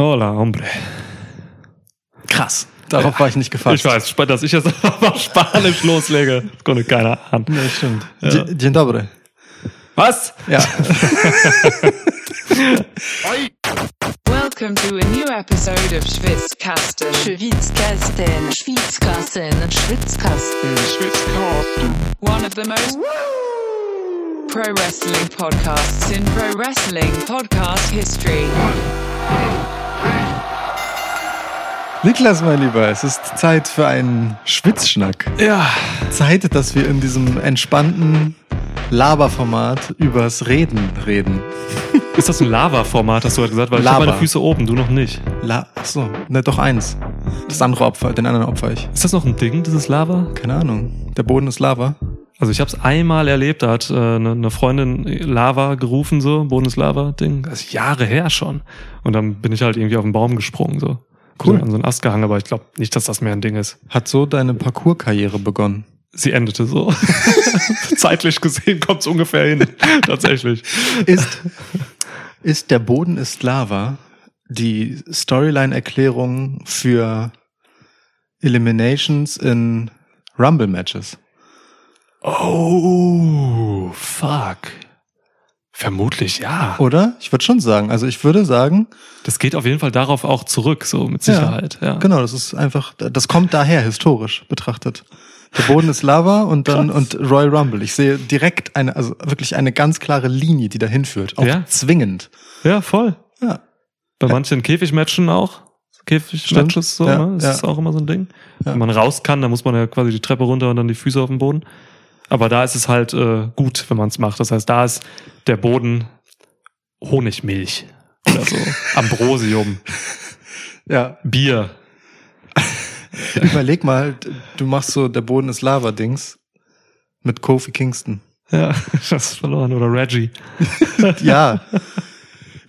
Hola, hombre. Krass. Darauf war ich nicht gefasst. Ich weiß, dass ich jetzt auf Spanisch loslege. Das konnte keiner an. Ja, stimmt. Ja. Dzień dobry. Was? Ja. Welcome to a new episode of Schwitzkasten. Schwitzkasten, Schwitzkasten, Schwitzkasten, Schwitzkasten. One of the most pro wrestling podcasts in pro wrestling podcast history. Niklas, mein Lieber, es ist Zeit für einen Schwitzschnack. Ja. Zeit, dass wir in diesem entspannten Laberformat übers Reden reden. Ist das ein Lava-Format, hast du gerade gesagt? Weil ich Lava. habe meine Füße oben, du noch nicht. La Achso, ne, doch eins. Das andere Opfer, den anderen opfer ich. Ist das noch ein Ding, dieses Lava? Keine Ahnung. Der Boden ist Lava. Also ich habe es einmal erlebt, da hat äh, eine, eine Freundin Lava gerufen, so, Bodenslava-Ding. Das ist Jahre her schon. Und dann bin ich halt irgendwie auf den Baum gesprungen, so. Cool. So An so einen Ast gehangen, aber ich glaube nicht, dass das mehr ein Ding ist. Hat so deine Parcours-Karriere begonnen. Sie endete so. Zeitlich gesehen kommt es ungefähr hin. Tatsächlich. Ist, ist der Boden ist Lava die Storyline-Erklärung für Eliminations in Rumble-Matches? Oh, fuck. Vermutlich ja. Oder? Ich würde schon sagen. Also ich würde sagen, Das geht auf jeden Fall darauf auch zurück, so mit Ja, Sicherheit. Ja, genau, das ist einfach, das kommt daher, historisch betrachtet. Der Boden ist Lava und dann Krass. und Royal Rumble. Ich sehe direkt eine, also wirklich eine ganz klare Linie, die dahin führt. Auch Ja. zwingend. ja voll. Ja. Bei manchen Käfigmatchen auch. Käfigmatches so, Ja, ne? Das ja. ist auch immer so ein Ding. Ja. Wenn man raus kann, dann muss man ja quasi die Treppe runter und dann die Füße auf dem Boden. Aber da ist es halt äh, gut, wenn man es macht. Das heißt, da ist der Boden Honigmilch oder so. Ambrosium, Ja. Bier. Überleg mal, du machst so, der Boden ist Lava-Dings mit Kofi Kingston. Ja, das ist verloren. Oder Reggie. Ja.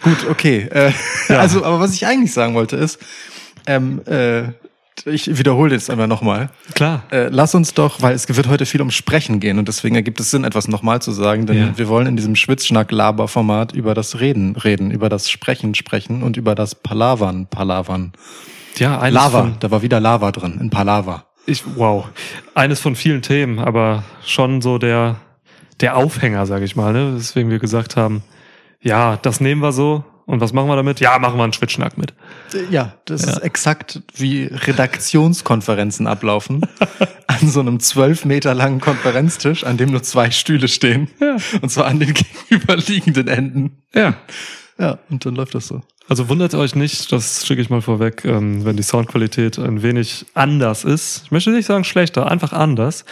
Gut, okay. Äh, Ja. Also, aber was ich eigentlich sagen wollte ist, ähm, äh, ich wiederhole jetzt einmal nochmal. Klar. Äh, lass uns doch, weil es wird heute viel um Sprechen gehen und deswegen ergibt es Sinn, etwas nochmal zu sagen, denn Ja. wir wollen in diesem Schwitzschnack-Laber-Format über das Reden reden, über das Sprechen sprechen und über das Palavern palavern. Ja, eines Lava, Von, da war wieder Lava drin, in Palava. ich, wow. Eines von vielen Themen, aber schon so der, der Aufhänger, sage ich mal. Ne? Deswegen wir gesagt haben, ja, das nehmen wir so. Und was machen wir damit? Ja, machen wir einen Schwitzschnack mit. Ja, das Ja. ist exakt wie Redaktionskonferenzen ablaufen. an so einem zwölf Meter langen Konferenztisch, an dem nur zwei Stühle stehen. Ja. Und zwar an den gegenüberliegenden Enden. Ja. Ja, und dann läuft das so. Also wundert euch nicht, das schicke ich mal vorweg, ähm, wenn die Soundqualität ein wenig anders ist. Ich möchte nicht sagen schlechter, einfach anders.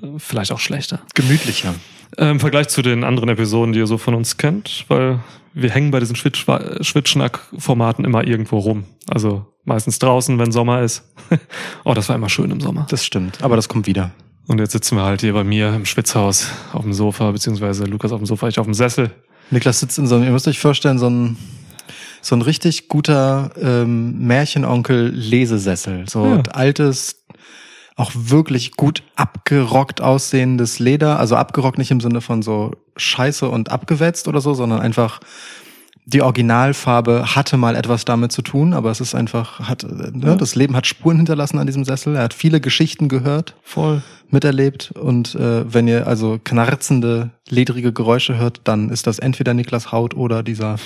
Äh, Vielleicht auch schlechter. Gemütlicher. Im Vergleich zu den anderen Episoden, die ihr so von uns kennt, weil wir hängen bei diesen Schwitzschnack-Formaten immer irgendwo rum. Also meistens draußen, wenn Sommer ist. oh, das war immer schön im Sommer. Das stimmt, aber das kommt wieder. Und jetzt sitzen wir halt hier bei mir im Schwitzhaus auf dem Sofa, beziehungsweise Lukas auf dem Sofa, ich auf dem Sessel. Niklas sitzt in so einem, ihr müsst euch vorstellen, so ein, so ein richtig guter ähm, Märchenonkel-Lesesessel. So Ja. altes, auch wirklich gut abgerockt aussehendes Leder. Also abgerockt nicht im Sinne von so scheiße und abgewetzt oder so, sondern einfach die Originalfarbe hatte mal etwas damit zu tun, aber es ist einfach, hat, äh, ne, Ja. das Leben hat Spuren hinterlassen an diesem Sessel. Er hat viele Geschichten gehört Voll. miterlebt und äh, wenn ihr also knarzende, ledrige Geräusche hört, dann ist das entweder Niklas Haut oder dieser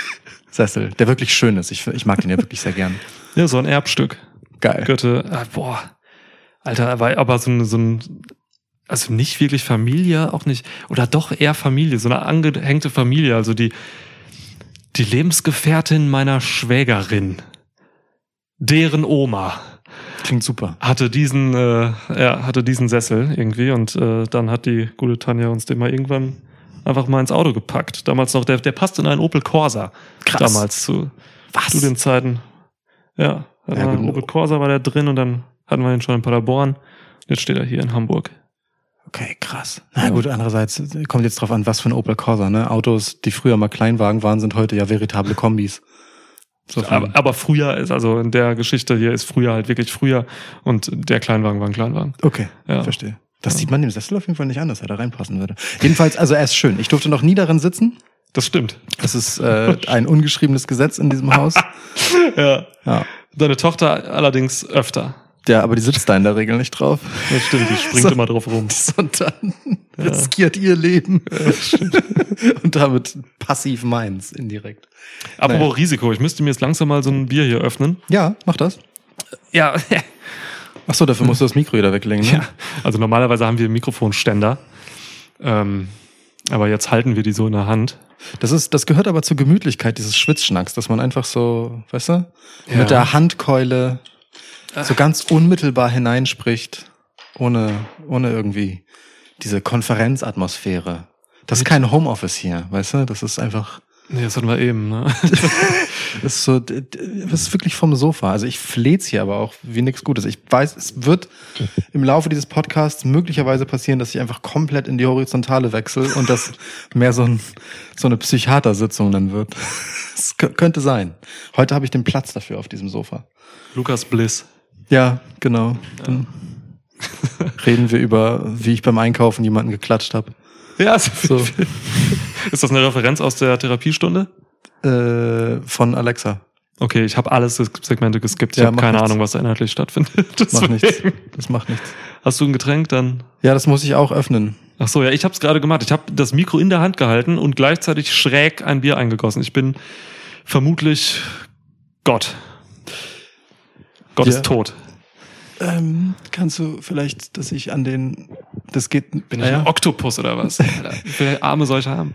Sessel, der wirklich schön ist. Ich, ich mag den ja wirklich sehr gern. Ja, so ein Erbstück. Geil. Götte, ah, boah. Alter, er aber so ein, so ein, also nicht wirklich Familie, auch nicht, oder doch eher Familie, so eine angehängte Familie, also die, die Lebensgefährtin meiner Schwägerin, deren Oma, Klingt super. hatte diesen, äh, ja, hatte diesen Sessel irgendwie und äh, dann hat die gute Tanja uns den mal irgendwann einfach mal ins Auto gepackt. Damals noch, der, der passt in einen Opel Corsa. Krass. Damals zu Was? Studienzeiten. Ja, da Ja, gut. Opel Corsa war der drin und dann hatten wir ihn schon in Paderborn. Jetzt steht er hier in Hamburg. Okay, krass. Na gut, andererseits kommt jetzt drauf an, was für ein Opel Corsa, ne? Autos, die früher mal Kleinwagen waren, sind heute ja veritable Kombis. So Aber, aber früher ist, also in der Geschichte hier ist früher halt wirklich früher und der Kleinwagen war ein Kleinwagen. okay, Ja. verstehe. Das sieht man dem Sessel auf jeden Fall nicht an, dass er da reinpassen würde. Jedenfalls, also er ist schön. Ich durfte noch nie darin sitzen. Das stimmt. Das ist äh, ein ungeschriebenes Gesetz in diesem Haus. Ja. Ja. Deine Tochter allerdings öfter. Ja, aber die sitzt da in der Regel nicht drauf. Das stimmt, die springt So. immer drauf rum. Sondern riskiert ihr Leben. Und damit passiv meins, indirekt. Apropos Risiko, ich müsste mir jetzt langsam mal so ein Bier hier öffnen. Ja, mach das. Ja, Ach so, dafür musst du das Mikro wieder weglegen. Ne? ja. Also normalerweise haben wir Mikrofonständer. Ähm, aber jetzt halten wir die so in der Hand. Das ist, das gehört aber zur Gemütlichkeit dieses Schwitzschnacks, dass man einfach so, weißt du, Ja. mit der Handkeule so ganz unmittelbar hineinspricht, ohne, ohne irgendwie diese Konferenzatmosphäre. Das ist kein Homeoffice hier, weißt du? Das ist einfach, Nee, das hatten wir eben, ne? das ist so, das ist wirklich vom Sofa. Also ich fleh's hier aber auch wie nichts Gutes. Ich weiß, es wird im Laufe dieses Podcasts möglicherweise passieren, dass ich einfach komplett in die Horizontale wechsle und das mehr so, ein, so eine Psychiatersitzung dann wird. Es kö- könnte sein. Heute habe ich den Platz dafür auf diesem Sofa. Lukas Bliss. Ja, genau. Dann reden wir über, wie ich beim Einkaufen jemanden geklatscht habe. Ja, so. So. ist das eine Referenz aus der Therapiestunde? Äh, von Alexa. Okay, ich habe alles Segmente geskippt. Ich Ja, habe macht keine nichts. Ahnung, was da inhaltlich stattfindet. Macht Deswegen. nichts. Das macht nichts. Hast du ein Getränk dann? Ja, das muss ich auch öffnen. Ach so, ja, ich habe es gerade gemacht. Ich habe das Mikro in der Hand gehalten und gleichzeitig schräg ein Bier eingegossen. Ich bin vermutlich Gott. Gott Ja. ist tot. Ähm, kannst du vielleicht, dass ich an den, das geht, Bin ich naja, ein Oktopus oder was? Wie viele Arme soll ich haben?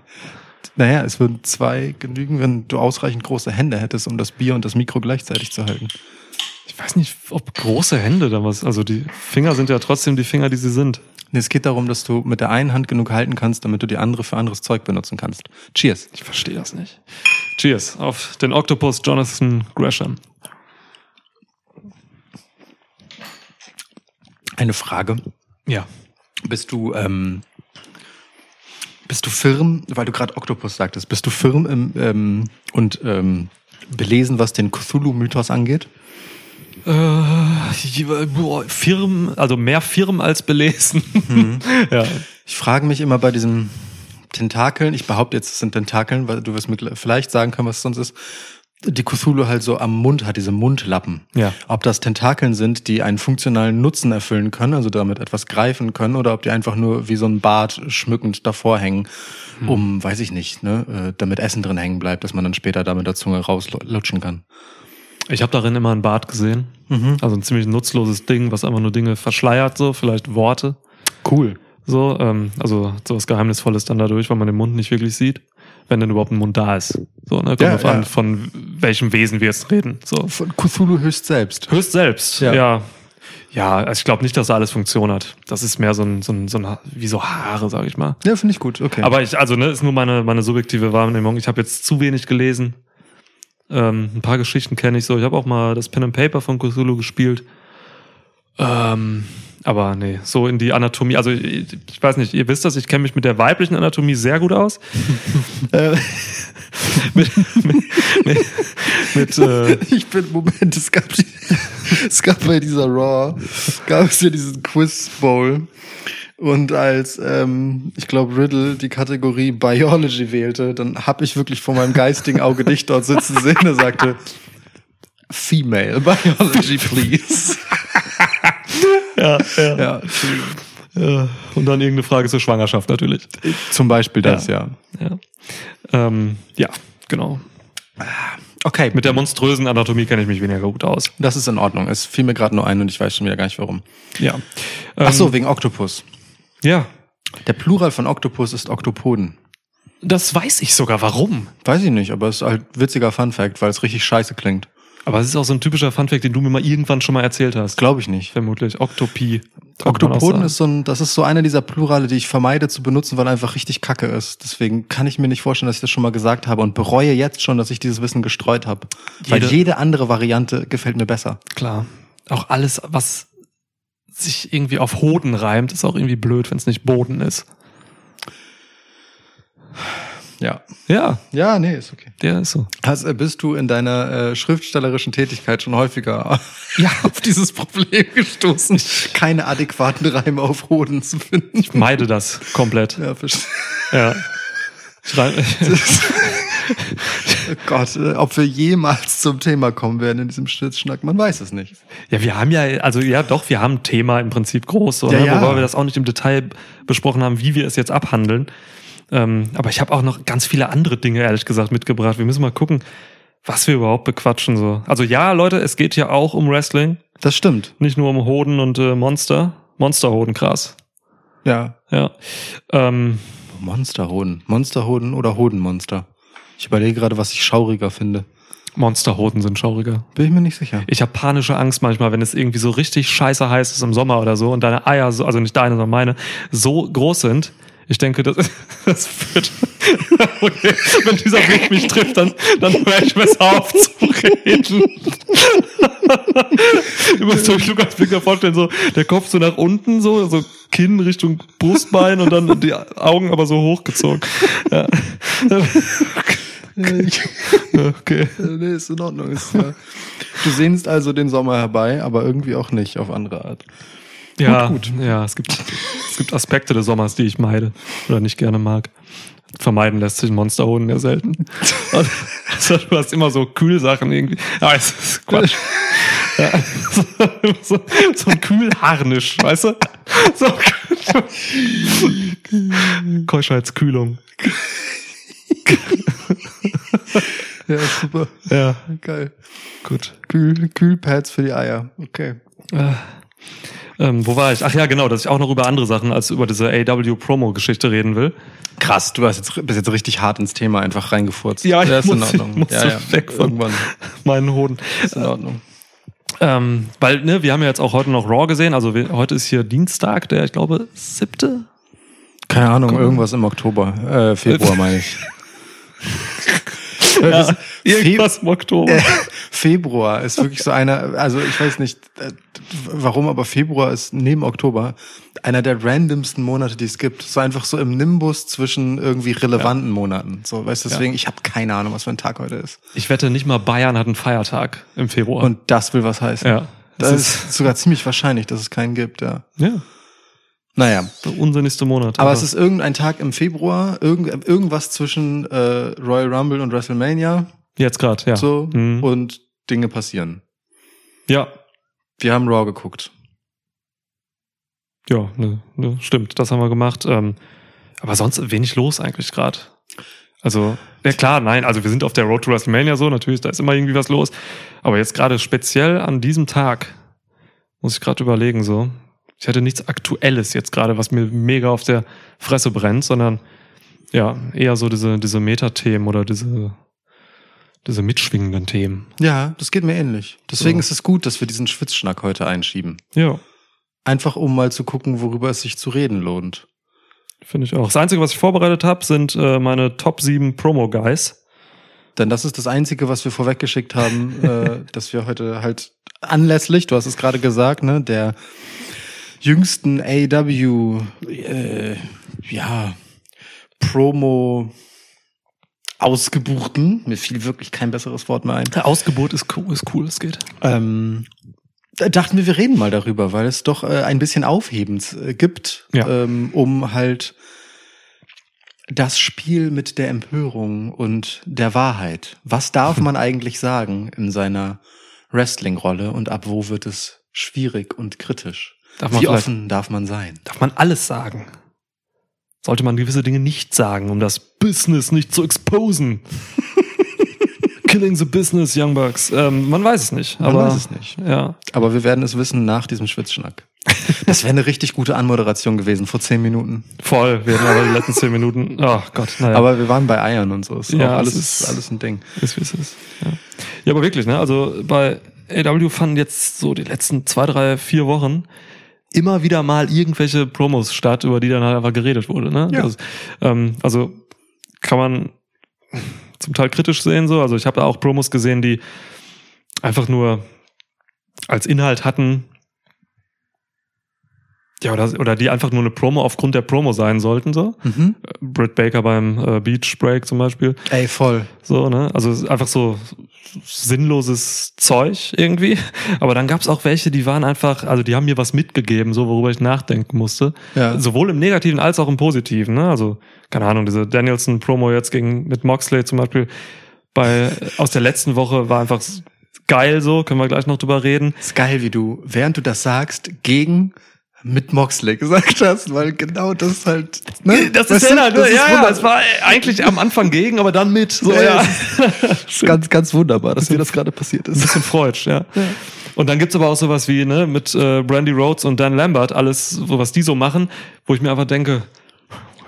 naja, es würden zwei genügen, wenn du ausreichend große Hände hättest, um das Bier und das Mikro gleichzeitig zu halten. Ich weiß nicht, ob große Hände da was. Also die Finger sind ja trotzdem die Finger, die sie sind. Nee, es geht darum, dass du mit der einen Hand genug halten kannst, damit du die andere für anderes Zeug benutzen kannst. Cheers. Ich verstehe das nicht. Cheers auf den Oktopus Jonathan Gresham. Eine Frage. Ja. Bist du, ähm, bist du firm, weil du gerade Oktopus sagtest, bist du firm im, ähm, und ähm, belesen, was den Cthulhu-Mythos angeht? Äh, boah, Firmen, also mehr Firmen als belesen. ja. Ich frage mich immer bei diesen Tentakeln, ich behaupte jetzt, es sind Tentakeln, weil du wirst mir vielleicht sagen können, was es sonst ist, die Cthulhu halt so am Mund hat, diese Mundlappen. Ja. Ob das Tentakeln sind, die einen funktionalen Nutzen erfüllen können, also damit etwas greifen können, oder ob die einfach nur wie so ein Bart schmückend davor hängen, um, weiß ich nicht, ne, äh, damit Essen drin hängen bleibt, dass man dann später da mit der Zunge rauslutschen kann. Ich habe darin immer ein Bart gesehen. Also ein ziemlich nutzloses Ding, was einfach nur Dinge verschleiert, so, vielleicht Worte. Cool. So, ähm, also sowas Geheimnisvolles dann dadurch, weil man den Mund nicht wirklich sieht, wenn denn überhaupt ein Mund da ist. So, ne? Kommt Ja, ja. an, von welchem Wesen wir jetzt reden. So. Von Cthulhu höchst selbst. Höchst selbst, Ja. ja. Ja, also ich glaube nicht, dass da alles Funktion hat. Das ist mehr so ein, so ein, so ein wie so Haare, sag ich mal. Ja, finde ich gut, okay. Aber ich, also, ne, ist nur meine, meine subjektive Wahrnehmung. Ich habe jetzt zu wenig gelesen. Ähm, ein paar Geschichten kenne ich so. Ich habe auch mal das Pen and Paper von Cthulhu gespielt. Ähm, aber nee, so in die Anatomie. Also ich, ich weiß nicht, ihr wisst das, ich kenne mich mit der weiblichen Anatomie sehr gut aus. Äh, mit, mit, mit, mit äh, Ich bin, Moment, es gab, die, es gab bei dieser Raw, gab es ja diesen Quiz Bowl. Und als, ähm, ich glaube, Riddle die Kategorie Biology wählte, dann habe ich wirklich vor meinem geistigen Auge dich dort sitzen sehen, der sagte, Female Biology, please. ja, ja, ja, ja. Und dann irgendeine Frage zur Schwangerschaft natürlich. zum Beispiel das, ja. Ja, ähm, ja genau. Okay, Mit der monströsen Anatomie kenne ich mich weniger gut aus. das ist in Ordnung. Es fiel mir gerade nur ein und ich weiß schon wieder gar nicht warum. Ja. Ach so, Ähm, wegen Oktopus. Ja. Der Plural von Oktopus ist Oktopoden. Das weiß ich sogar. Warum? Weiß ich nicht, aber es ist halt witziger Fun Fact, weil es richtig scheiße klingt. Aber es ist auch so ein typischer Funfact, den du mir mal irgendwann schon mal erzählt hast. Glaube ich nicht. Vermutlich. Oktopie. Oktopoden ist so ein, das ist so einer dieser Plurale, die ich vermeide zu benutzen, weil einfach richtig kacke ist. Deswegen kann ich mir nicht vorstellen, dass ich das schon mal gesagt habe und bereue jetzt schon, dass ich dieses Wissen gestreut habe. Weil jede andere Variante gefällt mir besser. Klar. Auch alles, was sich irgendwie auf Hoden reimt, ist auch irgendwie blöd, wenn es nicht Boden ist. Ja. Ja, Ja, nee, ist okay. der ist so. Hast, äh, bist du in deiner äh, schriftstellerischen Tätigkeit schon häufiger ja. auf dieses Problem gestoßen, keine adäquaten Reime auf Hoden zu finden? Meide das komplett. Ja, verstehe. Ja. Oh Gott, äh, ob wir jemals zum Thema kommen werden in diesem Schnitzschnack, man weiß es nicht. Ja, wir haben ja, also ja doch, wir haben ein Thema im Prinzip groß, so, Ja, ja. wobei wir das auch nicht im Detail besprochen haben, wie wir es jetzt abhandeln. Ähm, aber ich habe auch noch ganz viele andere Dinge, ehrlich gesagt, mitgebracht. Wir müssen mal gucken, was wir überhaupt bequatschen. So. Also ja, Leute, es geht ja auch um Wrestling, Das stimmt. nicht nur um Hoden und äh, Monster. Monsterhoden, krass. Ja. Ja. Ähm, Monsterhoden. Monsterhoden oder Hodenmonster? Ich überlege gerade, was ich schauriger finde. Monsterhoden sind schauriger. Bin ich mir nicht sicher. Ich habe panische Angst manchmal, wenn es irgendwie so richtig scheiße heiß ist im Sommer oder so und deine Eier, so, also nicht deine, sondern meine, so groß sind. Ich denke, das, das wird. Okay, wenn dieser Blick mich trifft, dann, dann höre ich besser auf zu reden. Du musst euch Lukas Finger vorstellen, so der Kopf so nach unten, so, so Kinn Richtung Brustbein und dann die Augen aber so hochgezogen. Ja. Okay. nee, ist in Ordnung. Ist, ja. Du sehnst also den Sommer herbei, aber irgendwie auch nicht auf andere Art. Ja, gut, Ja, es gibt, es gibt Aspekte des Sommers, die ich meide oder nicht gerne mag. Vermeiden lässt sich ein Monsterhoden ja selten. Also, du hast immer so Kühlsachen irgendwie. Ja, es ist Quatsch. Ja, so, so ein Kühlharnisch, weißt du? So, Keuschheitskühlung. Ja, super. Ja, Geil. gut. Kühl, Kühlpads für die Eier. Okay. Äh, ähm, wo war ich? Ach ja, genau, dass ich auch noch über andere Sachen als über diese AW-Promo-Geschichte reden will. Krass, du hast jetzt, bist jetzt richtig hart ins Thema einfach reingefurzt. Ja, ich ist in muss- Ordnung. muss ja, ja. weg von- Irgendwann Meinen Hoden. ist in Ordnung. Ähm, weil, ne, wir haben ja jetzt auch heute noch Raw gesehen. Also wir, heute ist hier Dienstag, der, ich glaube, siebte. Keine Ahnung, irgendwas im Oktober, äh, Februar meine ich. Ja, irgendwas im Oktober. Äh, Februar ist wirklich so einer, also ich weiß nicht äh, warum, aber Februar ist neben Oktober einer der randomsten Monate, die es gibt. So einfach so im Nimbus zwischen irgendwie relevanten Monaten. So, weißt du, deswegen, ich habe keine Ahnung, was für ein Tag heute ist. Ich wette nicht mal Bayern hat einen Feiertag im Februar. Und das will was heißen. ja. Das Das ist sogar ziemlich wahrscheinlich, dass es keinen gibt, ja. ja, Naja. der unsinnigste Monat. Aber es ist irgendein Tag im Februar, irgend, irgendwas zwischen äh, Royal Rumble und WrestleMania, jetzt gerade, ja. so, Mhm. und Dinge passieren. Ja, Wir haben Raw geguckt. ja, ne, ne, stimmt, das haben wir gemacht. Ähm, aber sonst wenig los eigentlich gerade. Also, ja klar, nein, also wir sind auf der Road to WrestleMania so, natürlich, da ist immer irgendwie was los. Aber jetzt gerade speziell an diesem Tag muss ich gerade überlegen so. Ich hätte nichts Aktuelles jetzt gerade, was mir mega auf der Fresse brennt, sondern ja, eher so diese, diese Metathemen oder diese, diese mitschwingenden Themen. Ja, das geht mir ähnlich. Deswegen So. ist es gut, dass wir diesen Schwitzschnack heute einschieben. Ja, Einfach um mal zu gucken, worüber es sich zu reden lohnt. finde ich auch. Das Einzige, was ich vorbereitet habe, sind äh, meine Top 7 Promo-Guys. Denn das ist das Einzige, was wir vorweggeschickt haben, äh, dass wir heute halt anlässlich, du hast es gerade gesagt, ne, der jüngsten AW, äh, ja, Promo ausgebuchten, mir fiel wirklich kein besseres Wort mehr ein. Ausgebot ist cool, ist cool, es geht. Ähm, da dachten wir, wir reden mal darüber, weil es doch äh, ein bisschen Aufhebens äh, gibt, Ja. ähm, um halt das Spiel mit der Empörung und der Wahrheit. Was darf man eigentlich sagen in seiner Wrestling-Rolle und ab wo wird es schwierig und kritisch? Darf man Wie offen darf man sein? Darf man alles sagen? Sollte man gewisse Dinge nicht sagen, um das Business nicht zu exposen? Killing the Business, Young Bucks. Ähm, man weiß es nicht. Man aber, weiß es nicht. Ja. Aber wir werden es wissen nach diesem Schwitzschnack. Das wäre eine richtig gute Anmoderation gewesen vor zehn Minuten. Voll. Wir hatten aber die letzten zehn Minuten. Oh Gott, naja. Aber wir waren bei Eiern und so. Ist Ja, alles, es ist- alles ein Ding. ist wie es ist. Ja. ja, aber wirklich, ne? Also bei AW fanden jetzt so die letzten zwei, drei, vier Wochen immer wieder mal irgendwelche Promos statt, über die dann halt einfach geredet wurde. Ne? Ja. Das, ähm, also kann man zum Teil kritisch sehen so. Also ich habe da auch Promos gesehen, die einfach nur als Inhalt hatten, Ja, oder, oder die einfach nur eine Promo aufgrund der Promo sein sollten, so. Mhm. Britt Baker beim äh, Beach Break zum Beispiel. Ey, voll. So, ne? Also es ist einfach so sinnloses Zeug irgendwie. Aber dann gab's auch welche, die waren einfach, also die haben mir was mitgegeben, so worüber ich nachdenken musste. Ja. Sowohl im Negativen als auch im Positiven, ne? Also, keine Ahnung, diese Danielson-Promo jetzt gegen mit Moxley zum Beispiel bei aus der letzten Woche war einfach geil so, können wir gleich noch drüber reden. Ist geil, wie du, während du das sagst, gegen mit Moxley gesagt hast, weil genau das halt. Ne? Das ist du, ja, das ist ja, ja, es war eigentlich am Anfang gegen, aber dann mit. So, Ja, ja. ist ganz, ganz wunderbar, dass mir das gerade passiert Ein ist. bisschen freutsch, ja. Und dann gibt's aber auch sowas wie, ne, mit äh, Brandy Rhodes und Dan Lambert, alles, so was die so machen, wo ich mir einfach denke,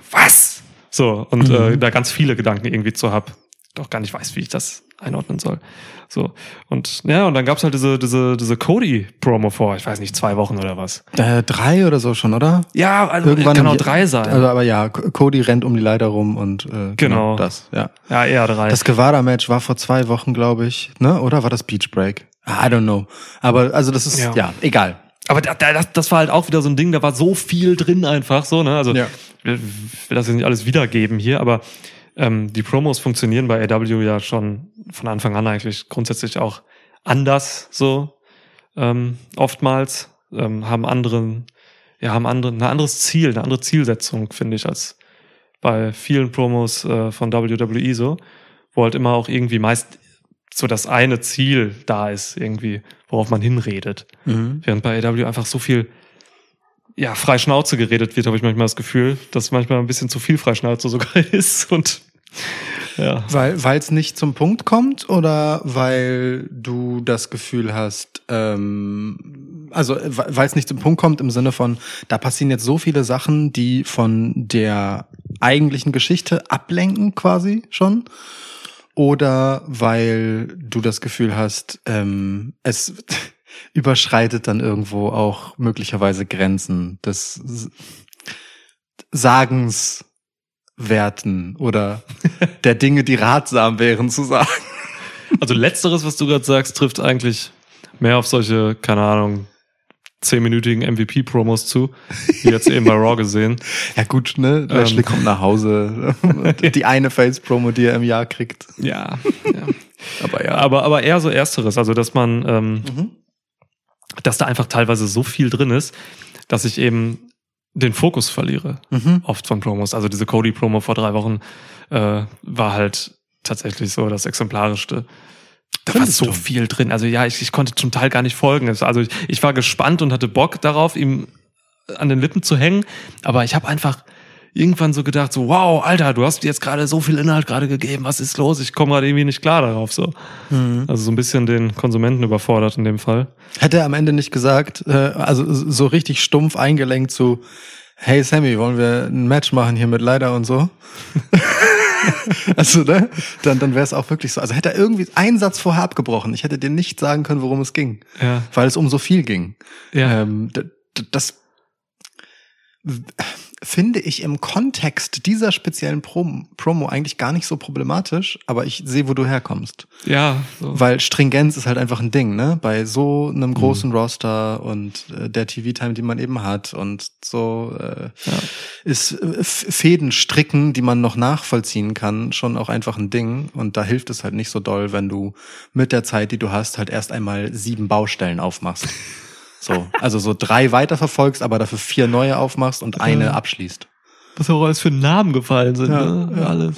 was? So, und äh, da ganz viele Gedanken irgendwie zu hab. Doch gar nicht weiß, wie ich das einordnen soll. So. Und ja, und dann gab's halt diese, diese, diese Cody-Promo vor, ich weiß nicht, zwei Wochen oder was. Äh, drei oder so schon, oder? Ja, also Irgendwann kann auch drei sein. Also, aber ja, Cody rennt um die Leiter rum und äh, Genau. das, ja. ja, eher drei. Das Gewada-Match war vor zwei Wochen, glaube ich, ne? Oder war das Beach Break? I don't know. Aber also das ist Ja. ja, egal. Aber da, da, das, das war halt auch wieder so ein Ding, da war so viel drin einfach so, ne? Also Ja. ich will das jetzt nicht alles wiedergeben hier, aber ähm, die Promos funktionieren bei AW ja schon von Anfang an eigentlich grundsätzlich auch anders so ähm, oftmals ähm, haben anderen ja haben andere ein anderes Ziel eine andere Zielsetzung finde ich als bei vielen Promos äh, von WWE so wo halt immer auch irgendwie meist so das eine Ziel da ist irgendwie worauf man hinredet Während bei AW einfach so viel ja, frei Schnauze geredet wird, habe ich manchmal das Gefühl, dass manchmal ein bisschen zu viel Freischnauze sogar ist. Und ja. Weil es nicht zum Punkt kommt oder weil du das Gefühl hast, ähm, also weil es nicht zum Punkt kommt im Sinne von, da passieren jetzt so viele Sachen, die von der eigentlichen Geschichte ablenken quasi schon. Oder weil du das Gefühl hast, ähm, es überschreitet dann irgendwo auch möglicherweise Grenzen des S- Sagenswerten oder der Dinge, die ratsam wären zu sagen. Also letzteres, was du gerade sagst, trifft eigentlich mehr auf solche, keine Ahnung, zehnminütigen MVP-Promos zu, wie jetzt eben bei Raw gesehen. Ja gut, ne? Lashley Ähm. kommt nach Hause. die eine Face-Promo, die er im Jahr kriegt. Ja. ja. Aber ja. Aber, aber eher so ersteres, also dass man, ähm, dass da einfach teilweise so viel drin ist, dass ich eben den Fokus verliere. Mhm. oft von Promos. Also diese Cody-Promo vor drei Wochen äh, war halt tatsächlich so das Exemplarischste. Da war Findest so du? viel drin. Also ja, ich, ich konnte zum Teil gar nicht folgen. Also ich, ich war gespannt und hatte Bock darauf, ihm an den Lippen zu hängen. Aber ich habe einfach irgendwann so gedacht, so wow, Alter, du hast jetzt gerade so viel Inhalt gerade gegeben. Was ist los? Ich komme gerade irgendwie nicht klar darauf. So. Mhm. Also so ein bisschen den Konsumenten überfordert in dem Fall. Hätte er am Ende nicht gesagt, äh, also so richtig stumpf eingelenkt zu, hey Sammy, wollen wir ein Match machen hier mit Leider und so? also, ne? Dann, dann wäre es auch wirklich so. Also hätte er irgendwie einen Satz vorher abgebrochen. Ich hätte dir nicht sagen können, worum es ging. Ja. Weil es um so viel ging. Ja. Ähm, das w- finde ich im Kontext dieser speziellen Prom Promo eigentlich gar nicht so problematisch, aber ich sehe, wo du herkommst. Ja. So. Weil Stringenz ist halt einfach ein Ding, ne? Bei so einem großen Roster und äh, der TV-Time, die man eben hat und so äh, ist äh, Fäden stricken, die man noch nachvollziehen kann, schon auch einfach ein Ding. Und da hilft es halt nicht so doll, wenn du mit der Zeit, die du hast, halt erst einmal sieben Baustellen aufmachst. So, also so drei weiterverfolgst, aber dafür vier neue aufmachst und eine abschließt. was auch alles für Namen gefallen sind, Ja, ne? ja. Alles.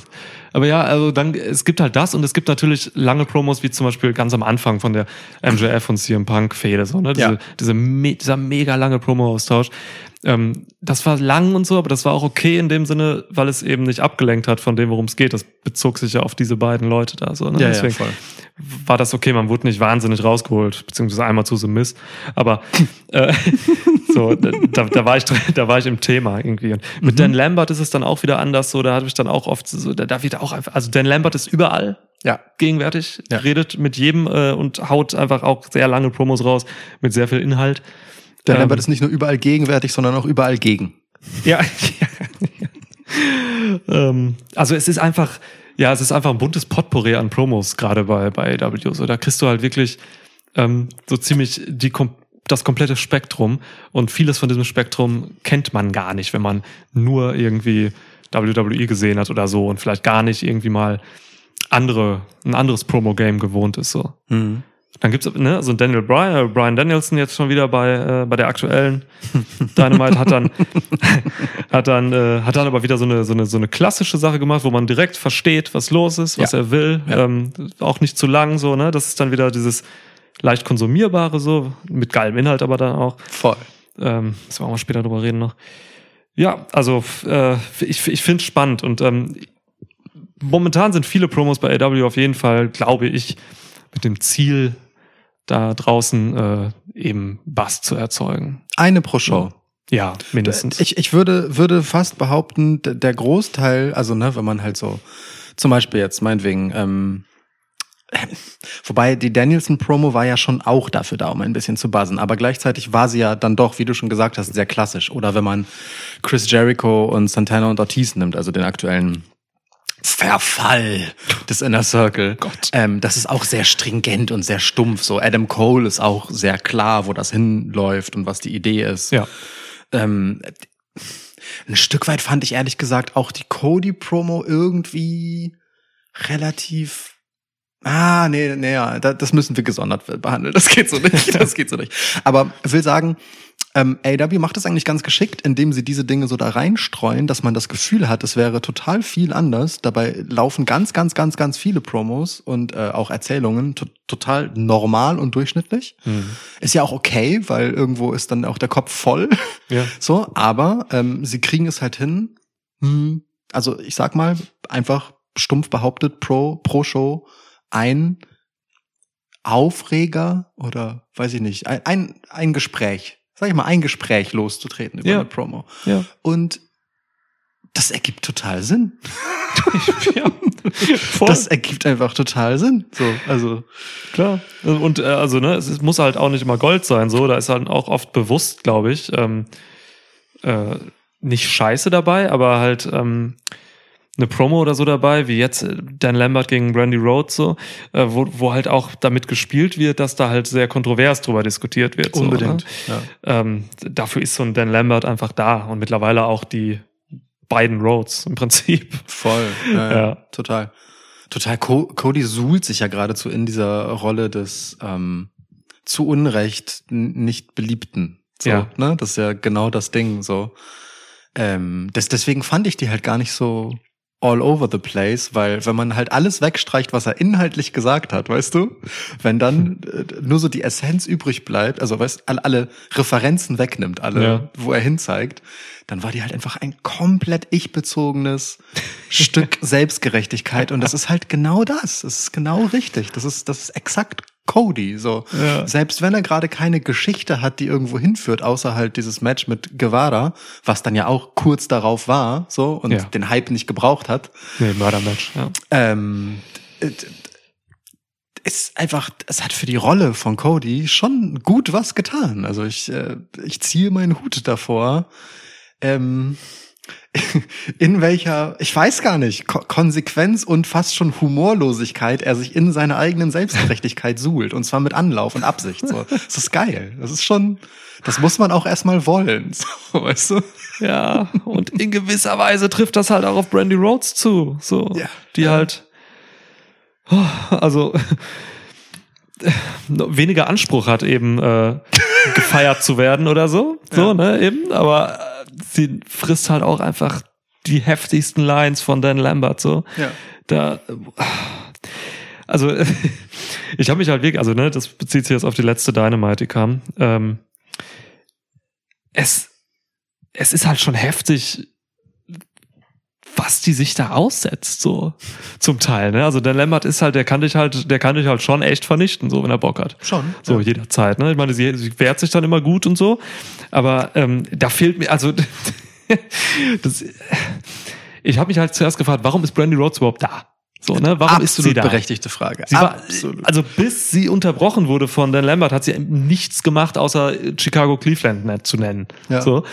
Aber ja, also dann, es gibt halt das und es gibt natürlich lange Promos, wie zum Beispiel ganz am Anfang von der MJF und CM Punk Fehde, so, ne? Diese, Ja. diese me dieser mega lange Promo-Austausch. Ähm, das war lang und so, aber das war auch okay in dem Sinne, weil es eben nicht abgelenkt hat von dem, worum es geht. Das bezog sich ja auf diese beiden Leute da, so, ne? Ja, ja, Deswegen voll. war das okay, man wurde nicht wahnsinnig rausgeholt, beziehungsweise einmal zu The Miss. Aber äh, so, da, da war ich da war ich im Thema irgendwie. Und mit Dan Lambert ist es dann auch wieder anders. So, da hatte ich dann auch oft so, da, da wird auch einfach, also Dan Lambert ist überall Ja. gegenwärtig, Ja. redet mit jedem äh, und haut einfach auch sehr lange Promos raus mit sehr viel Inhalt. Der Ähm, Lambert ist nicht nur überall gegenwärtig, sondern auch überall gegen. Ja, ähm, also es ist einfach, ja, es ist einfach ein buntes Potpourri an Promos, gerade bei, bei AW. So, da kriegst du halt wirklich ähm, so ziemlich die kom das komplette Spektrum und vieles von diesem Spektrum kennt man gar nicht, wenn man nur irgendwie WWE gesehen hat oder so und vielleicht gar nicht irgendwie mal andere, ein anderes Promo-Game gewohnt ist, so. Mhm. Dann gibt's ne, also Daniel Bryan, äh, Brian Danielson jetzt schon wieder bei äh, bei der aktuellen Dynamite hat dann hat dann äh, hat dann aber wieder so eine so eine so eine klassische Sache gemacht, wo man direkt versteht, was los ist, was Ja. er will, Ja. ähm, auch nicht zu lang so, ne? Das ist dann wieder dieses leicht konsumierbare so mit geilem Inhalt, aber dann auch. Voll. Ähm, müssen wir auch mal später drüber reden noch. Ja, also äh, ich ich finde spannend und ähm, momentan sind viele Promos bei AW auf jeden Fall, glaube ich, mit dem Ziel da draußen äh, eben Bass zu erzeugen. Eine pro Show. Ja, mindestens. Ich, ich würde, würde fast behaupten, der Großteil, also ne, wenn man halt so, zum Beispiel jetzt meinetwegen, ähm, wobei die Danielson-Promo war ja schon auch dafür da, um ein bisschen zu buzzen, aber gleichzeitig war sie ja dann doch, wie du schon gesagt hast, sehr klassisch. Oder wenn man Chris Jericho und Santana und Ortiz nimmt, also den aktuellen Verfall des Inner Circle. Gott. Ähm, das ist auch sehr stringent und sehr stumpf. So Adam Cole ist auch sehr klar, wo das hinläuft und was die Idee ist. ja. Ähm, ein Stück weit fand ich ehrlich gesagt auch die Cody-Promo irgendwie relativ. Ah, nee, nee, ja, da- das müssen wir gesondert behandeln. Das geht so nicht. Das geht so nicht. Aber will sagen, ähm, AW macht das eigentlich ganz geschickt, indem sie diese Dinge so da reinstreuen, dass man das Gefühl hat, es wäre total viel anders. Dabei laufen ganz, ganz, ganz, ganz viele Promos und äh, auch Erzählungen to total normal und durchschnittlich. Ist ja auch okay, weil irgendwo ist dann auch der Kopf voll. Ja. So, aber ähm, sie kriegen es halt hin. Hm, also ich sag mal, einfach stumpf behauptet pro, pro Show ein Aufreger oder weiß ich nicht, ein, ein, Gespräch, sag ich mal, ein Gespräch loszutreten über Ja. eine Promo. Ja. Und das ergibt total Sinn. ja. Das ergibt einfach total Sinn. So, also Klar. Und äh, also, ne, es ist- muss halt auch nicht immer Gold sein, so. Da ist halt auch oft bewusst, glaube ich, ähm, äh, nicht Scheiße dabei, aber halt ähm, eine Promo oder so dabei, wie jetzt äh, Dan Lambert gegen Randy Rhodes, so, äh, wo, wo halt auch damit gespielt wird, dass da halt sehr kontrovers drüber diskutiert wird. So, unbedingt. Ne? Ja. Ähm, dafür ist so ein Dan Lambert einfach da und mittlerweile auch die beiden Rhodes im Prinzip. Voll. Ja, ja. Total. Total. Co Cody suhlt sich ja geradezu in dieser Rolle des ähm, zu Unrecht nicht Beliebten. So, Ja. ne? Das ist ja genau das Ding. So. Ähm, das, deswegen fand ich die halt gar nicht so all over the place, weil wenn man halt alles wegstreicht, was er inhaltlich gesagt hat, weißt du, wenn dann äh, nur so die Essenz übrig bleibt, also weißt alle, alle Referenzen wegnimmt, alle, Ja. wo er hinzeigt, dann war die halt einfach ein komplett ich-bezogenes Stück Selbstgerechtigkeit und das ist halt genau das. Das ist genau richtig. Das ist, das ist exakt Cody. So, Ja. selbst wenn er gerade keine Geschichte hat, die irgendwo hinführt, außer halt dieses Match mit Guevara, was dann ja auch kurz darauf war, so und Ja. den Hype nicht gebraucht hat, Nee, Mördermatch, ja. ähm, äh, ist einfach, es hat für die Rolle von Cody schon gut was getan. Also ich, äh, ich ziehe meinen Hut davor. Ähm, in welcher, ich weiß gar nicht, Ko Konsequenz und fast schon Humorlosigkeit er sich in seiner eigenen Selbstgerechtigkeit suhlt. Und zwar mit Anlauf und Absicht. So. Das ist geil. Das ist schon, das muss man auch erstmal wollen. So, weißt du? Ja, und in gewisser Weise trifft das halt auch auf Brandy Rhodes zu. So, Ja. die halt, oh, also weniger Anspruch hat, eben äh, gefeiert zu werden oder so. So, Ja. ne, eben. Aber sie frisst halt auch einfach die heftigsten Lines von Dan Lambert. So. Ja. Da. Also, ich habe mich halt wirklich, also ne, das bezieht sich jetzt auf die letzte Dynamite, die kam. Ähm, es, es ist halt schon heftig, was die sich da aussetzt, so zum Teil. Ne? Also der Lambert ist halt, der kann dich halt, der kann dich halt schon echt vernichten, so wenn er Bock hat. Schon. So Ja. jederzeit. Ne? Ich meine, sie, sie wehrt sich dann immer gut und so, aber ähm, da fehlt mir, also das, ich habe mich halt zuerst gefragt, warum ist Brandy Rhodes überhaupt da? So, ne? Warum ist sie da? berechtigte Frage. Sie war, Absolut. also bis sie unterbrochen wurde von Dan Lambert, hat sie nichts gemacht, außer Chicago Cleveland zu nennen. Ja. So.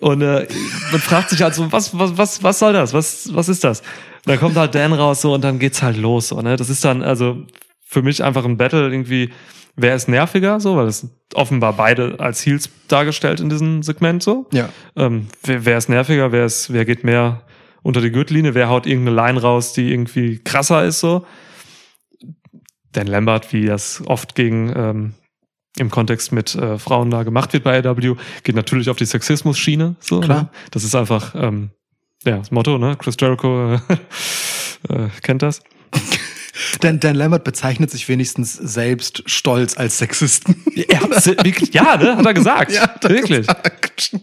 Und äh, man fragt sich halt so, was, was, was, was soll das? Was, was ist das? Und dann kommt halt Dan raus so und dann geht's halt los. So, ne? Das ist dann also für mich einfach ein Battle irgendwie wer ist nerviger, so, weil es offenbar beide als Heels dargestellt in diesem Segment so. Ja. Ähm, wer, wer ist nerviger, wer ist, wer geht mehr unter die Gürtellinie, wer haut irgendeine Line raus, die irgendwie krasser ist so. Dan Lambert, wie das oft gegen ähm, im Kontext mit äh, Frauen da gemacht wird bei AW, geht natürlich auf die Sexismus-Schiene. So, Klar. Ne? Das ist einfach ähm, ja, das Motto, ne? Chris Jericho äh, äh, kennt das. Dan, Dan Lambert bezeichnet sich wenigstens selbst stolz als Sexisten. Er hat wirklich, ja, ne? Hat er gesagt. Ja, hat er wirklich. gesagt.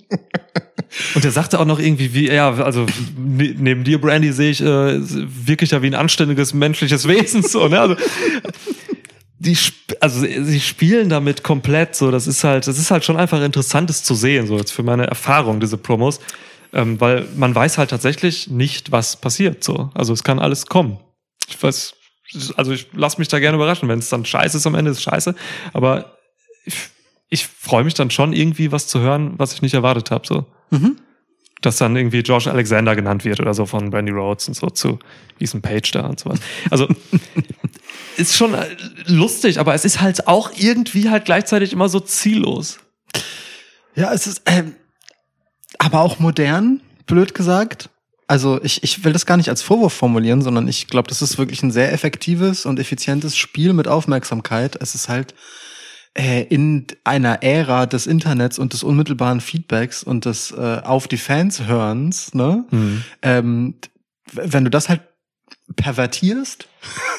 Und er sagte auch noch irgendwie, wie er, also ne- neben dir, Brandy, sehe ich äh, wirklich ja wie ein anständiges menschliches Wesen. So, ne? Also, die, also sie spielen damit komplett so. Das ist halt, das ist halt schon einfach interessantes zu sehen, so jetzt für meine Erfahrung, diese Promos. Ähm, weil man weiß halt tatsächlich nicht, was passiert. So. Also es kann alles kommen. Ich weiß, also ich lasse mich da gerne überraschen. Wenn es dann scheiße ist am Ende, ist es scheiße. Aber ich, ich freue mich dann schon irgendwie was zu hören, was ich nicht erwartet habe. So Mhm. dass dann irgendwie Josh Alexander genannt wird oder so von Brandy Rhodes und so zu Ethan Page da und so was. Also ist schon äh, lustig, aber es ist halt auch irgendwie halt gleichzeitig immer so ziellos. Ja, es ist, ähm, aber auch modern, blöd gesagt. Also ich, ich will das gar nicht als Vorwurf formulieren, sondern ich glaube, das ist wirklich ein sehr effektives und effizientes Spiel mit Aufmerksamkeit. Es ist halt äh, in einer Ära des Internets und des unmittelbaren Feedbacks und des äh, auf die Fans hörens, ne? ähm, w- wenn du das halt pervertierst,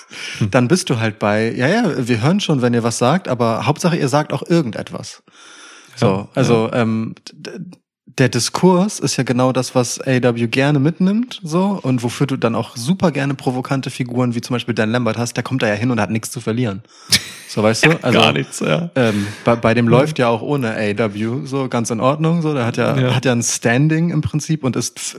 dann bist du halt bei, ja, ja, wir hören schon, wenn ihr was sagt, aber Hauptsache ihr sagt auch irgendetwas. So, also ähm, der Diskurs ist ja genau das, was AW gerne mitnimmt, so, und wofür du dann auch super gerne provokante Figuren wie zum Beispiel Dan Lambert hast, der kommt da ja hin und hat nichts zu verlieren. So, weißt du? Also, Gar nichts, ja. ähm, bei, bei dem läuft ja auch ohne AW so ganz in Ordnung. So, der hat ja, Ja. hat ja ein Standing im Prinzip und ist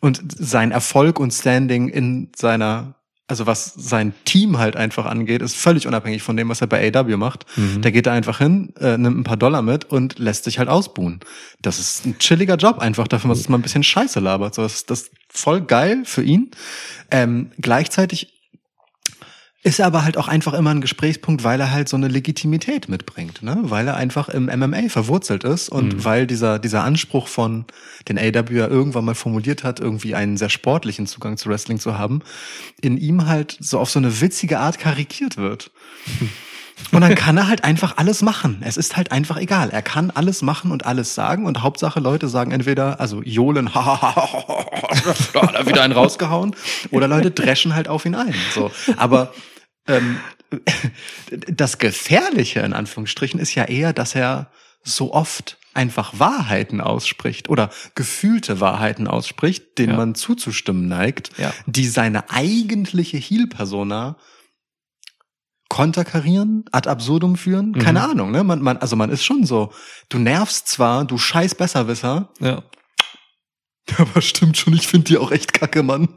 und sein Erfolg und Standing in seiner, also was sein Team halt einfach angeht, ist völlig unabhängig von dem, was er bei AW macht. Der geht da einfach hin, äh, nimmt ein paar Dollar mit und lässt sich halt ausbuhen. Das ist ein chilliger Job einfach dafür, dass man ein bisschen Scheiße labert. So, das, ist- das ist voll geil für ihn. Ähm, gleichzeitig ist er aber halt auch einfach immer ein Gesprächspunkt, weil er halt so eine Legitimität mitbringt, ne? Weil er einfach im MMA verwurzelt ist und weil dieser, dieser Anspruch von, den AW ja irgendwann mal formuliert hat, irgendwie einen sehr sportlichen Zugang zu Wrestling zu haben, in ihm halt so auf so eine witzige Art karikiert wird. Und dann kann er halt einfach alles machen. Es ist halt einfach egal. Er kann alles machen und alles sagen und Hauptsache Leute sagen entweder, also Johlen, da hat er wieder einen rausgehauen, oder Leute dreschen halt auf ihn ein. So. Aber ähm, das Gefährliche in Anführungsstrichen ist ja eher, dass er so oft einfach Wahrheiten ausspricht oder gefühlte Wahrheiten ausspricht, denen Ja. man zuzustimmen neigt, Ja. die seine eigentliche Heel-Persona konterkarieren, ad absurdum führen, keine Ahnung, ne? Man, man, also man ist schon so, du nervst zwar, du scheiß Besserwisser, Ja. aber stimmt schon, ich finde die auch echt kacke, Mann.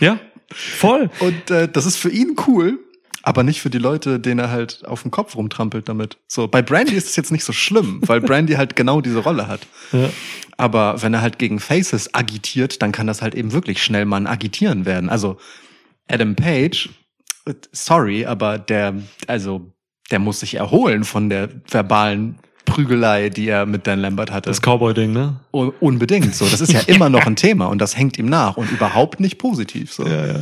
Ja, voll. Und äh, das ist für ihn cool, aber nicht für die Leute, denen er halt auf dem Kopf rumtrampelt damit. So, bei Brandy ist es jetzt nicht so schlimm, weil Brandy halt genau diese Rolle hat. Ja. Aber wenn er halt gegen Faces agitiert, dann kann das halt eben wirklich schnell mal ein Agitieren werden. Also Adam Page, äh, sorry, aber der, also der muss sich erholen von der verbalen Prügelei, die er mit Dan Lambert hatte. Das Cowboy-Ding, ne? Un- Unbedingt. So, das ist ja immer noch ein Thema und das hängt ihm nach und überhaupt nicht positiv. So. Ja, ja.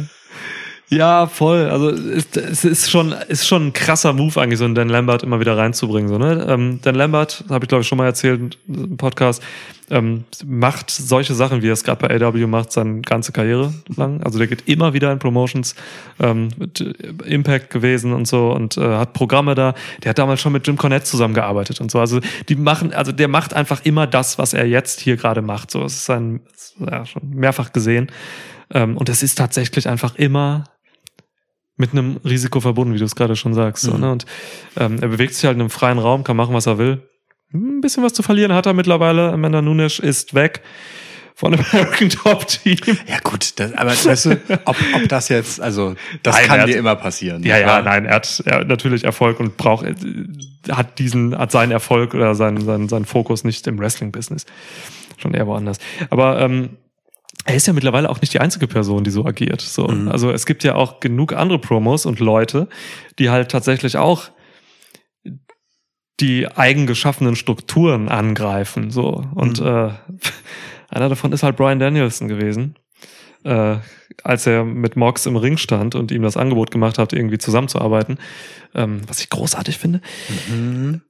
Ja, voll. Also es, es ist schon ist schon ein krasser Move eigentlich, so einen Dan Lambert immer wieder reinzubringen. So, ne? ähm, Dan Lambert, habe ich glaube ich schon mal erzählt im Podcast, ähm, macht solche Sachen, wie er es gerade bei AW macht, seine ganze Karriere lang. Also der geht immer wieder in Promotions, ähm, mit Impact gewesen und so und äh, hat Programme da. Der hat damals schon mit Jim Cornette zusammengearbeitet und so. Also die machen, also der macht einfach immer das, was er jetzt hier gerade macht. So, es ist sein, ja, schon mehrfach gesehen. Ähm, und es ist tatsächlich einfach immer mit einem Risiko verbunden, wie du es gerade schon sagst. So, Mhm. ne? Und ähm, er bewegt sich halt in einem freien Raum, kann machen, was er will. Ein bisschen was zu verlieren hat er mittlerweile. Amanda Nunes ist weg von dem American Top Team. Ja gut, das, aber weißt du, ob, ob das jetzt, also das Nein, kann dir immer passieren. Ja, ja, nein, er hat, er hat natürlich Erfolg und braucht, äh, hat diesen, hat seinen Erfolg oder seinen, seinen, seinen Fokus nicht im Wrestling-Business. Schon eher woanders. Aber ähm, er ist ja mittlerweile auch nicht die einzige Person, die so agiert. So. Also es gibt ja auch genug andere Promos und Leute, die halt tatsächlich auch die eigen geschaffenen Strukturen angreifen. So. Und äh, einer davon ist halt Brian Danielson gewesen. Äh, als er mit Mox im Ring stand und ihm das Angebot gemacht hat, irgendwie zusammenzuarbeiten, ähm, was ich großartig finde.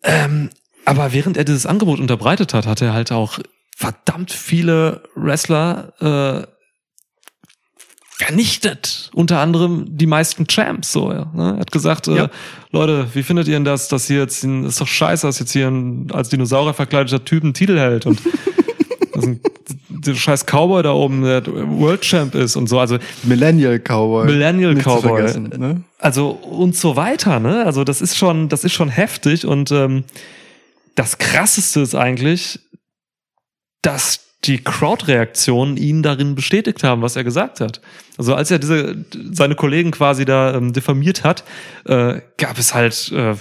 Ähm, aber während er dieses Angebot unterbreitet hat, hat er halt auch verdammt viele Wrestler äh, vernichtet. Unter anderem die meisten Champs. So, ja, ne? Er hat gesagt, äh, Ja. Leute, wie findet ihr denn das, dass hier jetzt, ein, ist doch scheiße, dass jetzt hier ein als Dinosaurier verkleideter Typ einen Titel hält und das ist ein, der scheiß Cowboy da oben, der World Champ ist und so. Also Millennial Cowboy. Millennial Nicht Cowboy. ne? also und so weiter, ne? Also das ist schon, das ist schon heftig und ähm, das krasseste ist eigentlich, dass die Crowd-Reaktionen ihn darin bestätigt haben, was er gesagt hat. Also als er diese seine Kollegen quasi da ähm, diffamiert hat, äh, gab es halt äh,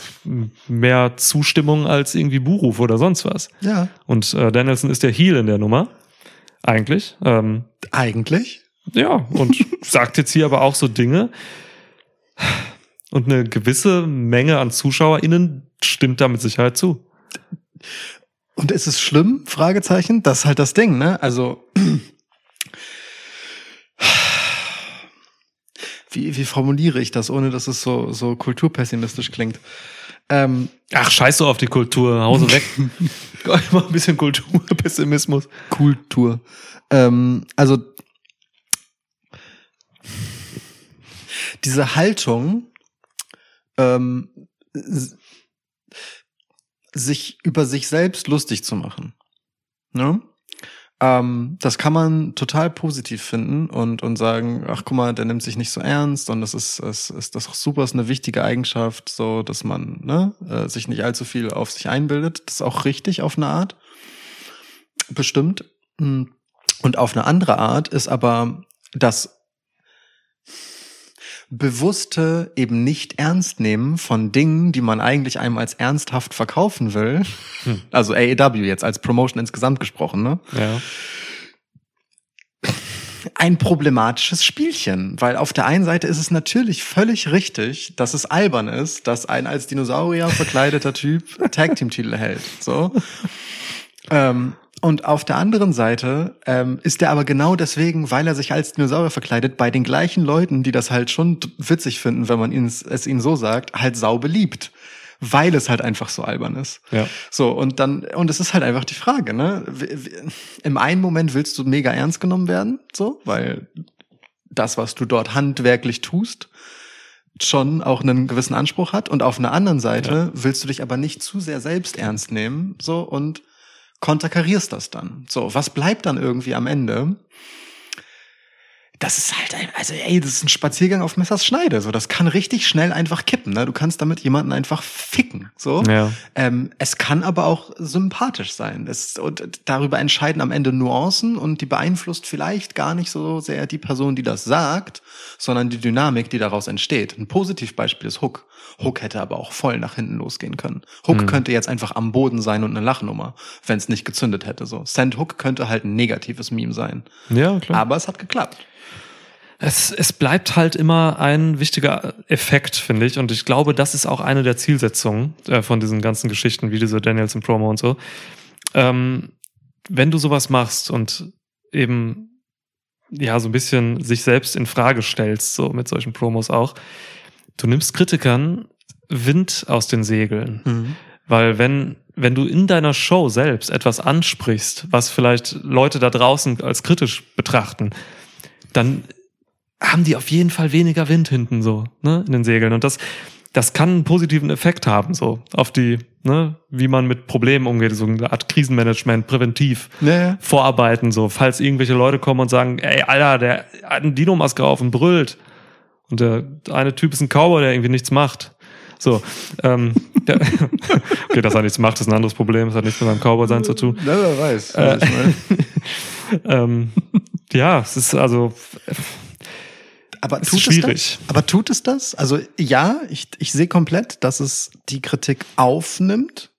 mehr Zustimmung als irgendwie Buhruf oder sonst was. Ja. Und äh, Danielson ist der Heel in der Nummer, eigentlich. Ähm, Eigentlich? ja, und sagt jetzt hier aber auch so Dinge. Und eine gewisse Menge an ZuschauerInnen stimmt da mit Sicherheit zu. Und ist es schlimm? Fragezeichen. Das ist halt das Ding, ne? Also wie, wie formuliere ich das, ohne dass es so so kulturpessimistisch klingt? Ähm, Ach, scheiß doch auf die Kultur, Hause weg. Mal ein bisschen Kulturpessimismus. Kultur. Ähm, also diese Haltung, ähm, sich über sich selbst lustig zu machen. Ne? Ähm, das kann man total positiv finden und, und sagen, ach guck mal, der nimmt sich nicht so ernst und das ist, das ist das ist super, ist eine wichtige Eigenschaft, so dass man ne, äh, sich nicht allzu viel auf sich einbildet. Das ist auch richtig auf eine Art. Bestimmt. Mm. Und auf eine andere Art ist aber das bewusste eben nicht ernst nehmen von Dingen, die man eigentlich einem als ernsthaft verkaufen will. Hm. Also AEW jetzt als Promotion insgesamt gesprochen, ne? Ja. ein problematisches Spielchen, weil auf der einen Seite ist es natürlich völlig richtig, dass es albern ist, dass ein als Dinosaurier verkleideter Typ Tag Team Titel hält, so. Ähm, und auf der anderen Seite ähm, ist er aber genau deswegen, weil er sich als Dinosaurier verkleidet, bei den gleichen Leuten, die das halt schon witzig finden, wenn man ihnen, es ihnen so sagt, halt sau beliebt. Weil es halt einfach so albern ist. Ja. So, und dann, und es ist halt einfach die Frage, ne? Im einen Moment willst du mega ernst genommen werden, so, weil das, was du dort handwerklich tust, schon auch einen gewissen Anspruch hat. Und auf einer anderen Seite willst du dich aber nicht zu sehr selbst ernst nehmen, so, und konterkarierst das dann. So, was bleibt dann irgendwie am Ende? Das ist halt, ein, also ey, das ist ein Spaziergang auf Messers Schneide. So, das kann richtig schnell einfach kippen. Ne? Du kannst damit jemanden einfach ficken. So, Ja. ähm, es kann aber auch sympathisch sein. Es, und darüber entscheiden am Ende Nuancen und die beeinflusst vielleicht gar nicht so sehr die Person, die das sagt, sondern die Dynamik, die daraus entsteht. Ein Positivbeispiel ist Hook. Hook hätte aber auch voll nach hinten losgehen können. Hook könnte jetzt einfach am Boden sein und eine Lachnummer, wenn es nicht gezündet hätte. So, Send Hook könnte halt ein negatives Meme sein. Ja, klar. Aber es hat geklappt. Es, es bleibt halt immer ein wichtiger Effekt, finde ich. Und ich glaube, das ist auch eine der Zielsetzungen äh, von diesen ganzen Geschichten, wie diese Danielson Promo und so. Ähm, wenn du sowas machst und eben ja so ein bisschen sich selbst in Frage stellst, so mit solchen Promos auch, du nimmst Kritikern Wind aus den Segeln. Weil wenn, wenn du in deiner Show selbst etwas ansprichst, was vielleicht Leute da draußen als kritisch betrachten, dann haben die auf jeden Fall weniger Wind hinten so, ne, in den Segeln. Und das, das kann einen positiven Effekt haben, so, auf die, ne, wie man mit Problemen umgeht, so eine Art Krisenmanagement, präventiv. Ja, ja. Vorarbeiten, so, falls irgendwelche Leute kommen und sagen, ey, Alter, der hat eine Dino-Maske auf und brüllt. Und der eine Typ ist ein Cowboy, der irgendwie nichts macht. So, ähm, der, okay, dass er nichts macht, ist ein anderes Problem. Das hat nichts mit seinem Cowboy-Sein zu tun. Ja, wer weiß. Äh. Ähm, ja, es ist also, Aber tut ist es schwierig. das? Aber tut es das? Also ja, ich, ich sehe komplett, dass es die Kritik aufnimmt.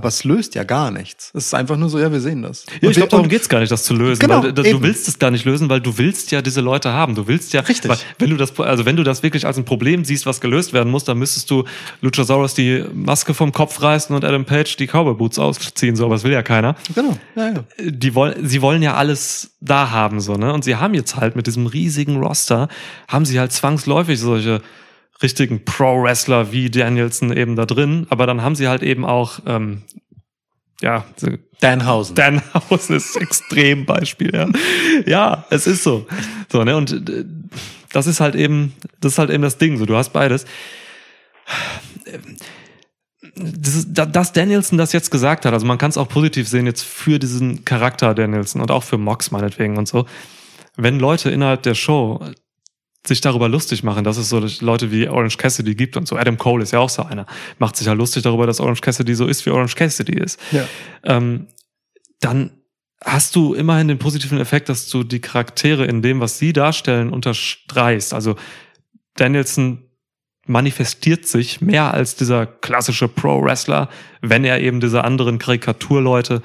Aber es löst ja gar nichts. Es ist einfach nur so, ja, wir sehen das. Ja, ich glaube, darum geht's gar nicht, das zu lösen. Genau, weil, du, eben. du willst es gar nicht lösen, weil du willst ja diese Leute haben. Du willst ja, Richtig. Weil, wenn du das, also wenn du das wirklich als ein Problem siehst, was gelöst werden muss, dann müsstest du Luchasaurus die Maske vom Kopf reißen und Adam Page die Cowboy Boots ausziehen. So, aber das will ja keiner. Genau, ja, ja. die wollen, sie wollen ja alles da haben, so, ne? Und sie haben jetzt halt mit diesem riesigen Roster, haben sie halt zwangsläufig solche richtigen Pro-Wrestler wie Danielson eben da drin, aber dann haben sie halt eben auch, ähm, ja, Danhausen. Danhausen ist ein Extrembeispiel, ja. Ja, es ist so. So, ne? Und äh, das ist halt eben, das ist halt eben das Ding. So, du hast beides. Das ist, da- dass Danielson das jetzt gesagt hat, also man kann es auch positiv sehen jetzt für diesen Charakter Danielson und auch für Mox meinetwegen und so. Wenn Leute innerhalb der Show sich darüber lustig machen, dass es so Leute wie Orange Cassidy gibt und so. Adam Cole ist ja auch so einer. Macht sich halt lustig darüber, dass Orange Cassidy so ist, wie Orange Cassidy ist ja. ähm, dann hast du immerhin den positiven Effekt, dass du die Charaktere in dem, was sie darstellen, unterstreichst. Also Danielson manifestiert sich mehr als dieser klassische Pro-Wrestler, wenn er eben diese anderen Karikaturleute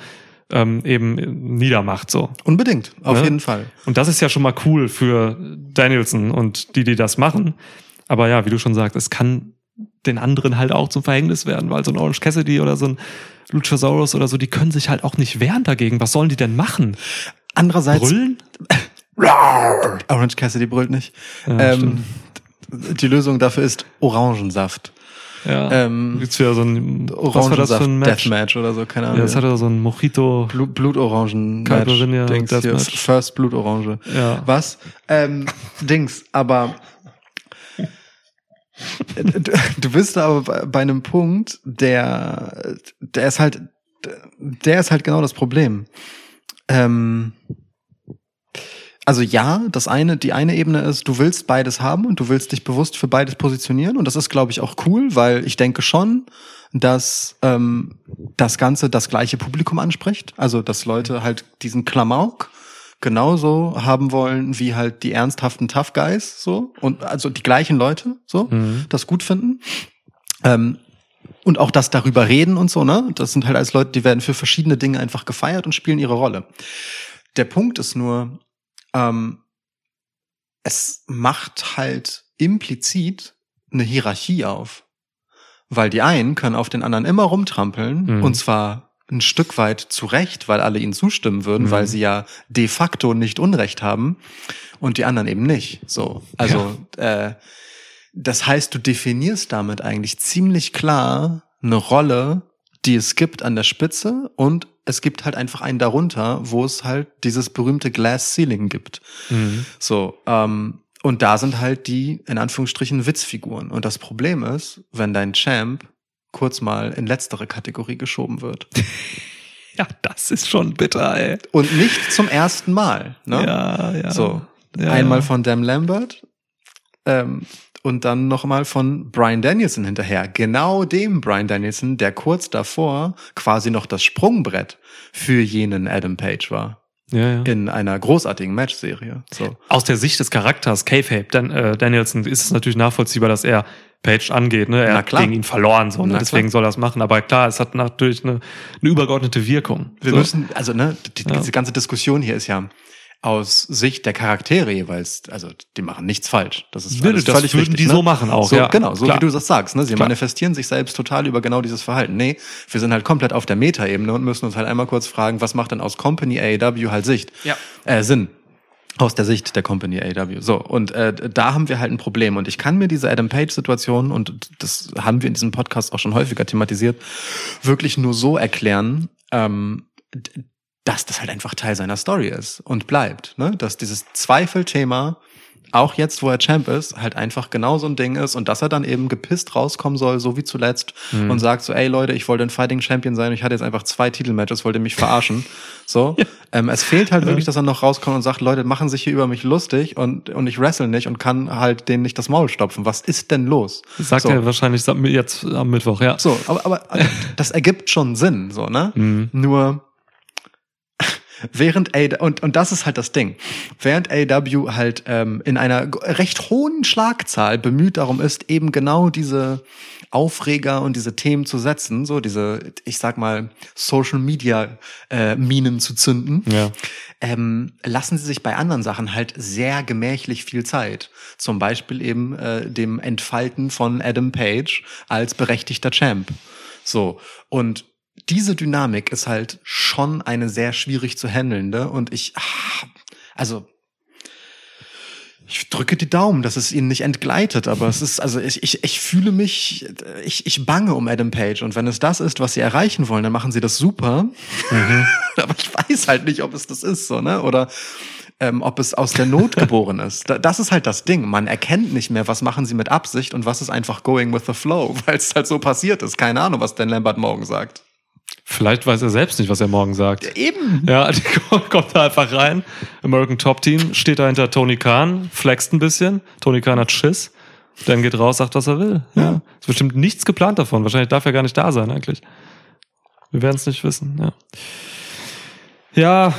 ähm, eben niedermacht. So. Unbedingt, auf Ne? jeden Fall. Und das ist ja schon mal cool für Danielson und die, die das machen. Aber ja, wie du schon sagst, es kann den anderen halt auch zum Verhängnis werden, weil so ein Orange Cassidy oder so ein Luchasaurus oder so, die können sich halt auch nicht wehren dagegen. Was sollen die denn machen? Andererseits, Brüllen? Orange Cassidy brüllt nicht. Ja, ähm, die Lösung dafür ist Orangensaft. Ja. Ähm, Gibt's wieder so ein, was war das Orangensaft für ein Match? Deathmatch oder so, keine Ahnung. Ja, das hatte so ein Mojito. Blut, Blutorangen Dings hier, Deathmatch. First Blutorange. Ja. Was? Ähm, Dings, aber du, du bist da aber bei, bei einem Punkt, der der ist halt der ist halt genau das Problem. Ähm, also ja, das eine, die eine Ebene ist, du willst beides haben und du willst dich bewusst für beides positionieren und das ist, glaube ich, auch cool, weil ich denke schon, dass ähm, das Ganze das gleiche Publikum anspricht. Also dass Leute halt diesen Klamauk genauso haben wollen wie halt die ernsthaften Tough Guys so und also die gleichen Leute so Mhm. das gut finden. Ähm, und auch das darüber reden und so, ne? Das sind halt alles Leute, die werden für verschiedene Dinge einfach gefeiert und spielen ihre Rolle. Der Punkt ist nur, ähm, es macht halt implizit eine Hierarchie auf. Weil die einen können auf den anderen immer rumtrampeln Mhm. und zwar ein Stück weit zu Recht, weil alle ihnen zustimmen würden, Mhm. weil sie ja de facto nicht Unrecht haben und die anderen eben nicht. So, also äh, das heißt, du definierst damit eigentlich ziemlich klar eine Rolle, die es gibt an der Spitze und es gibt halt einfach einen darunter, wo es halt dieses berühmte Glass Ceiling gibt. Mhm. So, ähm, und da sind halt die, in Anführungsstrichen, Witzfiguren. Und das Problem ist, wenn dein Champ kurz mal in letztere Kategorie geschoben wird. Ja, das ist schon bitter, ey. Und nicht zum ersten Mal. Ne? Ja, ja. So, ja, einmal ja. von Dan Lambert ähm, und dann nochmal von Brian Danielson hinterher. Genau dem Brian Danielson, der kurz davor quasi noch das Sprungbrett für jenen Adam Page war. Ja, ja. In einer großartigen Matchserie. So. Aus der Sicht des Charakters K-Fape Dan, äh, Danielson ist es natürlich nachvollziehbar, dass er Page angeht. Ne? Er hat gegen ihn verloren, so, ne? Deswegen soll er das machen. Aber klar, es hat natürlich eine, eine übergeordnete Wirkung. Wir so. müssen, also ne, die, Ja. diese ganze Diskussion hier ist ja aus Sicht der Charaktere jeweils, also die machen nichts falsch. Das ist alles das völlig würden richtig, die ne? so machen auch, So, ja. Genau, so Klar. wie du das sagst. Ne? Sie Klar. manifestieren sich selbst total über genau dieses Verhalten. Nee, wir sind halt komplett auf der Metaebene und müssen uns halt einmal kurz fragen, was macht denn aus Company AEW halt Sicht? Ja. Äh, Sinn. Aus der Sicht der Company AEW. So, und äh, da haben wir halt ein Problem. Und ich kann mir diese Adam Page-Situation, und das haben wir in diesem Podcast auch schon häufiger thematisiert, wirklich nur so erklären, ähm, dass das halt einfach Teil seiner Story ist und bleibt. Ne? Dass dieses Zweifelthema, auch jetzt, wo er Champ ist, halt einfach genau so ein Ding ist und dass er dann eben gepisst rauskommen soll, so wie zuletzt, Mhm. und sagt so, ey Leute, ich wollte ein Fighting Champion sein, ich hatte jetzt einfach zwei Titelmatches, wollt ihr mich verarschen. So. Ähm, es fehlt halt wirklich, dass er noch rauskommt und sagt, Leute, machen sich hier über mich lustig und, und ich wrestle nicht und kann halt denen nicht das Maul stopfen. Was ist denn los? Sagt so. er wahrscheinlich jetzt am Mittwoch, ja. So, aber, aber also, das ergibt schon Sinn, so, ne? Mhm. Nur während A und und das ist halt das Ding, während AW halt ähm, in einer recht hohen Schlagzahl bemüht darum ist, eben genau diese Aufreger und diese Themen zu setzen, so diese, ich sag mal, Social Media äh, Minen zu zünden, Ja. ähm, lassen sie sich bei anderen Sachen halt sehr gemächlich viel Zeit. Zum Beispiel eben äh, dem Entfalten von Adam Page als berechtigter Champ. So. Und diese Dynamik ist halt schon eine sehr schwierig zu handelnde und ich, ah, also, ich drücke die Daumen, dass es ihnen nicht entgleitet, aber es ist, also ich, ich, ich fühle mich, ich, ich bange um Adam Page und wenn es das ist, was sie erreichen wollen, dann machen sie das super. aber ich weiß halt nicht, ob es das ist, so, ne? Oder ähm, ob es aus der Not geboren ist. Da- Das ist halt das Ding. Man erkennt nicht mehr, was machen sie mit Absicht und was ist einfach going with the flow, weil es halt so passiert ist. Keine Ahnung, was Dan Lambert morgen sagt. Vielleicht weiß er selbst nicht, was er morgen sagt. Eben. Ja, kommt da einfach rein. American Top Team steht da hinter Tony Khan, flext ein bisschen. Tony Khan hat Schiss. Dann geht raus, sagt, was er will. Ja. Ist bestimmt nichts geplant davon. Wahrscheinlich darf er gar nicht da sein, eigentlich. Wir werden es nicht wissen, ja. Ja,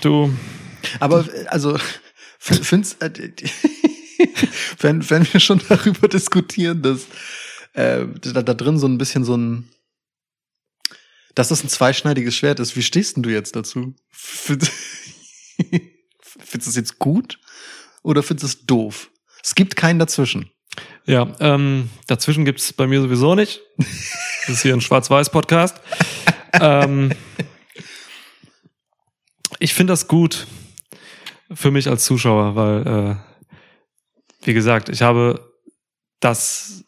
du, Aber also find's, äh, wenn, wenn wir schon darüber diskutieren, dass äh, da, da drin so ein bisschen so ein dass das ein zweischneidiges Schwert ist, wie stehst denn du jetzt dazu? Find- Findest du es jetzt gut oder findest du es doof? Es gibt keinen dazwischen. Ja, ähm, dazwischen gibt's bei mir sowieso nicht. Das ist hier ein Schwarz-Weiß-Podcast. ähm, ich finde das gut für mich als Zuschauer, weil, äh, wie gesagt, ich habe das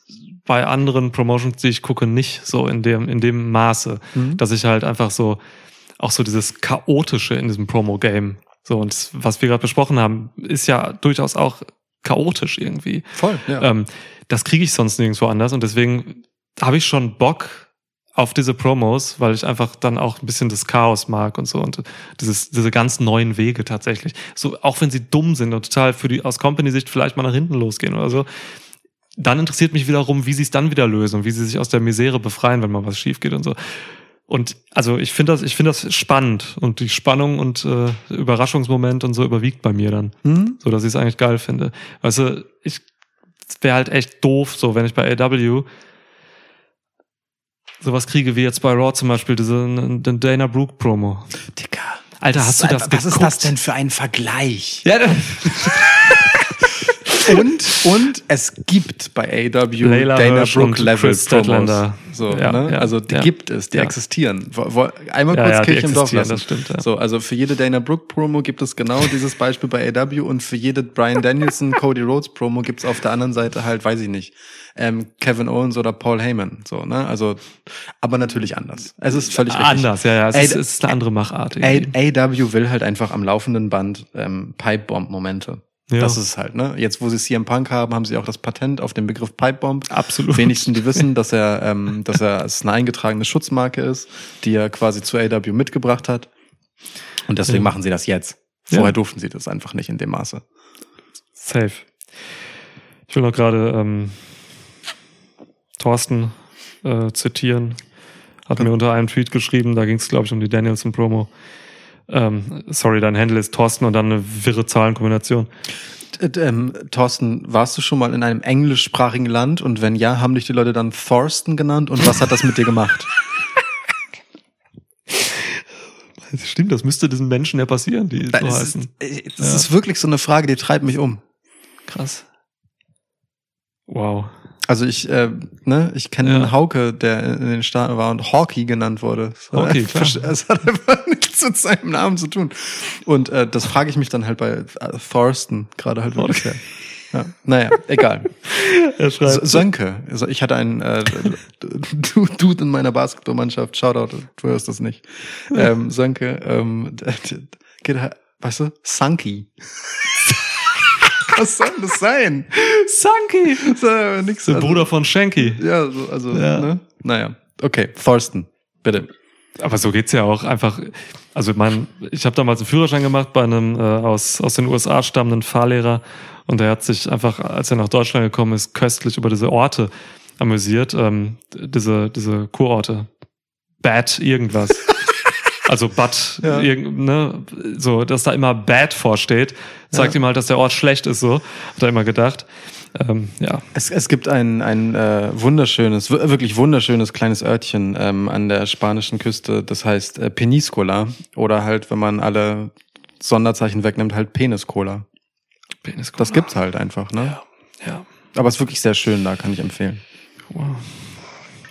bei anderen Promotions, die ich gucke, nicht so in dem, in dem Maße, Mhm. dass ich halt einfach so, auch so dieses Chaotische in diesem Promo-Game, so, und was wir gerade besprochen haben, ist ja durchaus auch chaotisch irgendwie. Voll, ja. Ähm, das kriege ich sonst nirgendwo anders und deswegen habe ich schon Bock auf diese Promos, weil ich einfach dann auch ein bisschen das Chaos mag und so und dieses, diese ganz neuen Wege tatsächlich. So, auch wenn sie dumm sind und total für die aus Company-Sicht vielleicht mal nach hinten losgehen oder so, dann interessiert mich wiederum, wie sie es dann wieder lösen und wie sie sich aus der Misere befreien, wenn mal was schief geht und so. Und also ich finde das, ich finde das spannend und die Spannung und äh, Überraschungsmoment und so überwiegt bei mir dann Hm? so dass ich es eigentlich geil finde. Weißt du, ich wäre halt echt doof, so wenn ich bei AW sowas kriege wie jetzt bei Raw zum Beispiel, diese den Dana Brooke Promo. Digga. Alter, hast du das Was ist geguckt? das denn für ein Vergleich? Ja, Und, und es gibt bei AW Leila Dana Brooke Level Promos. So, Ja, ne? ja, also die ja. gibt es, die existieren. Einmal kurz Kirche im Dorf lassen. das stimmt, ja. So, also für jede Dana Brooke Promo gibt es genau dieses Beispiel bei AW und für jede Brian Danielson, Cody Rhodes Promo gibt es auf der anderen Seite halt, weiß ich nicht, ähm, Kevin Owens oder Paul Heyman. So, ne? Also, aber natürlich anders. Es ist völlig richtig. anders, ja, ja. Es, ist, es ist eine andere Machart. irgendwie. AW will halt einfach am laufenden Band ähm, Pipebomb-Momente. Ja. Das ist es halt, ne? Jetzt, wo sie CM Punk haben, haben sie auch das Patent auf den Begriff Pipebomb. Absolut. Wenigstens die wissen, dass er, ähm, dass er es eine eingetragene Schutzmarke ist, die er quasi zu AW mitgebracht hat. Und deswegen Ja. machen sie das jetzt. Vorher Ja. durften sie das einfach nicht in dem Maße. Safe. Ich will noch gerade ähm, Thorsten äh, zitieren. Hat mir unter einem Tweet geschrieben, da ging es, glaube ich, um die Danielson-Promo. Ähm, sorry, dein Handle ist Thorsten und dann eine wirre Zahlenkombination. Ähm, Thorsten, warst du schon mal in einem englischsprachigen Land? Und wenn ja, haben dich die Leute dann Thorsten genannt? Und was hat das mit dir gemacht? Stimmt, das müsste diesen Menschen ja passieren, die so Das, ist, heißen. äh, das ist wirklich so eine Frage, die treibt mich um. Krass. Wow. Also ich, äh, ne, ich kenne Ja. einen Hauke, der in den Staaten war und Hawkey genannt wurde. Das Hawkey, klar. Es hat einfach nichts mit seinem Namen zu tun. Und äh, das frage ich mich dann halt bei äh, Thorsten gerade halt wirklich. Okay. Ja. Naja, egal. Er schreibt. Sönke. Also ich hatte einen äh, Du- Dude in meiner Basketballmannschaft. Shoutout, du hörst das nicht. Ähm, Sönke, ähm, geht, weißt du, Sunky. Was soll das sein? Ist ja nix. Der also- Bruder von Shanky. ja, so, also, Ja. ne? Naja. Okay, Thorsten, bitte. Aber so geht's ja auch einfach. Also mein, ich habe damals einen Führerschein gemacht bei einem äh, aus aus den USA stammenden Fahrlehrer und er hat sich einfach, als er nach Deutschland gekommen ist, köstlich über diese Orte amüsiert, ähm, diese diese Kurorte, Bad irgendwas. Also Bad, Ja. irgend, ne, so, dass da immer Bad vorsteht, zeigt Ja. ihm halt, dass der Ort schlecht ist, so, hat er immer gedacht. Ähm, ja. Es, es gibt ein, ein äh, wunderschönes, wir- wirklich wunderschönes kleines Örtchen ähm, an der spanischen Küste, das heißt äh, Peniscola. Oder halt, wenn man alle Sonderzeichen wegnimmt, halt Peniscola. Penis Das gibt's halt einfach, ne? Ja. ja. Aber es ist wirklich sehr schön da, kann ich empfehlen.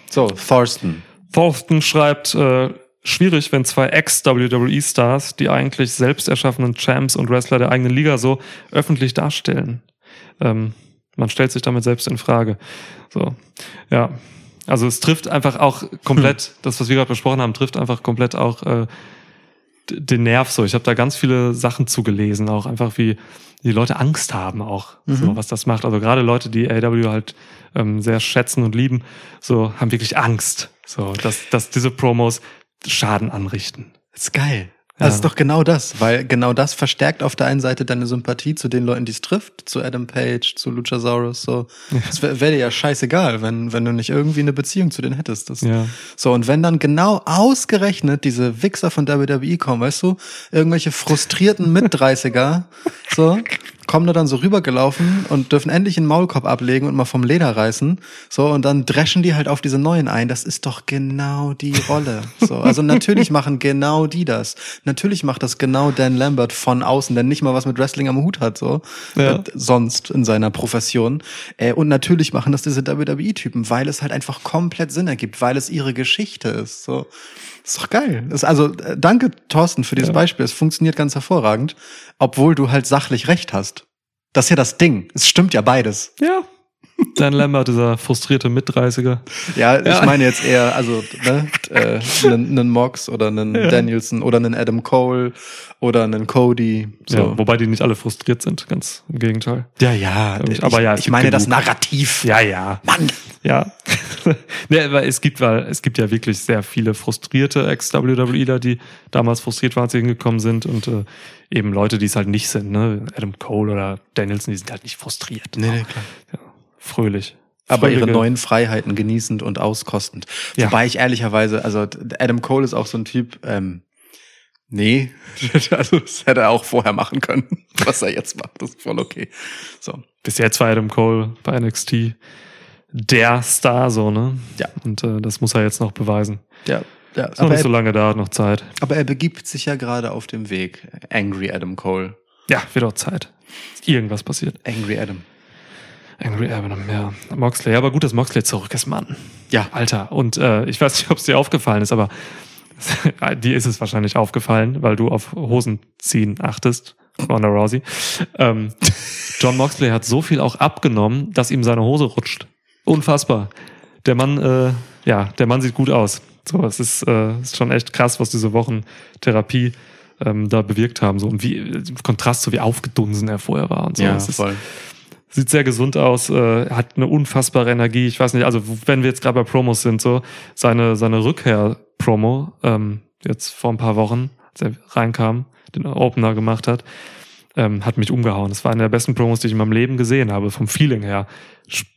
So, Thorsten. Thorsten schreibt, äh, schwierig, wenn zwei Ex-WWE-Stars die eigentlich selbst erschaffenen Champs und Wrestler der eigenen Liga so öffentlich darstellen. Ähm, man stellt sich damit selbst in Frage. So, ja. Also es trifft einfach auch komplett, das, was wir gerade besprochen haben, trifft einfach komplett auch äh, den Nerv so. Ich habe da ganz viele Sachen zugelesen, auch einfach wie die Leute Angst haben auch, so was das macht. Also gerade Leute, die AW halt ähm, sehr schätzen und lieben, so haben wirklich Angst, so dass, dass diese Promos Schaden anrichten. Das ist geil. Ja. Das ist doch genau das, weil genau das verstärkt auf der einen Seite deine Sympathie zu den Leuten, die es trifft, zu Adam Page, zu Luchasaurus, so. Es wäre wär dir ja scheißegal, wenn, wenn du nicht irgendwie eine Beziehung zu denen hättest. Das, Ja. So, und wenn dann genau ausgerechnet diese Wichser von WWE kommen, weißt du, irgendwelche frustrierten Mit-30er, so, kommen da dann so rübergelaufen und dürfen endlich einen Maulkorb ablegen und mal vom Leder reißen, so, und dann dreschen die halt auf diese neuen ein. Das ist doch genau die Rolle. So, also natürlich machen genau die das. Natürlich macht das genau Dan Lambert von außen, der nicht mal was mit Wrestling am Hut hat, so, Ja. äh, sonst in seiner Profession. Äh, und natürlich machen das diese WWE-Typen, weil es halt einfach komplett Sinn ergibt, weil es ihre Geschichte ist. So. Ist doch geil. Das, also, äh, danke, Thorsten, für dieses Ja. Beispiel. Es funktioniert ganz hervorragend, obwohl du halt sachlich recht hast. Das ist ja das Ding. Es stimmt ja beides. Ja. Dan Lambert, dieser frustrierte Mit-30er. Ja, Ja. ich meine jetzt eher, also, ne, äh, einen, einen Mox oder einen Ja. Danielson oder einen Adam Cole oder einen Cody. So. Ja, wobei die nicht alle frustriert sind, ganz im Gegenteil. Ja, ja, Aber ich, ja, es ich meine das genug. Narrativ. Ja, ja. Mann. Ja. nee, aber es gibt, weil es gibt ja wirklich sehr viele frustrierte Ex-WWEler, die damals frustriert waren, als sie hingekommen sind und äh, eben Leute, die es halt nicht sind, ne? Adam Cole oder Danielson, die sind halt nicht frustriert. Nee, nee, klar. Ja, fröhlich. aber ihre neuen Freiheiten genießend und auskostend. Ja. Wobei ich ehrlicherweise, also Adam Cole ist auch so ein Typ, ähm, nee, also das hätte er auch vorher machen können, was er jetzt macht, das ist voll okay. So, Bis jetzt war Adam Cole bei NXT der Star, so, ne? Ja. Und äh, das muss er jetzt noch beweisen. ja, ja Ist noch nicht so lange da, hat noch Zeit. aber er begibt sich ja gerade auf dem Weg. Angry Adam Cole. Ja, wird auch Zeit. Irgendwas passiert. Angry Adam. Angry Adam, ja. Moxley, aber gut, dass Moxley zurück ist, Mann. Ja, Alter, und äh, ich weiß nicht, ob es dir aufgefallen ist, aber dir ist es wahrscheinlich aufgefallen, weil du auf Hosen ziehen achtest, Ronda Rousey. Ähm, John Moxley hat so viel auch abgenommen, dass ihm seine Hose rutscht. Unfassbar. Der Mann, äh, ja, der Mann sieht gut aus. So, es ist, äh, ist schon echt krass, was diese Wochen Therapie ähm, da bewirkt haben. So und wie im Kontrast zu wie aufgedunsen er vorher war und so. ja, Es ist, voll. Sieht sehr gesund aus, äh, hat eine unfassbare Energie. Ich weiß nicht, also wenn wir jetzt gerade bei Promos sind, so seine seine Rückkehr-Promo ähm, jetzt vor ein paar Wochen, als er reinkam, den Opener gemacht hat, ähm, hat mich umgehauen. Das war eine der besten Promos, die ich in meinem Leben gesehen habe, vom Feeling her. Sp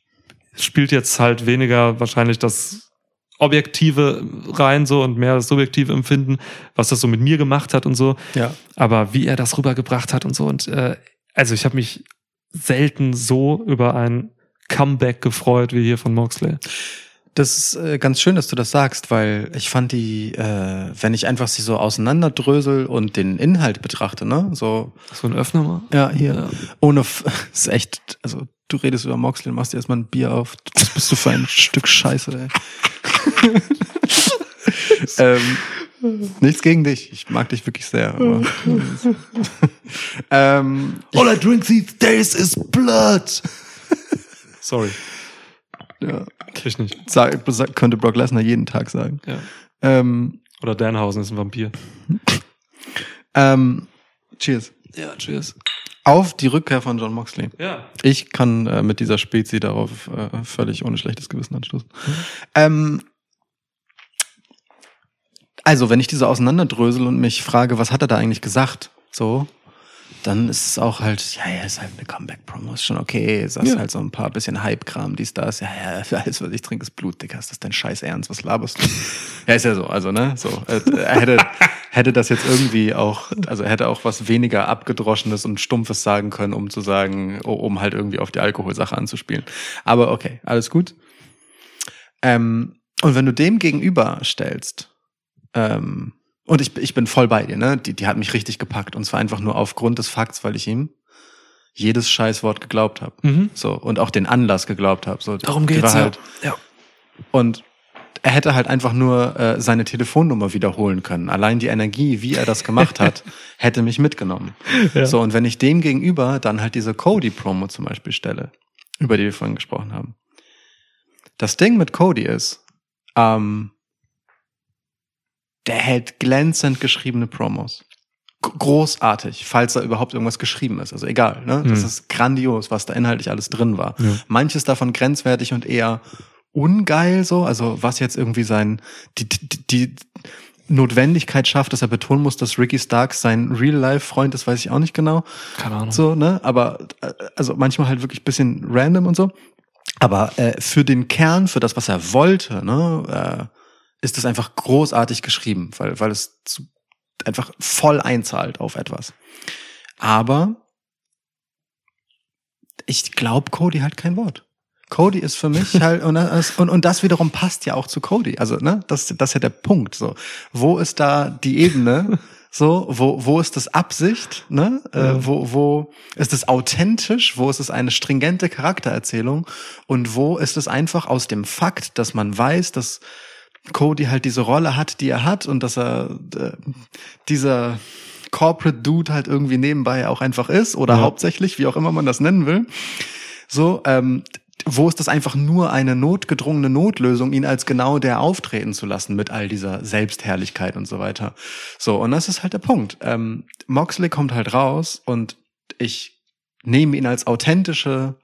spielt jetzt halt weniger wahrscheinlich das Objektive rein so und mehr das subjektive Empfinden, was das so mit mir gemacht hat und so Ja. aber wie er das rübergebracht hat und so. Und äh, also ich habe mich selten so über ein Comeback gefreut wie hier von Moxley. Das ist äh, ganz schön, dass du das sagst, weil ich fand die, äh, wenn ich einfach sie so auseinanderdrösel und den Inhalt betrachte, ne, so So ein Öffner mal. Ja, hier. Ja. Ohne, ist echt, also du redest über Moxley und machst dir erstmal ein Bier auf. Was bist du für ein Stück Scheiße, ey. ähm, nichts gegen dich. Ich mag dich wirklich sehr. Aber, ähm, All I drink these days is blood. Sorry, ja, ich nicht. sag, sag- könnte Brock Lesnar jeden Tag sagen. Ja. Ähm, Oder Danhausen ist ein Vampir. ähm, cheers. Ja, cheers. Auf die Rückkehr von John Moxley. Ja. Ich kann äh, mit dieser Spezi darauf äh, völlig ohne schlechtes Gewissen anstoßen. Ähm, also, wenn ich diese auseinanderdrösel und mich frage, was hat er da eigentlich gesagt, so, dann ist es auch halt, ja, ja, ist halt eine Comeback-Promo, ist schon okay, ist Ja. halt so ein paar bisschen Hype-Kram, dies, das, ja, ja, für alles, was ich trinke, ist Blut, Digga, ist das dein scheiß Ernst, was laberst du? ja, ist ja so, also, ne, so, äh, er hätte, hätte das jetzt irgendwie auch, also hätte auch was weniger abgedroschenes und stumpfes sagen können, um zu sagen, um halt irgendwie auf die Alkoholsache anzuspielen. Aber okay, alles gut. Ähm, und wenn du dem gegenüberstellst, ähm, und ich, ich bin voll bei dir, ne? Die, die hat mich richtig gepackt. Und zwar einfach nur aufgrund des Fakts, weil ich ihm jedes Scheißwort geglaubt habe. Mhm. So, und auch den Anlass geglaubt habe. So, Darum geht's war ja. halt, ja. Und er hätte halt einfach nur äh, seine Telefonnummer wiederholen können. Allein die Energie, wie er das gemacht hat, hätte mich mitgenommen. Ja. So, und wenn ich dem gegenüber dann halt diese Cody-Promo zum Beispiel stelle, über die wir vorhin gesprochen haben. Das Ding mit Cody ist, ähm, der hält glänzend geschriebene Promos. G- Großartig, falls da überhaupt irgendwas geschrieben ist. Also egal, ne? Das Mhm. ist grandios, was da inhaltlich alles drin war. Ja. Manches davon grenzwertig und eher ungeil so, also was jetzt irgendwie sein, die, die, die Notwendigkeit schafft, dass er betonen muss, dass Ricky Starks sein Real-Life-Freund ist, weiß ich auch nicht genau. Keine Ahnung. So, ne? Aber äh, also manchmal halt wirklich bisschen random und so. Aber äh, für den Kern, für das, was er wollte, ne, äh, ist es einfach großartig geschrieben, weil, weil es zu, einfach voll einzahlt auf etwas. Aber ich glaube Cody halt kein Wort. Cody ist für mich halt, und das, und, und das wiederum passt ja auch zu Cody. Also, ne, das, das ist ja der Punkt. So, wo ist da die Ebene? So, wo, wo ist das Absicht? Ne? Äh, wo, wo ist es authentisch? Wo ist es eine stringente Charaktererzählung? Und wo ist es einfach aus dem Fakt, dass man weiß, dass Cody halt diese Rolle hat, die er hat und dass er äh, dieser Corporate Dude halt irgendwie nebenbei auch einfach ist oder Ja. hauptsächlich, wie auch immer man das nennen will. So, ähm, wo ist das einfach nur eine notgedrungene Notlösung, ihn als genau der auftreten zu lassen mit all dieser Selbstherrlichkeit und so weiter. So, und das ist halt der Punkt. Ähm, Moxley kommt halt raus und ich nehme ihn als authentische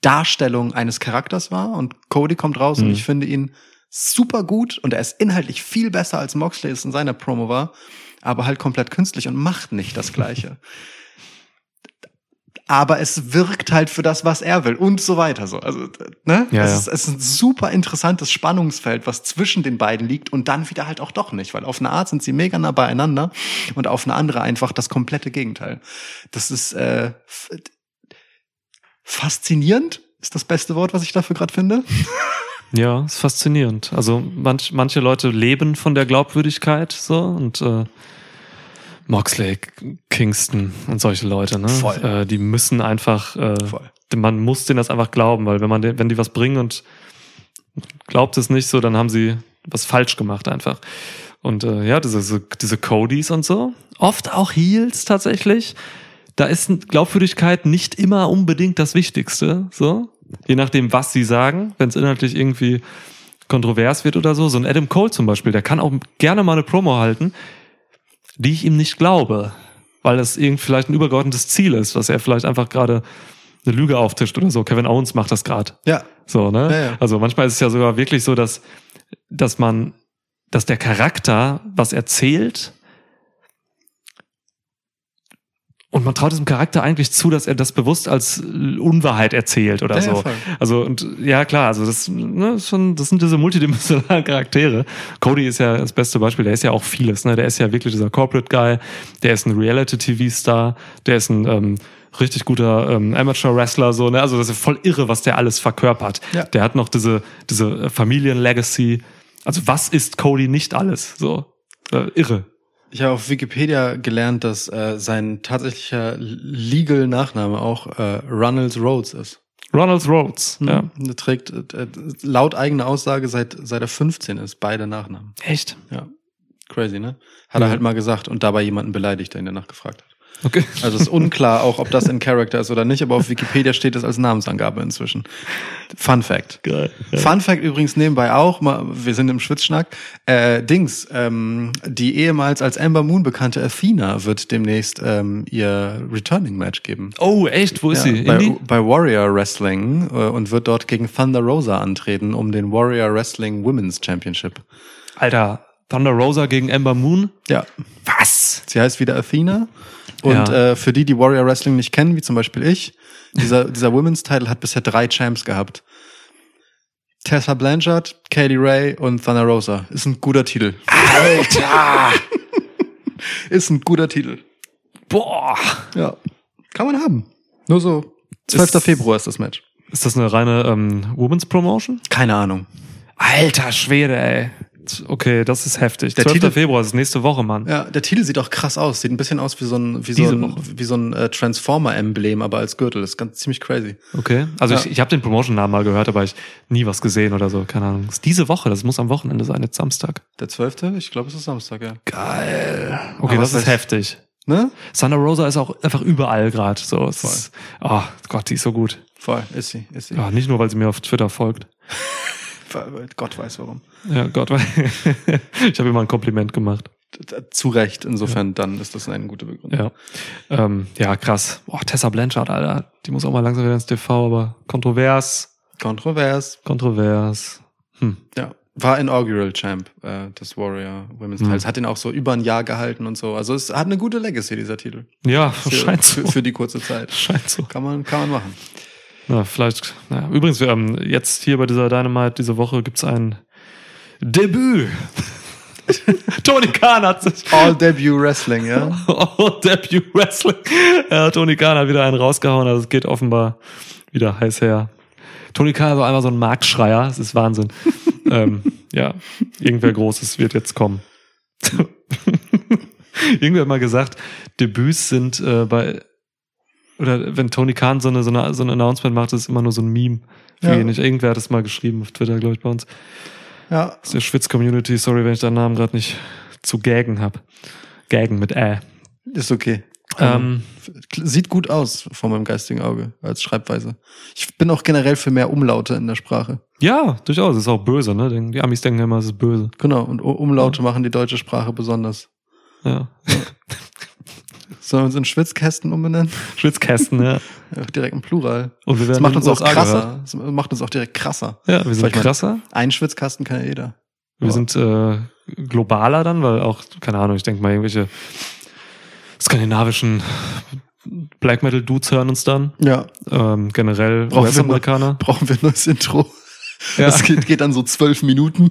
Darstellung eines Charakters wahr und Cody kommt raus und Mhm. ich finde ihn super gut und er ist inhaltlich viel besser als Moxley es in seiner Promo war, aber halt komplett künstlich und macht nicht das Gleiche. aber es wirkt halt für das, was er will und so weiter so. Also, ne? Ja, es. Ist, es ist ein super interessantes Spannungsfeld, was zwischen den beiden liegt und dann wieder halt auch doch nicht, weil auf eine Art sind sie mega nah beieinander und auf eine andere einfach das komplette Gegenteil. Das ist äh, faszinierend, ist das beste Wort, was ich dafür gerade finde. Ja, ist faszinierend. Also manch, manche Leute leben von der Glaubwürdigkeit so und äh, Moxley, Kingston und solche Leute, ne? Voll. Äh, die müssen einfach, äh, Voll. man muss denen das einfach glauben, weil wenn man, den- wenn die was bringen und glaubt es nicht so, dann haben sie was falsch gemacht einfach. Und äh, ja, diese, diese Codys und so, oft auch Heels tatsächlich. Da ist Glaubwürdigkeit nicht immer unbedingt das Wichtigste, so. Je nachdem, was sie sagen, wenn es inhaltlich irgendwie kontrovers wird oder so. So ein Adam Cole zum Beispiel, der kann auch gerne mal eine Promo halten, die ich ihm nicht glaube, weil das irgendwie vielleicht ein übergeordnetes Ziel ist, was er vielleicht einfach gerade eine Lüge auftischt oder so. Kevin Owens macht das gerade. Ja, So, ne? Ja, ja. Also manchmal ist es ja sogar wirklich so, dass, dass man, dass der Charakter was erzählt und man traut diesem Charakter eigentlich zu, dass er das bewusst als Unwahrheit erzählt oder Ja, ja, so. voll. also und ja klar, also das, ne, schon, das sind diese multidimensionalen Charaktere. Cody ist ja das beste Beispiel. Der ist ja auch vieles. Ne, der ist ja wirklich dieser Corporate Guy. Der ist ein Reality-TV-Star. Der ist ein ähm, richtig guter ähm, Amateur-Wrestler. So, ne? Also das ist voll irre, was der alles verkörpert. Ja. Der hat noch diese diese Familien-Legacy. Also was ist Cody nicht alles? So äh, irre. Ich habe auf Wikipedia gelernt, dass äh, sein tatsächlicher legal Nachname auch äh, Runnels Rhodes ist. Ronald Rhodes. Ja. Der trägt äh, laut eigener Aussage seit seit er 15 ist beide Nachnamen. Echt? Ja, crazy, ne? Hat Ja. er halt mal gesagt und dabei jemanden beleidigt, der ihn danach gefragt hat. Okay. Also ist unklar, auch ob das in Character ist oder nicht, aber auf Wikipedia steht es als Namensangabe inzwischen. Fun Fact. Geil. Ja. Fun Fact übrigens nebenbei auch, mal, wir sind im Schwitzschnack, äh, Dings, ähm, die ehemals als Amber Moon bekannte Athena wird demnächst ähm, ihr Returning Match geben. Oh, echt? Wo ist Ja, sie? bei, bei Warrior Wrestling äh, und wird dort gegen Thunder Rosa antreten um den Warrior Wrestling Women's Championship. Alter, Thunder Rosa gegen Ember Moon? Ja, Was? sie heißt wieder Athena. Und Ja. äh, für die, die Warrior Wrestling nicht kennen, wie zum Beispiel ich, dieser, dieser Women's Title hat bisher drei Champs gehabt. Tessa Blanchard, Kaylee Ray und Thunder Rosa. Ist ein guter Titel. Alter! Ist ein guter Titel. Boah. Ja. Kann man haben. Nur so. 12. Ist- Februar ist das Match. Ist das eine reine ähm, Women's Promotion? Keine Ahnung. Alter Schwede, ey. Okay, das ist heftig. Der 12. Titel- Februar ist nächste Woche, Mann. Ja, der Titel sieht auch krass aus. Sieht ein bisschen aus wie so ein, wie so ein, Woche. wie so ein äh, Transformer-Emblem, aber als Gürtel. Das ist ganz ziemlich crazy. Okay. Also Ja. ich, ich habe den Promotion-Namen mal gehört, aber ich nie was gesehen oder so. Keine Ahnung. Das ist diese Woche, das muss am Wochenende sein, jetzt Samstag. Der 12. Ich glaube, es ist Samstag, ja. Geil. Okay, Aber das ist heftig. Ne? Thunder Rosa ist auch einfach überall gerade. So, ist, oh Gott, die ist so gut. Voll. Ist sie, ist sie. Ja, nicht nur, weil sie mir auf Twitter folgt. Gott weiß warum. Ja, Gott, weil ich habe ihr mal ein Kompliment gemacht. Zu Recht. Insofern, dann ist das eine gute Begründung. Ja, ähm, ja, krass. Boah, Tessa Blanchard, Alter, die muss auch mal langsam wieder ins TV, aber kontrovers, Kontrovers. kontrovers. Hm. Ja. War Inaugural Champ äh, des Warrior Women's Mhm. Teils. Hat ihn auch so über ein Jahr gehalten und so. Also es hat eine gute Legacy, dieser Titel. Ja, Für, scheint so. für, für die kurze Zeit. scheint so. Kann man, kann man machen. Na, vielleicht, naja. Übrigens, haben jetzt hier bei dieser Dynamite diese Woche gibt's ein Debüt. Tony Khan hat sich All Debut Wrestling, ja? Oh, Debut Wrestling. Ja, Tony Khan hat wieder einen rausgehauen, also es geht offenbar wieder heiß her. Tony Khan war einfach so ein Marktschreier, das ist Wahnsinn. ähm, ja, irgendwer Großes wird jetzt kommen. Irgendwer hat mal gesagt, Debüts sind äh, bei, oder wenn Tony Khan so eine, so eine, so ein Announcement macht, ist immer nur so ein Meme. Für Ja. ihn nicht. Irgendwer hat das mal geschrieben auf Twitter, glaube ich, bei uns. Ja. Aus der Schwitz-Community, sorry, wenn ich deinen Namen gerade nicht zu gaggen hab. Gaggen mit Ä. Ist okay. Ähm, Sieht gut aus vor meinem geistigen Auge als Schreibweise. Ich bin auch generell für mehr Umlaute in der Sprache. Ja, durchaus. Ist auch böse, ne? Die Amis denken immer, es ist böse. Genau. Und Umlaute machen die deutsche Sprache besonders. Ja. Sollen wir uns in Schwitzkästen umbenennen? Schwitzkästen, ja. Ja, direkt im Plural. Und wir Das werden macht in uns auch krasser. Das macht uns auch direkt krasser. Ja, wir sind mein- krasser. Ein Schwitzkasten kann ja jeder. Wir Ja. sind äh, globaler dann, weil auch, keine Ahnung, ich denke mal, irgendwelche skandinavischen Black Metal Dudes hören uns dann. Ja. Ähm, generell Brauchen wir US-Amerikaner. Brauchen wir ein neues Intro. Ja. Das geht, geht dann so zwölf Minuten.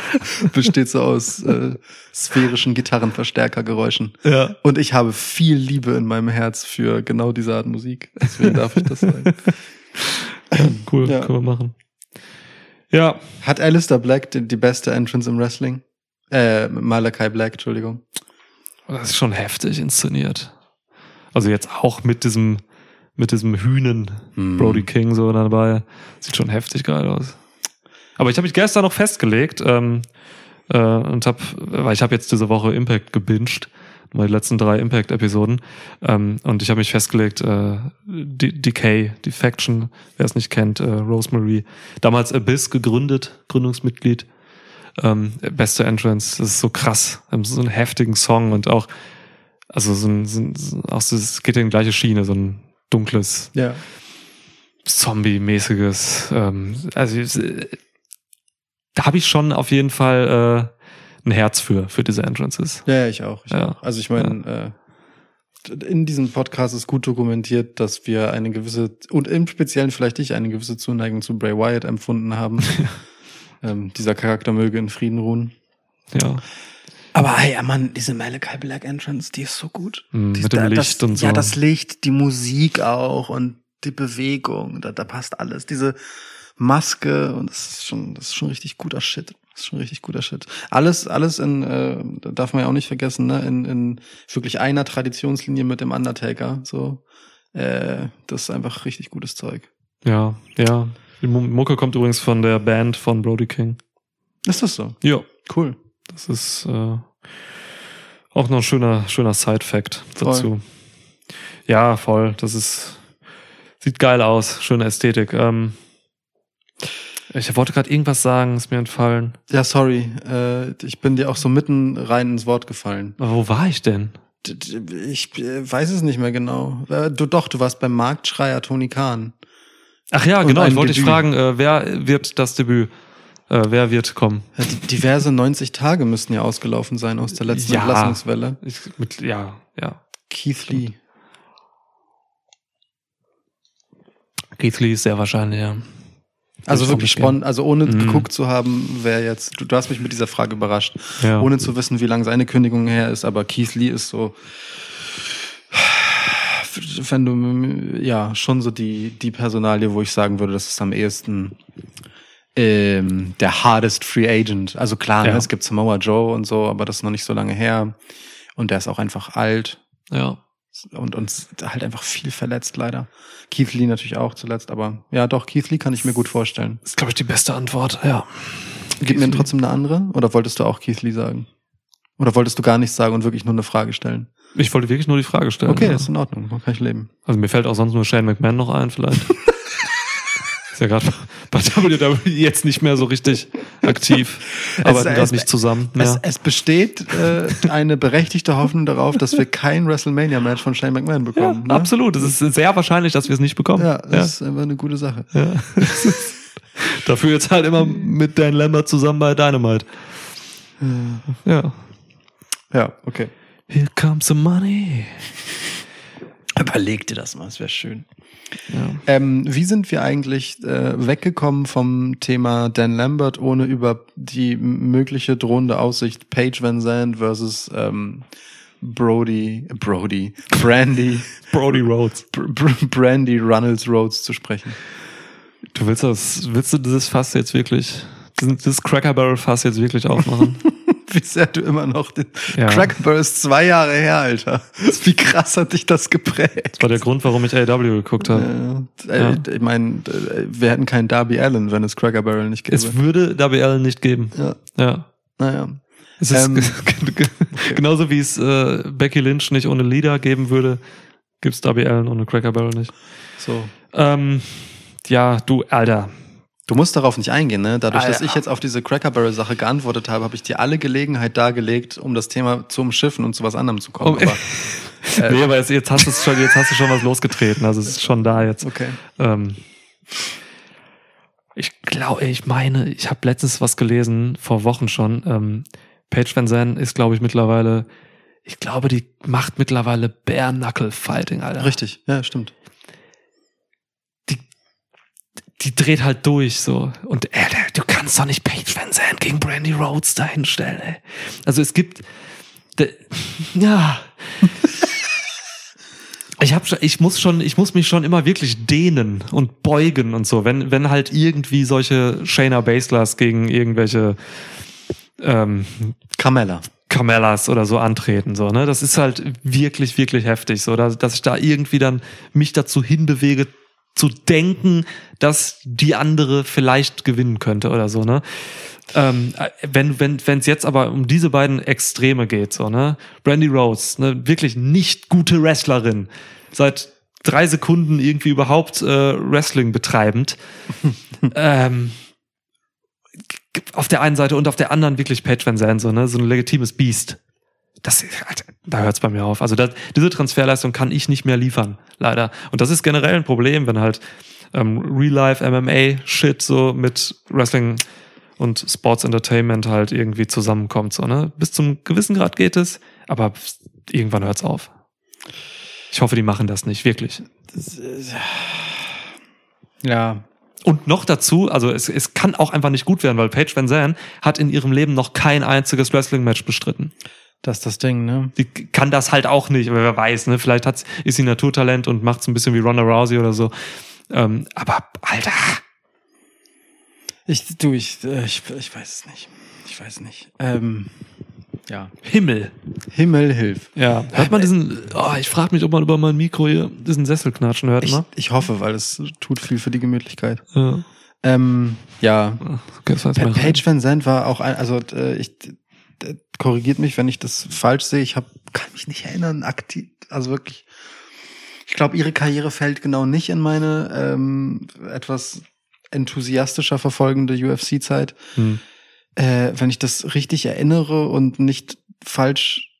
Besteht so aus äh, sphärischen Gitarrenverstärkergeräuschen. Ja. Und ich habe viel Liebe in meinem Herz für genau diese Art Musik. Deswegen darf ich das sagen. Cool, Ja. können wir machen. Ja, Hat Alistair Black die, die beste Entrance im Wrestling? Äh, Malachi Black, Entschuldigung. das ist schon heftig inszeniert. Also jetzt auch mit diesem, mit diesem Hühnen Hm. Brody King so dabei. Sieht schon heftig geil aus. Aber ich habe mich gestern noch festgelegt ähm, äh, und habe, weil ich habe jetzt diese Woche Impact gebinged, meine letzten drei Impact-Episoden. Ähm, und ich habe mich festgelegt, äh, D- Decay, die Faction, wer es nicht kennt, äh, Rosemary, damals Abyss gegründet, Gründungsmitglied. Ähm, beste Entrance, das ist so krass. So einen heftigen Song und auch, also so ein, so ein auch so, es geht in die gleiche Schiene, so ein dunkles, Ja. Zombie-mäßiges. Ähm, also äh, da habe ich schon auf jeden Fall äh, ein Herz für, für diese Entrances. Ja, ja, ich auch. Ich Ja. auch. Also ich meine, äh, in diesem Podcast ist gut dokumentiert, dass wir eine gewisse, und im Speziellen vielleicht ich, eine gewisse Zuneigung zu Bray Wyatt empfunden haben. ähm, dieser Charakter möge in Frieden ruhen. Ja. Aber hey, Mann, diese Malachi Black Entrance, die ist so gut. Mm, Die mit dem da- Licht das, und so. Ja, das Licht, die Musik auch und die Bewegung, da, da passt alles. Diese Maske und das ist schon, das ist schon richtig guter Shit. Das ist schon richtig guter Shit. Alles, alles in, äh, da darf man ja auch nicht vergessen, ne, in, in wirklich einer Traditionslinie mit dem Undertaker. So, äh, das ist einfach richtig gutes Zeug. Ja, ja. Die Mu- Mucke kommt übrigens von der Band von Brody King. Ist das so? Ja. Cool. Das ist äh, auch noch ein schöner, schöner Side-Fact dazu. Ja, voll. Das ist, sieht geil aus. Schöne Ästhetik. Ähm, ich wollte gerade irgendwas sagen, ist mir entfallen. Ja, sorry. Äh, ich bin dir auch so mitten rein ins Wort gefallen. Aber wo war ich denn? Ich äh, weiß es nicht mehr genau. Äh, Du doch, du warst beim Marktschreier Tony Khan. Ach ja, Und genau. Ich wollte dich Debüt. fragen, äh, wer wird das Debüt? Äh, wer wird kommen? Ja, diverse 90 Tage müssten ja ausgelaufen sein aus der letzten Ja. Entlassungswelle. Ich, mit, ja, ja. Keith Lee. Keith Lee ist sehr wahrscheinlich, ja. Also wirklich spannend, also ohne Mhm. geguckt zu haben, wer jetzt, du, du hast mich mit dieser Frage überrascht, Ja. ohne zu wissen, wie lange seine Kündigung her ist, aber Keith Lee ist so, wenn du, ja, schon so die, die Personalie, wo ich sagen würde, das ist am ehesten ähm, der hardest Free Agent. Also klar, Ja. ne, es gibt Samoa Joe und so, aber das ist noch nicht so lange her. Und der ist auch einfach alt Ja. Und uns halt einfach viel verletzt leider. Keith Lee natürlich auch zuletzt, aber ja doch, Keith Lee kann ich mir gut vorstellen. Das ist, glaube ich, die beste Antwort, ja. Gib mir trotzdem eine andere oder wolltest du auch Keith Lee sagen? Oder wolltest du gar nichts sagen und wirklich nur eine Frage stellen? Ich wollte wirklich nur die Frage stellen. Okay, ja. ist in Ordnung, kann ich leben. Also mir fällt auch sonst nur Shane McMahon noch ein, vielleicht. ja gerade bei WWE jetzt nicht mehr so richtig aktiv. Arbeiten gerade nicht zusammen. Es, es besteht äh, eine berechtigte Hoffnung darauf, dass wir kein WrestleMania-Match von Shane McMahon Ja, bekommen. ne? absolut. Es ist sehr wahrscheinlich, dass wir es nicht bekommen. Ja, das ist einfach eine gute Sache. Ja. Dafür jetzt halt immer mit Dan Lambert zusammen bei Dynamite. Ja. Ja, okay. Here comes the money. Überleg dir das mal, das wäre schön. Ja. Ähm, wie sind wir eigentlich äh, weggekommen vom Thema Dan Lambert, ohne über die mögliche drohende Aussicht Paige Van Zandt versus ähm, Brody, Brody, Brandy, Brody Rhodes. Br Br Brandy Runnels Rhodes zu sprechen? Du willst das, willst du dieses Fass jetzt wirklich, dieses Cracker Barrel Fass jetzt wirklich aufmachen? Wie sehr du immer noch den Ja. Cracker Barrel ist zwei Jahre her, Alter. Wie krass hat dich das geprägt? Das war der Grund, warum ich AW geguckt habe. Ja, äh, Ich meine, äh, wir hätten keinen Darby Allen, wenn es Cracker Barrel nicht gäbe. Es würde WL nicht geben. ja, Ja. naja. Es ist Ähm, genauso wie es äh, Becky Lynch nicht ohne Leader geben würde, gibt's Darby Allen ohne Cracker Barrel nicht. So. Ähm, ja, du, Alter. Du musst darauf nicht eingehen, ne? Dadurch, dass Alter. ich jetzt auf diese Cracker Barrel Sache geantwortet habe, habe ich dir alle Gelegenheit dargelegt, um das Thema zu umschiffen und zu was anderem zu kommen. Oh, Aber, nee, aber jetzt, jetzt hast du schon, jetzt hast du schon was losgetreten. Also es ist schon da jetzt. okay. Ähm, ich glaube, ich meine, ich habe letztens was gelesen, vor Wochen schon. Ähm, Paige Van Zandt ist, glaube ich, mittlerweile, ich glaube, die macht mittlerweile Bare Knuckle Fighting, Alter. Richtig, ja, stimmt. Die, die dreht halt durch so. Und äh, du kannst doch nicht Paige Van Zandt gegen Brandy Rhodes dahinstellen, ey. Also es gibt, ja. Ich hab ich muss schon, ich muss mich schon immer wirklich dehnen und beugen und so, wenn, wenn halt irgendwie solche Shayna Baslers gegen irgendwelche ähm, Carmella. Carmellas oder so antreten, so, ne? Das ist halt wirklich, wirklich heftig, so, dass, dass ich da irgendwie dann mich dazu hinbewege, zu denken, dass die andere vielleicht gewinnen könnte oder so, ne? Ähm, äh, wenn wenn wenn es jetzt aber um diese beiden Extreme geht, so ne, Brandy Rose, ne, wirklich nicht gute Wrestlerin, seit drei Sekunden irgendwie überhaupt äh, Wrestling betreibend, ähm, auf der einen Seite und auf der anderen wirklich Paige Van Zandt, so ne, so ein legitimes Biest. Das, da hört's bei mir auf. Also das, diese Transferleistung kann ich nicht mehr liefern, leider. Und das ist generell ein Problem, wenn halt ähm, Real-Life MMA-Shit so mit Wrestling und Sports Entertainment halt irgendwie zusammenkommt. So, ne? Bis zum gewissen Grad geht es, aber irgendwann hört's auf. Ich hoffe, die machen das nicht, wirklich. Ja. Und noch dazu, also es, es kann auch einfach nicht gut werden, weil Paige Van Zandt hat in ihrem Leben noch kein einziges Wrestling-Match bestritten. Das ist das Ding, ne? Die kann das halt auch nicht, aber wer weiß, ne? Vielleicht hat's, ist sie Naturtalent und macht's ein bisschen wie Ronda Rousey oder so. Ähm, aber, Alter, Ich, du, ich, äh, ich, ich weiß es nicht. Ich weiß nicht. Ähm, ja. Himmel. Himmel hilf. Ja. Hört man diesen, oh, ich frage mich, ob man über mein Mikro hier diesen Sessel knatschen hört, Ich, ne? ich hoffe, weil es tut viel für die Gemütlichkeit. Ja. Ähm, ja. Okay. Page Van Zandt war auch ein, also äh, ich korrigiert mich, wenn ich das falsch sehe. Ich hab, kann mich nicht erinnern, aktiv, also wirklich. Ich glaube, ihre Karriere fällt genau nicht in meine ähm, etwas enthusiastischer verfolgende UFC-Zeit. Hm. Äh, wenn ich das richtig erinnere und nicht falsch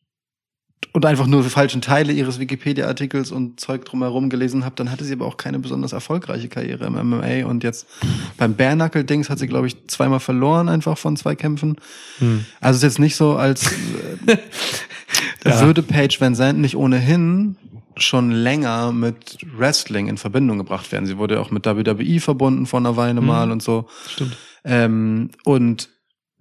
und einfach nur falschen Teile ihres Wikipedia-Artikels und Zeug drumherum gelesen habe, dann hatte sie aber auch keine besonders erfolgreiche Karriere im MMA. Und jetzt beim Bare-Knuckle-Dings hat sie, glaube ich, zweimal verloren, einfach von zwei Kämpfen. Hm. Also ist jetzt nicht so, als äh, Ja. würde Paige Van Zandt nicht ohnehin schon länger mit Wrestling in Verbindung gebracht werden. Sie wurde ja auch mit WWE verbunden vor einer Weile mal und so. Stimmt. Ähm, und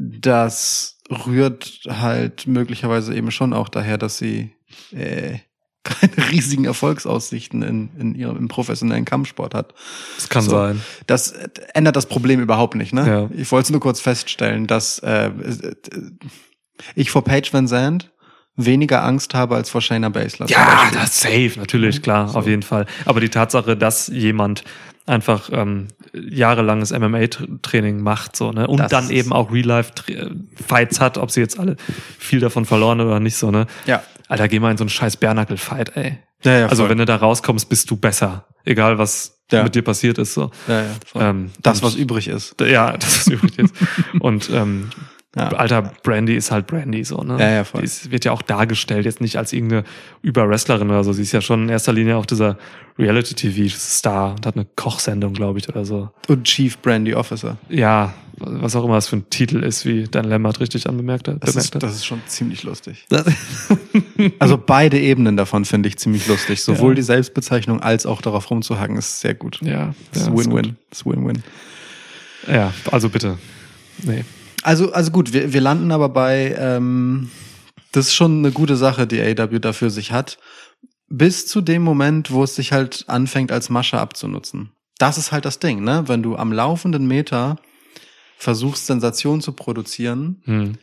das rührt halt möglicherweise eben schon auch daher, dass sie äh, keine riesigen Erfolgsaussichten in, in ihrem im professionellen Kampfsport hat. Das kann So. sein. Das äh, ändert das Problem überhaupt nicht, ne? Ja. Ich wollte es nur kurz feststellen, dass äh, äh, ich vor Paige Van Zandt weniger Angst habe als vor Shayna Baszler. Ja, das safe, natürlich, klar, So. auf jeden Fall. Aber die Tatsache, dass jemand einfach ähm, jahrelanges MMA-Training macht, so, ne, und Das dann ist- eben auch Real-Life-Fights hat, ob sie jetzt alle viel davon verloren oder nicht, so, ne. Ja. Alter, geh mal in so einen scheiß Bärnackel-Fight, ey. Ja, ja, also, voll. wenn du da rauskommst, bist du besser. Egal, was Ja. mit dir passiert ist, so. ja, ja. Ähm, das, was übrig ist. Ja, das ist übrigens jetzt. Und ähm, Ja. alter Brandy ist halt Brandy so, ne? Ja, ja, voll. Die ist, wird ja auch dargestellt, jetzt nicht als irgendeine Überwrestlerin oder so. Sie ist ja schon in erster Linie auch dieser Reality-TV-Star und hat eine Kochsendung, glaube ich, oder so. Und Chief Brandy Officer. Ja, was auch immer das für ein Titel ist, wie Dan Lambert richtig anbemerkt hat. Das ist, das ist schon ziemlich lustig. Also beide Ebenen davon finde ich ziemlich lustig. Sowohl Ja. die Selbstbezeichnung als auch darauf rumzuhacken ist sehr gut. ja, Das ist Win-Win. Das ist Win-Win. Ja, also bitte. Nee. Also, also gut, wir, wir landen aber bei, ähm, das ist schon eine gute Sache, die AW dafür sich hat. Bis zu dem Moment, wo es sich halt anfängt, als Masche abzunutzen. Das ist halt das Ding, ne? Wenn du am laufenden Meter versuchst, Sensation zu produzieren, Hm.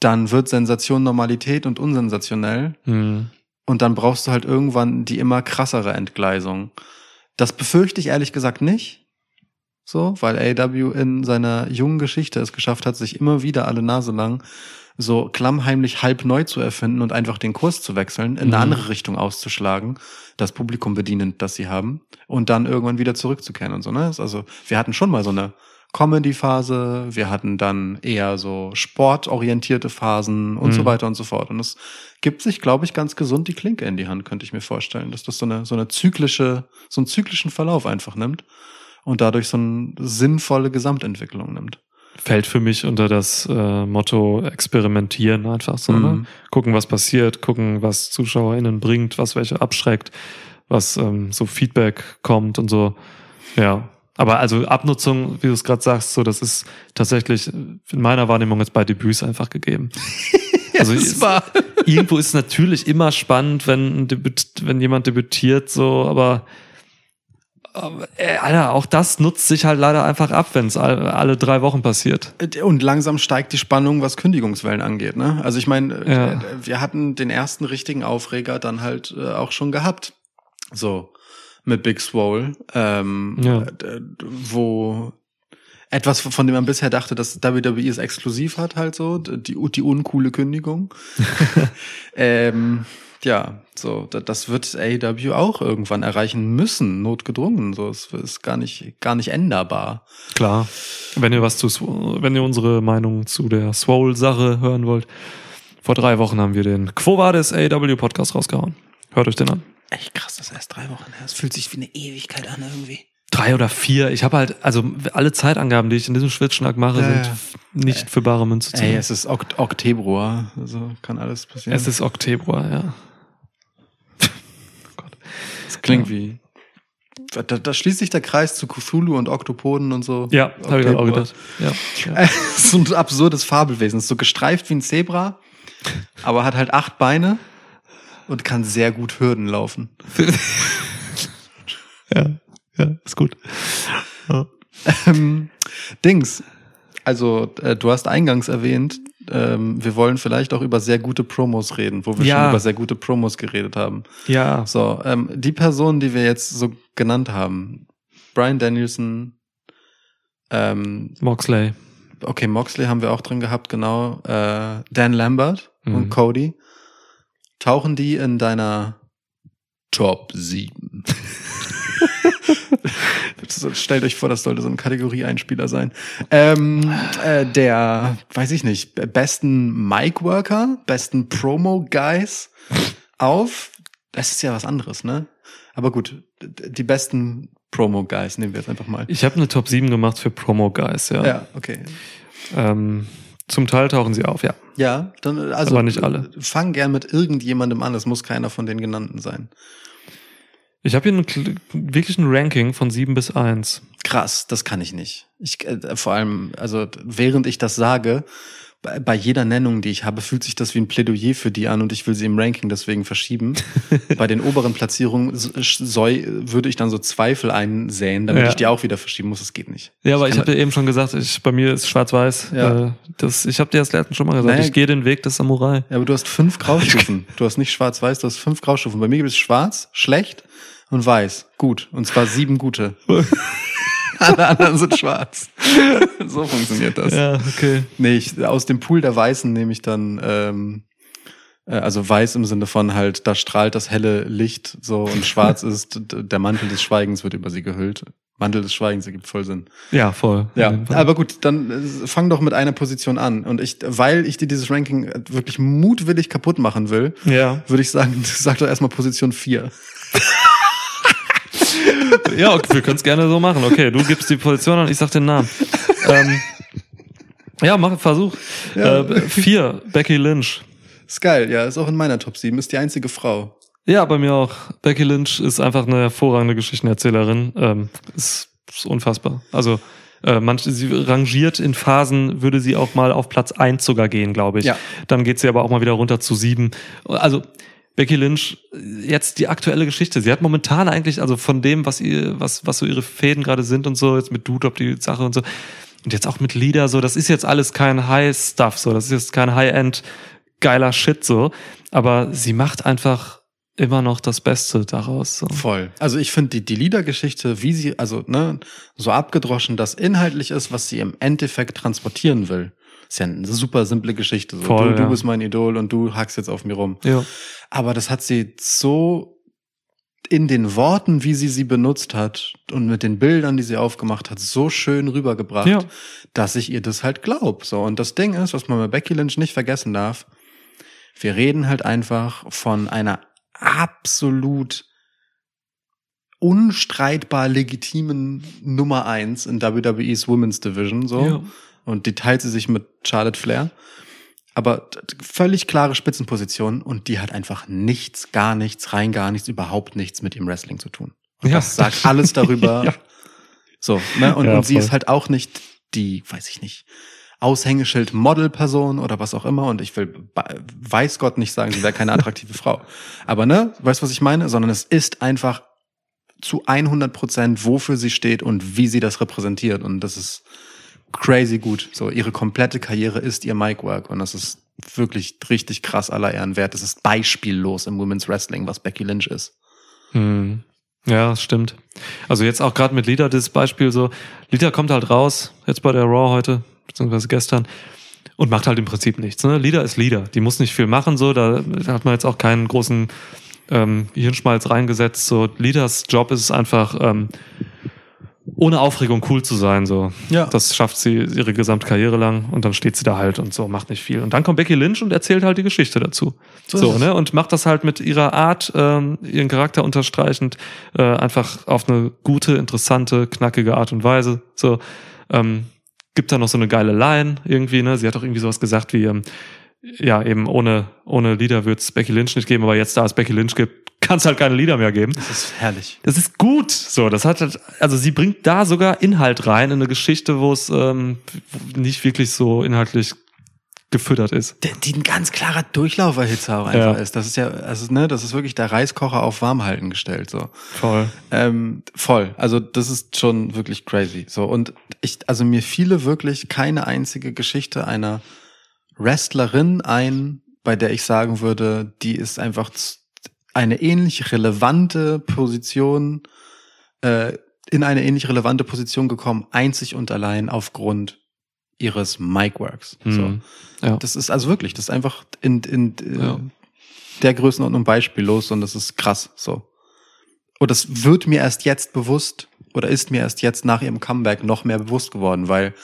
dann wird Sensation Normalität und unsensationell. Hm. Und dann brauchst du halt irgendwann die immer krassere Entgleisung. Das befürchte ich ehrlich gesagt nicht. So, weil AW in seiner jungen Geschichte es geschafft hat, sich immer wieder alle Nase lang so klammheimlich halb neu zu erfinden und einfach den Kurs zu wechseln, in eine Mhm. andere Richtung auszuschlagen, das Publikum bedienend, das sie haben, und dann irgendwann wieder zurückzukehren und so, ne? Also, wir hatten schon mal so eine Comedy-Phase, wir hatten dann eher so sportorientierte Phasen und Mhm. so weiter und so fort. Und es gibt sich, glaube ich, ganz gesund die Klinke in die Hand, könnte ich mir vorstellen, dass das so eine, so eine zyklische, so einen zyklischen Verlauf einfach nimmt und dadurch so eine sinnvolle Gesamtentwicklung nimmt. Fällt für mich unter das äh, Motto experimentieren einfach so, Mhm. ne? Gucken, was passiert, gucken, was ZuschauerInnen bringt, was welche abschreckt, was ähm, so Feedback kommt und so. Ja. Aber also Abnutzung, wie du es gerade sagst, so, das ist tatsächlich in meiner Wahrnehmung jetzt bei Debüts einfach gegeben. Also ist- irgendwo ist es natürlich immer spannend, wenn, wenn jemand debütiert, so, aber äh, Alter, auch das nutzt sich halt leider einfach ab, wenn es alle, drei Wochen passiert. Und langsam steigt die Spannung, was Kündigungswellen angeht. Ne? Also ich meine, Ja. äh, wir hatten den ersten richtigen Aufreger dann halt äh, auch schon gehabt. So mit Big Swole, ähm, Ja. äh, wo etwas, von dem man bisher dachte, dass WWE es exklusiv hat, halt so, die, die uncoole Kündigung. ähm, ja, so, da- das wird AEW auch irgendwann erreichen müssen, notgedrungen. So, es ist gar nicht, gar nicht änderbar. Klar. Wenn ihr was zu, Sw- wenn ihr unsere Meinung zu der Swole-Sache hören wollt, vor drei Wochen haben wir den Quo Vadis AW Podcast rausgehauen. Hört euch den an. Echt krass, das ist erst drei Wochen her. Es fühlt sich wie eine Ewigkeit an irgendwie. Drei oder vier. Ich habe halt, also alle Zeitangaben, die ich in diesem Schwitzschnack mache, Ja, sind nicht für bare Münze zu Ey, nehmen. es ist Ok- Oktobruar, also kann alles passieren. Es ist Oktober, ja. Klingt wie. Da, da schließt sich der Kreis zu Cthulhu und Oktopoden und so. Ja, habe ich auch gedacht. Ja. ja. So ein absurdes Fabelwesen. So gestreift wie ein Zebra, aber hat halt acht Beine und kann sehr gut Hürden laufen. ja, ja, ist gut. Ja. Ähm, Dings. Also, äh, du hast eingangs erwähnt, ähm, wir wollen vielleicht auch über sehr gute Promos reden, wo wir Ja. schon über sehr gute Promos geredet haben. ja. So, ähm, die Personen, die wir jetzt so genannt haben, Brian Danielson, ähm, Moxley. okay, Moxley haben wir auch drin gehabt, genau, äh, Dan Lambert Mhm. und Cody, tauchen die in deiner Top 7? Stellt euch vor, das sollte so ein Kategorieeinspieler sein. Ähm, äh, der, weiß ich nicht, besten Mic-Worker, besten Promo-Guys auf. Das ist ja was anderes, ne? Aber gut, die besten Promo-Guys nehmen wir jetzt einfach mal. Ich habe eine Top 7 gemacht für Promo Guys, ja. Ja, okay. Ähm, Zum Teil tauchen sie auf, ja. Ja, dann also Aber nicht alle. Fang gern mit irgendjemandem an. Es muss keiner von den genannten sein. Ich habe hier einen, kl- wirklich ein Ranking von sieben bis eins. Krass, das kann ich nicht. Ich äh, vor allem, also während ich das sage, bei, bei jeder Nennung, die ich habe, fühlt sich das wie ein Plädoyer für die an und ich will sie im Ranking deswegen verschieben. bei den oberen Platzierungen s- soll, würde ich dann so Zweifel einsäen, damit Ja. ich die auch wieder verschieben muss. Das geht nicht. Ja, aber ich kann- habe ja eben schon gesagt, ich, bei mir ist schwarz-weiß. Ja. Äh, das, ich habe dir das letzten schon mal gesagt. Naja. Ich gehe den Weg des Samurai. Ja, aber du hast fünf Graustufen. Du hast nicht schwarz-weiß, du hast fünf Graustufen. Bei mir gibt es schwarz, schlecht und weiß. Gut. Und zwar sieben gute. Alle anderen sind schwarz. so funktioniert das. Ja, okay. Nee, ich, aus dem Pool der Weißen nehme ich dann, ähm, äh, also weiß im Sinne von halt, da strahlt das helle Licht so und schwarz ist, der Mantel des Schweigens wird über sie gehüllt. Mantel des Schweigens ergibt voll Sinn. Ja, voll. Ja, aber gut, dann äh, fang doch mit einer Position an. Und ich, weil ich dir dieses Ranking äh, wirklich mutwillig kaputt machen will, Ja. würde ich sagen, sag doch erstmal Position 4. Ja, okay, wir können es gerne so machen. Okay, du gibst die Position an, ich sag den Namen. ähm, ja, mach Versuch. Ja. Äh, vier, Becky Lynch. Ist geil, ja, ist auch in meiner Top 7, ist die einzige Frau. Ja, bei mir auch. Becky Lynch ist einfach eine hervorragende Geschichtenerzählerin. Ähm, ist, ist unfassbar. Also äh, manche, sie rangiert in Phasen, würde sie auch mal auf Platz eins sogar gehen, glaube ich. Ja. Dann geht sie aber auch mal wieder runter zu sieben. Also Becky Lynch, jetzt die aktuelle Geschichte. Sie hat momentan eigentlich, also von dem, was ihr, was, was so ihre Fäden gerade sind und so, jetzt mit Dudop die Sache und so. Und jetzt auch mit Lieder, so, das ist jetzt alles kein High-Stuff, so, das ist jetzt kein High-End geiler Shit, so. Aber sie macht einfach immer noch das Beste daraus. So. Voll. Also ich finde die, die Liedergeschichte, wie sie, also ne, so abgedroschen das inhaltlich ist, was sie im Endeffekt transportieren will. Ist ja eine super simple Geschichte. So. Voll, du, du ja. bist mein Idol und du hackst jetzt auf mir rum. Ja. Aber das hat sie so in den Worten, wie sie sie benutzt hat und mit den Bildern, die sie aufgemacht hat, so schön rübergebracht, Ja. dass ich ihr das halt glaub. So und das Ding ist, was man bei Becky Lynch nicht vergessen darf, wir reden halt einfach von einer absolut unstreitbar legitimen Nummer eins in WWE's Women's Division so Ja. Und die teilt sie sich mit Charlotte Flair. Aber völlig klare Spitzenposition und die hat einfach nichts, gar nichts, rein gar nichts, überhaupt nichts mit dem Wrestling zu tun. Und Ja. das sagt alles darüber. Ja. So, ne? Und, Ja, und sie ist halt auch nicht die, weiß ich nicht, Aushängeschild Modelperson oder was auch immer. Und ich will, weiß Gott nicht sagen, sie wäre keine attraktive Frau. Aber ne, weißt du, was ich meine? Sondern es ist einfach zu 100 Prozent, wofür sie steht und wie sie das repräsentiert. Und das ist crazy gut. So, ihre komplette Karriere ist ihr Mic-Work und das ist wirklich richtig krass aller Ehren wert. Das ist beispiellos im Women's Wrestling, was Becky Lynch ist. Hm. Ja, stimmt. Also jetzt auch gerade mit Lida das Beispiel so, Lida kommt halt raus, jetzt bei der Raw heute, beziehungsweise gestern, und macht halt im Prinzip nichts. Ne? Lida ist Lida, die muss nicht viel machen, so, da hat man jetzt auch keinen großen ähm, Hirnschmalz reingesetzt. So, Lidas Job ist es einfach, ähm, ohne Aufregung cool zu sein. So. Ja. Das schafft sie ihre gesamte Karriere lang und dann steht sie da halt und so, macht nicht viel. Und dann kommt Becky Lynch und erzählt halt die Geschichte dazu. So So, ne? Und macht das halt mit ihrer Art, ähm, ihren Charakter unterstreichend, äh, einfach auf eine gute, interessante, knackige Art und Weise. So, ähm, gibt da noch so eine geile Line irgendwie, ne? Sie hat auch irgendwie sowas gesagt wie, ähm, ja, eben ohne, ohne Lieder wird es Becky Lynch nicht geben, aber jetzt, da es Becky Lynch gibt, kann es halt keine Lieder mehr geben. Das ist herrlich. Das ist gut. So, das hat halt, also sie bringt da sogar Inhalt rein in eine Geschichte, wo es ähm, nicht wirklich so inhaltlich gefüttert ist. Der, die ein ganz klarer Durchlauferhitzer auch einfach Ja. ist. Das ist ja, also, ne, das ist wirklich der Reiskocher auf Warmhalten gestellt, so. Voll. Ähm, voll. Also das ist schon wirklich crazy. So und ich, also mir fiele wirklich keine einzige Geschichte einer Wrestlerin ein, bei der ich sagen würde, die ist einfach eine ähnlich relevante Position, äh, in eine ähnlich relevante Position gekommen, einzig und allein aufgrund ihres Micworks. So. Mhm. Ja. Das ist also wirklich, das ist einfach in, in äh, Ja. der Größenordnung beispiellos und das ist krass so. Und das wird mir erst jetzt bewusst oder ist mir erst jetzt nach ihrem Comeback noch mehr bewusst geworden, weil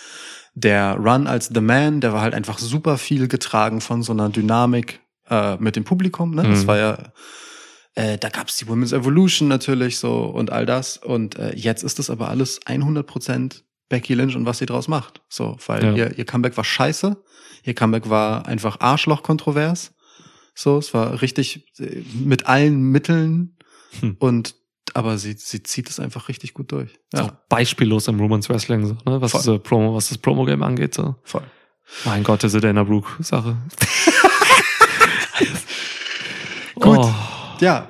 der Run als The Man, der war halt einfach super viel getragen von so einer Dynamik äh, mit dem Publikum. Ne? Das Mhm. war ja, äh, da gab's die Women's Evolution natürlich so und all das. Und äh, jetzt ist das aber alles 100 Prozent Becky Lynch und was sie draus macht. So, weil Ja. ihr, ihr Comeback war scheiße. Ihr Comeback war einfach Arschloch-kontrovers. So, es war richtig äh, mit allen Mitteln Hm. und aber sie, sie zieht es einfach richtig gut durch. Ist auch Ja, beispiellos im Women's Wrestling, so, ne? was, diese Promo, was das Promo-Game angeht. So. voll. Mein Gott, diese Dana Brooke-Sache. Gut. Oh, Ja.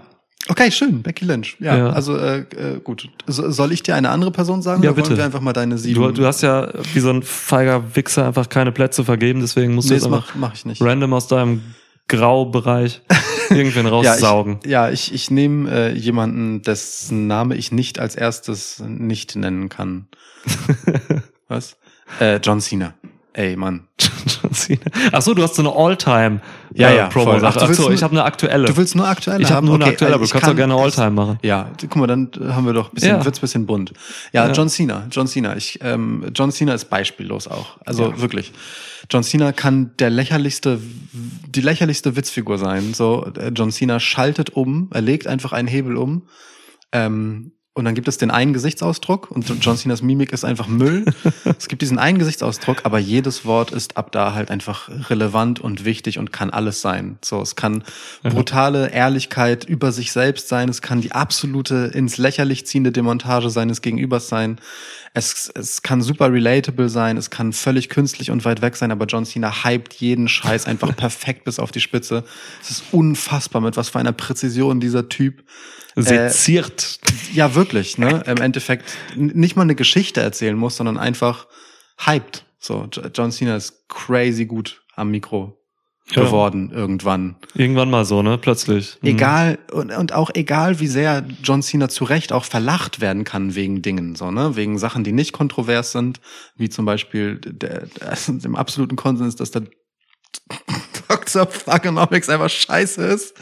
Okay, schön, Becky Lynch. Ja, Ja. also äh, äh, gut. So, soll ich dir eine andere Person sagen Ja, oder wollen bitte. wir einfach mal deine sieben? du, du hast ja wie so ein feiger Wichser einfach keine Plätze vergeben, deswegen musst nee, du das jetzt einfach mach, mach ich nicht. random aus deinem Graubereich irgendwen raussaugen. Ja, ich, ja, ich, ich nehme äh, jemanden, dessen Name ich nicht als erstes nicht nennen kann. Was? Äh, John Cena. Ey, Mann. John Cena. Ach so, du hast so eine All-Time Ja, ja, Promo. Ach, Ach, du so, ich habe eine aktuelle. Du willst nur aktuell ich habe haben? nur eine Okay, aktuelle, äh, aber du ich kannst kann- auch gerne All-Time machen. Ja, guck mal, dann haben wir doch ein bisschen, Ja. wird's bisschen bunt. Ja, Ja. John Cena, John Cena. Ich, ähm, John Cena ist beispiellos auch. Also Ja. wirklich. John Cena kann der lächerlichste, die lächerlichste Witzfigur sein. So, äh, John Cena schaltet um, er legt einfach einen Hebel um. Ähm, und dann gibt es den einen Gesichtsausdruck und John Cenas Mimik ist einfach Müll. es gibt diesen einen Gesichtsausdruck, aber jedes Wort ist ab da halt einfach relevant und wichtig und kann alles sein. So, es kann brutale Ehrlichkeit über sich selbst sein, es kann die absolute ins Lächerlich ziehende Demontage seines Gegenübers sein. Es, es kann super relatable sein, es kann völlig künstlich und weit weg sein, aber John Cena hypt jeden Scheiß einfach perfekt bis auf die Spitze. Es ist unfassbar, mit was für einer Präzision dieser Typ Seziert. ja, wirklich, ne? Im Endeffekt nicht mal eine Geschichte erzählen muss, sondern einfach hyped. So, John Cena ist crazy gut am Mikro Ja. geworden irgendwann. Irgendwann mal so, ne? Plötzlich. Mhm. Egal, und, und auch egal, wie sehr John Cena zu Recht auch verlacht werden kann wegen Dingen, so, ne? Wegen Sachen, die nicht kontrovers sind, wie zum Beispiel der, der, im absoluten Konsens, dass der Dr. Thugonomics einfach scheiße ist.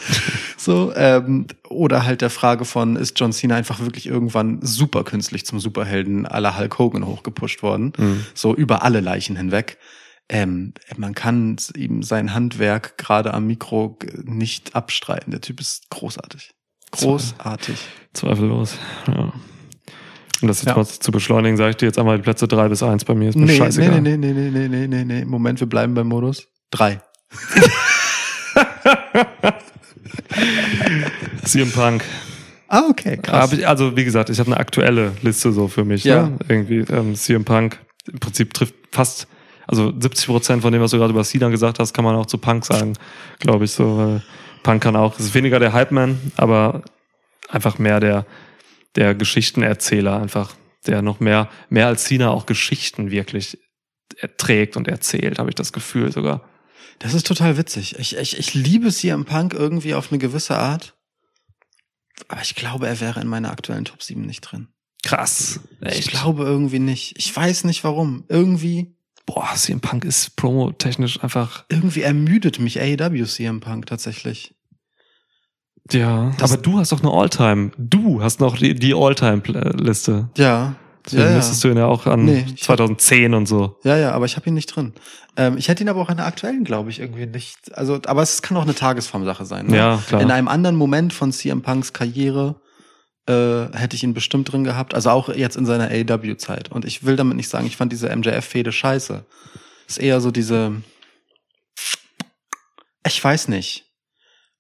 So, ähm, oder halt der Frage von, ist John Cena einfach wirklich irgendwann super künstlich zum Superhelden aller Hulk Hogan hochgepusht worden? Mhm. So über alle Leichen hinweg. Ähm, man kann ihm sein Handwerk gerade am Mikro nicht abstreiten. Der Typ ist großartig. Großartig. Zweifellos. Ja. Um das jetzt Ja. mal zu beschleunigen, sage ich dir jetzt einmal die Plätze drei bis eins bei mir. Ist mir Nee, nee, scheißegal. nee, nee, nee, nee, nee, nee, nee. Moment, wir bleiben beim Modus. Drei. CM Punk. Ah, okay, krass. Ich, also wie gesagt, ich habe eine aktuelle Liste so für mich. Ja. Ne? Irgendwie ähm, CM Punk im Prinzip trifft fast, also 70 Prozent von dem, was du gerade über Cena gesagt hast, kann man auch zu Punk sagen, glaube ich so. Weil Punk kann auch, es ist weniger der Hype-Man, aber einfach mehr der der Geschichtenerzähler, einfach der noch mehr mehr als Cena auch Geschichten wirklich erträgt und erzählt, habe ich das Gefühl sogar. Das ist total witzig. Ich, ich, ich liebe CM Punk irgendwie auf eine gewisse Art. Aber ich glaube, er wäre in meiner aktuellen Top 7 nicht drin. Krass. Ich glaube irgendwie nicht. Ich weiß nicht warum. Irgendwie, boah, CM Punk ist promotechnisch einfach irgendwie ermüdet mich AEW CM Punk tatsächlich. Ja, Das- aber du hast doch eine Alltime. Du hast noch die, die Alltime-Liste. Ja. Deswegen Ja, ja. müsstest du ihn ja auch an Nee, ich hab- 2010 und so. Ja, ja, aber ich habe ihn nicht drin. Ähm, ich hätte ihn aber auch in der aktuellen, glaube ich, irgendwie nicht. Also, aber es kann auch eine Tagesformsache sein. Ne? Ja, klar. In einem anderen Moment von CM Punks Karriere äh, hätte ich ihn bestimmt drin gehabt. Also auch jetzt in seiner AEW-Zeit. Und ich will damit nicht sagen, ich fand diese MJF-Fehde scheiße. Ist eher so diese. Ich weiß nicht.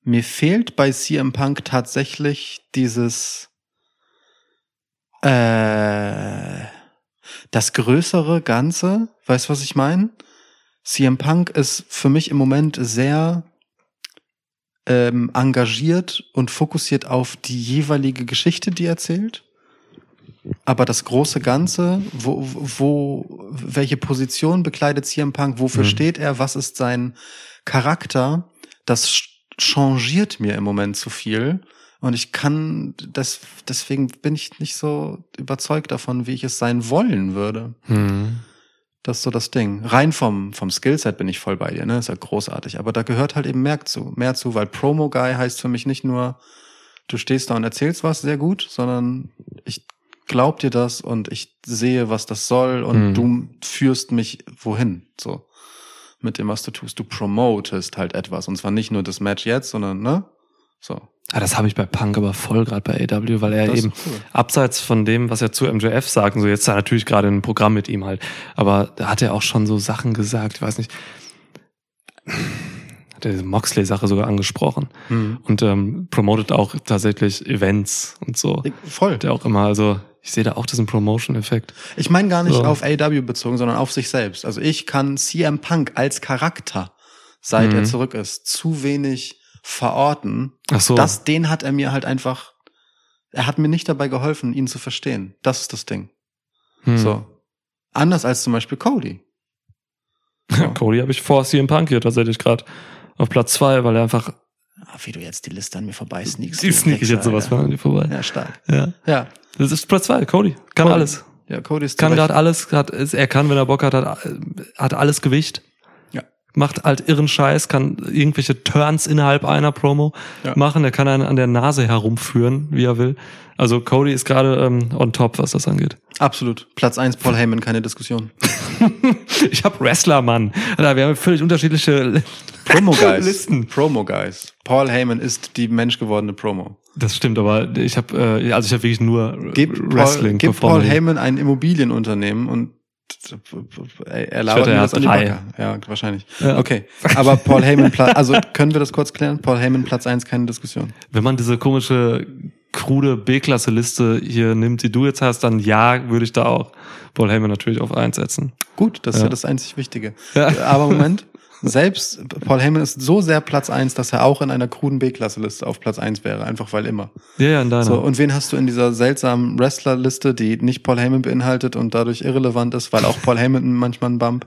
Mir fehlt bei CM Punk tatsächlich dieses. Äh, das größere Ganze. Weißt du, was ich meine? CM Punk ist für mich im Moment sehr ähm, engagiert und fokussiert auf die jeweilige Geschichte, die er erzählt. Aber das große Ganze, wo, wo, welche Position bekleidet CM Punk, wofür Mhm. steht er, was ist sein Charakter, das ch- changiert mir im Moment zu viel. Und ich kann, das, deswegen bin ich nicht so überzeugt davon, wie ich es sein wollen würde. Hm. Das ist so das Ding. Rein vom, vom Skillset bin ich voll bei dir, ne? Ist ja großartig. Aber da gehört halt eben mehr zu, mehr zu, weil Promo-Guy heißt für mich nicht nur, du stehst da und erzählst was sehr gut, sondern ich glaub dir das und ich sehe, was das soll und Mhm. du führst mich wohin, so. Mit dem, was du tust. Du promotest halt etwas. Und zwar nicht nur das Match jetzt, sondern, ne? So. Ah, das habe ich bei Punk aber voll gerade bei AW, weil er Das eben cool. abseits von dem, was er zu MJF sagt, und so jetzt ist er natürlich gerade in einem Programm mit ihm halt, aber da hat er auch schon so Sachen gesagt, ich weiß nicht, hat er diese Moxley-Sache sogar angesprochen Mhm. und ähm, promotet auch tatsächlich Events und so. Voll. Der auch immer, also ich sehe da auch diesen Promotion-Effekt. Ich meine gar nicht So. auf AW bezogen, sondern auf sich selbst. Also ich kann CM Punk als Charakter, seit Mhm. er zurück ist, zu wenig verorten. Ach so. Das, den hat er mir halt einfach, er hat mir nicht dabei geholfen, ihn zu verstehen. Das ist das Ding. Hm. So. Anders als zum Beispiel Cody. So. Cody habe ich vor CM Punk hier tatsächlich gerade auf Platz zwei, weil er einfach, Ah, wie du jetzt die Liste an mir vorbei sneakst. die sneak ich jetzt sowas von an dir vorbei. Ja, stark. Ja. Ja. Das ist Platz zwei, Cody. Kann Cody. alles. Ja, Cody ist Kann gerade alles, hat, ist- er kann, wenn er Bock hat, hat, hat alles Gewicht. Macht halt irren Scheiß, kann irgendwelche Turns innerhalb einer Promo Ja. machen. Er kann einen an der Nase herumführen, wie er will. Also Cody ist gerade ähm, on top, was das angeht. Absolut. Platz eins Paul Heyman, keine Diskussion. Ich hab Wrestler, Mann. Alter, wir haben völlig unterschiedliche Promo Guys. Listen. Promo Guys. Paul Heyman ist die menschgewordene Promo. Das stimmt, aber ich habe äh, also ich habe wirklich nur Gib Wrestling Paul, gib. Paul Heyman ein Immobilienunternehmen und er er wette, mir er hat drei. Ja, wahrscheinlich. Ja. Okay. Aber Paul Heyman, Pla- also können wir das kurz klären? Paul Heyman Platz eins, keine Diskussion. Wenn man diese komische krude B-Klasse-Liste hier nimmt, die du jetzt hast, dann ja, würde ich da auch Paul Heyman natürlich auf eins setzen. Gut, das ist ja Ja. das einzig Wichtige. Ja. Aber Moment, selbst Paul Heyman ist so sehr Platz eins, dass er auch in einer kruden B-Klasse-Liste auf Platz eins wäre, einfach weil immer. Ja, ja, in deiner. So, und wen hast du in dieser seltsamen Wrestler-Liste, die nicht Paul Heyman beinhaltet und dadurch irrelevant ist, weil auch Paul Heyman manchmal einen Bump?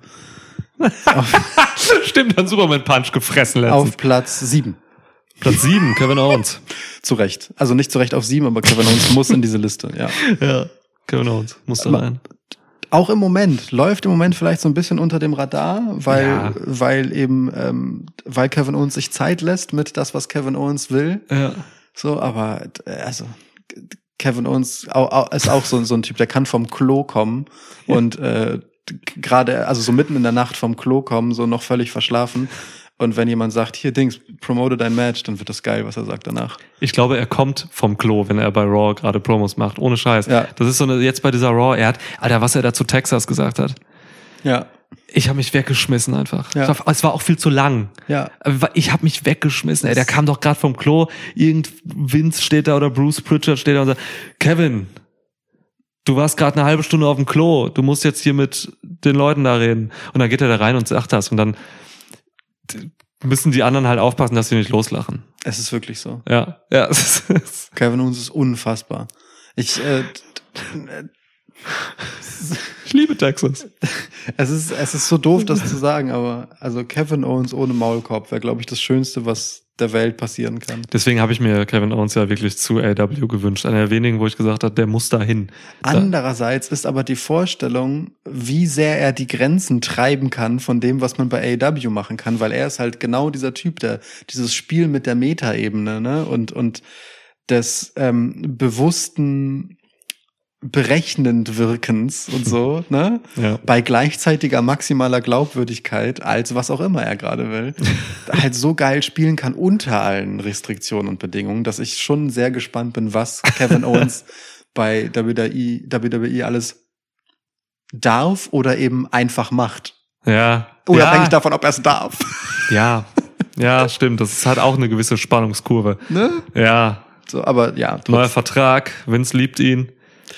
Stimmt, dann Superman Punch gefressen letztens. Auf Platz sieben. Platz sieben, Kevin Owens. Zu Recht. Also nicht zu Recht auf sieben, aber Kevin Owens muss in diese Liste, ja. Ja, Kevin Owens muss da rein. Auch im Moment, läuft im Moment vielleicht so ein bisschen unter dem Radar, weil, Ja. weil eben, ähm, weil Kevin Owens sich Zeit lässt mit das, was Kevin Owens will. Ja. So, aber, äh, also, Kevin Owens ist auch so, so ein Typ, der kann vom Klo kommen und, äh, gerade, also so mitten in der Nacht vom Klo kommen, so noch völlig verschlafen. Und wenn jemand sagt, hier Dings, promote dein Match, dann wird das geil, was er sagt danach. Ich glaube, er kommt vom Klo, wenn er bei Raw gerade Promos macht. Ohne Scheiß. Ja. Das ist so eine, jetzt bei dieser Raw, er hat, Alter, was er da zu Texas gesagt hat. Ja, Ich habe mich weggeschmissen einfach. Ja. Es war- Es war auch viel zu lang. ja. Aber Ich habe mich weggeschmissen. Ey, der kam doch gerade vom Klo. Irgend Vince steht da oder Bruce Pritchard steht da und sagt, Kevin, du warst gerade eine halbe Stunde auf dem Klo. Du musst jetzt hier mit den Leuten da reden. Und dann geht er da rein und sagt das. Und dann müssen die anderen halt aufpassen, dass sie nicht loslachen. Es ist wirklich so. Ja, ja. es ist- Kevin Owens ist unfassbar. Ich, äh, Ich liebe Texas. es ist, es ist so doof, das zu sagen, aber also Kevin Owens ohne Maulkorb wäre, glaube ich, das Schönste, was der Welt passieren kann. Deswegen habe ich mir Kevin Owens ja wirklich zu AW gewünscht. Einer der wenigen, wo ich gesagt habe, der muss da hin. Da- Andererseits ist aber die Vorstellung, wie sehr er die Grenzen treiben kann von dem, was man bei AEW machen kann, weil er ist halt genau dieser Typ, der dieses Spiel mit der Metaebene ne? und und des ähm, bewussten berechnend Wirkens und so, ne? Ja. Bei gleichzeitiger maximaler Glaubwürdigkeit, als was auch immer er gerade will, halt so geil spielen kann unter allen Restriktionen und Bedingungen, dass ich schon sehr gespannt bin, was Kevin Owens bei WWE, WWE alles darf oder eben einfach macht. Ja. Unabhängig ja. davon, ob er es darf. Ja. Ja, stimmt. Das hat auch eine gewisse Spannungskurve. ne? Ja. So, aber ja, Neuer Vertrag. Vince liebt ihn.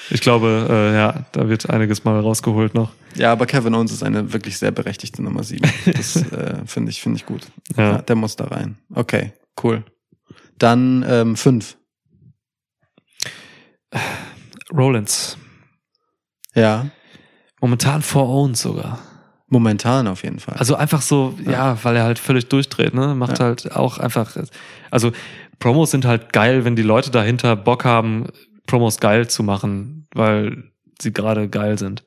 Ich glaube, äh, ja, da wird einiges mal rausgeholt noch. ja, aber Kevin Owens ist eine wirklich sehr berechtigte Nummer sieben. Das äh, finde ich, finde ich gut. Ja. Ja, der muss da rein. Okay, cool. Dann ähm, fünf. Rollins. Ja, Momentan vor Owens sogar. momentan auf jeden Fall. Also einfach so, ja, weil er halt völlig durchdreht, ne? Macht Ja. halt auch einfach. Also Promos sind halt geil, wenn die Leute dahinter Bock haben, Promos geil zu machen, weil sie gerade geil sind.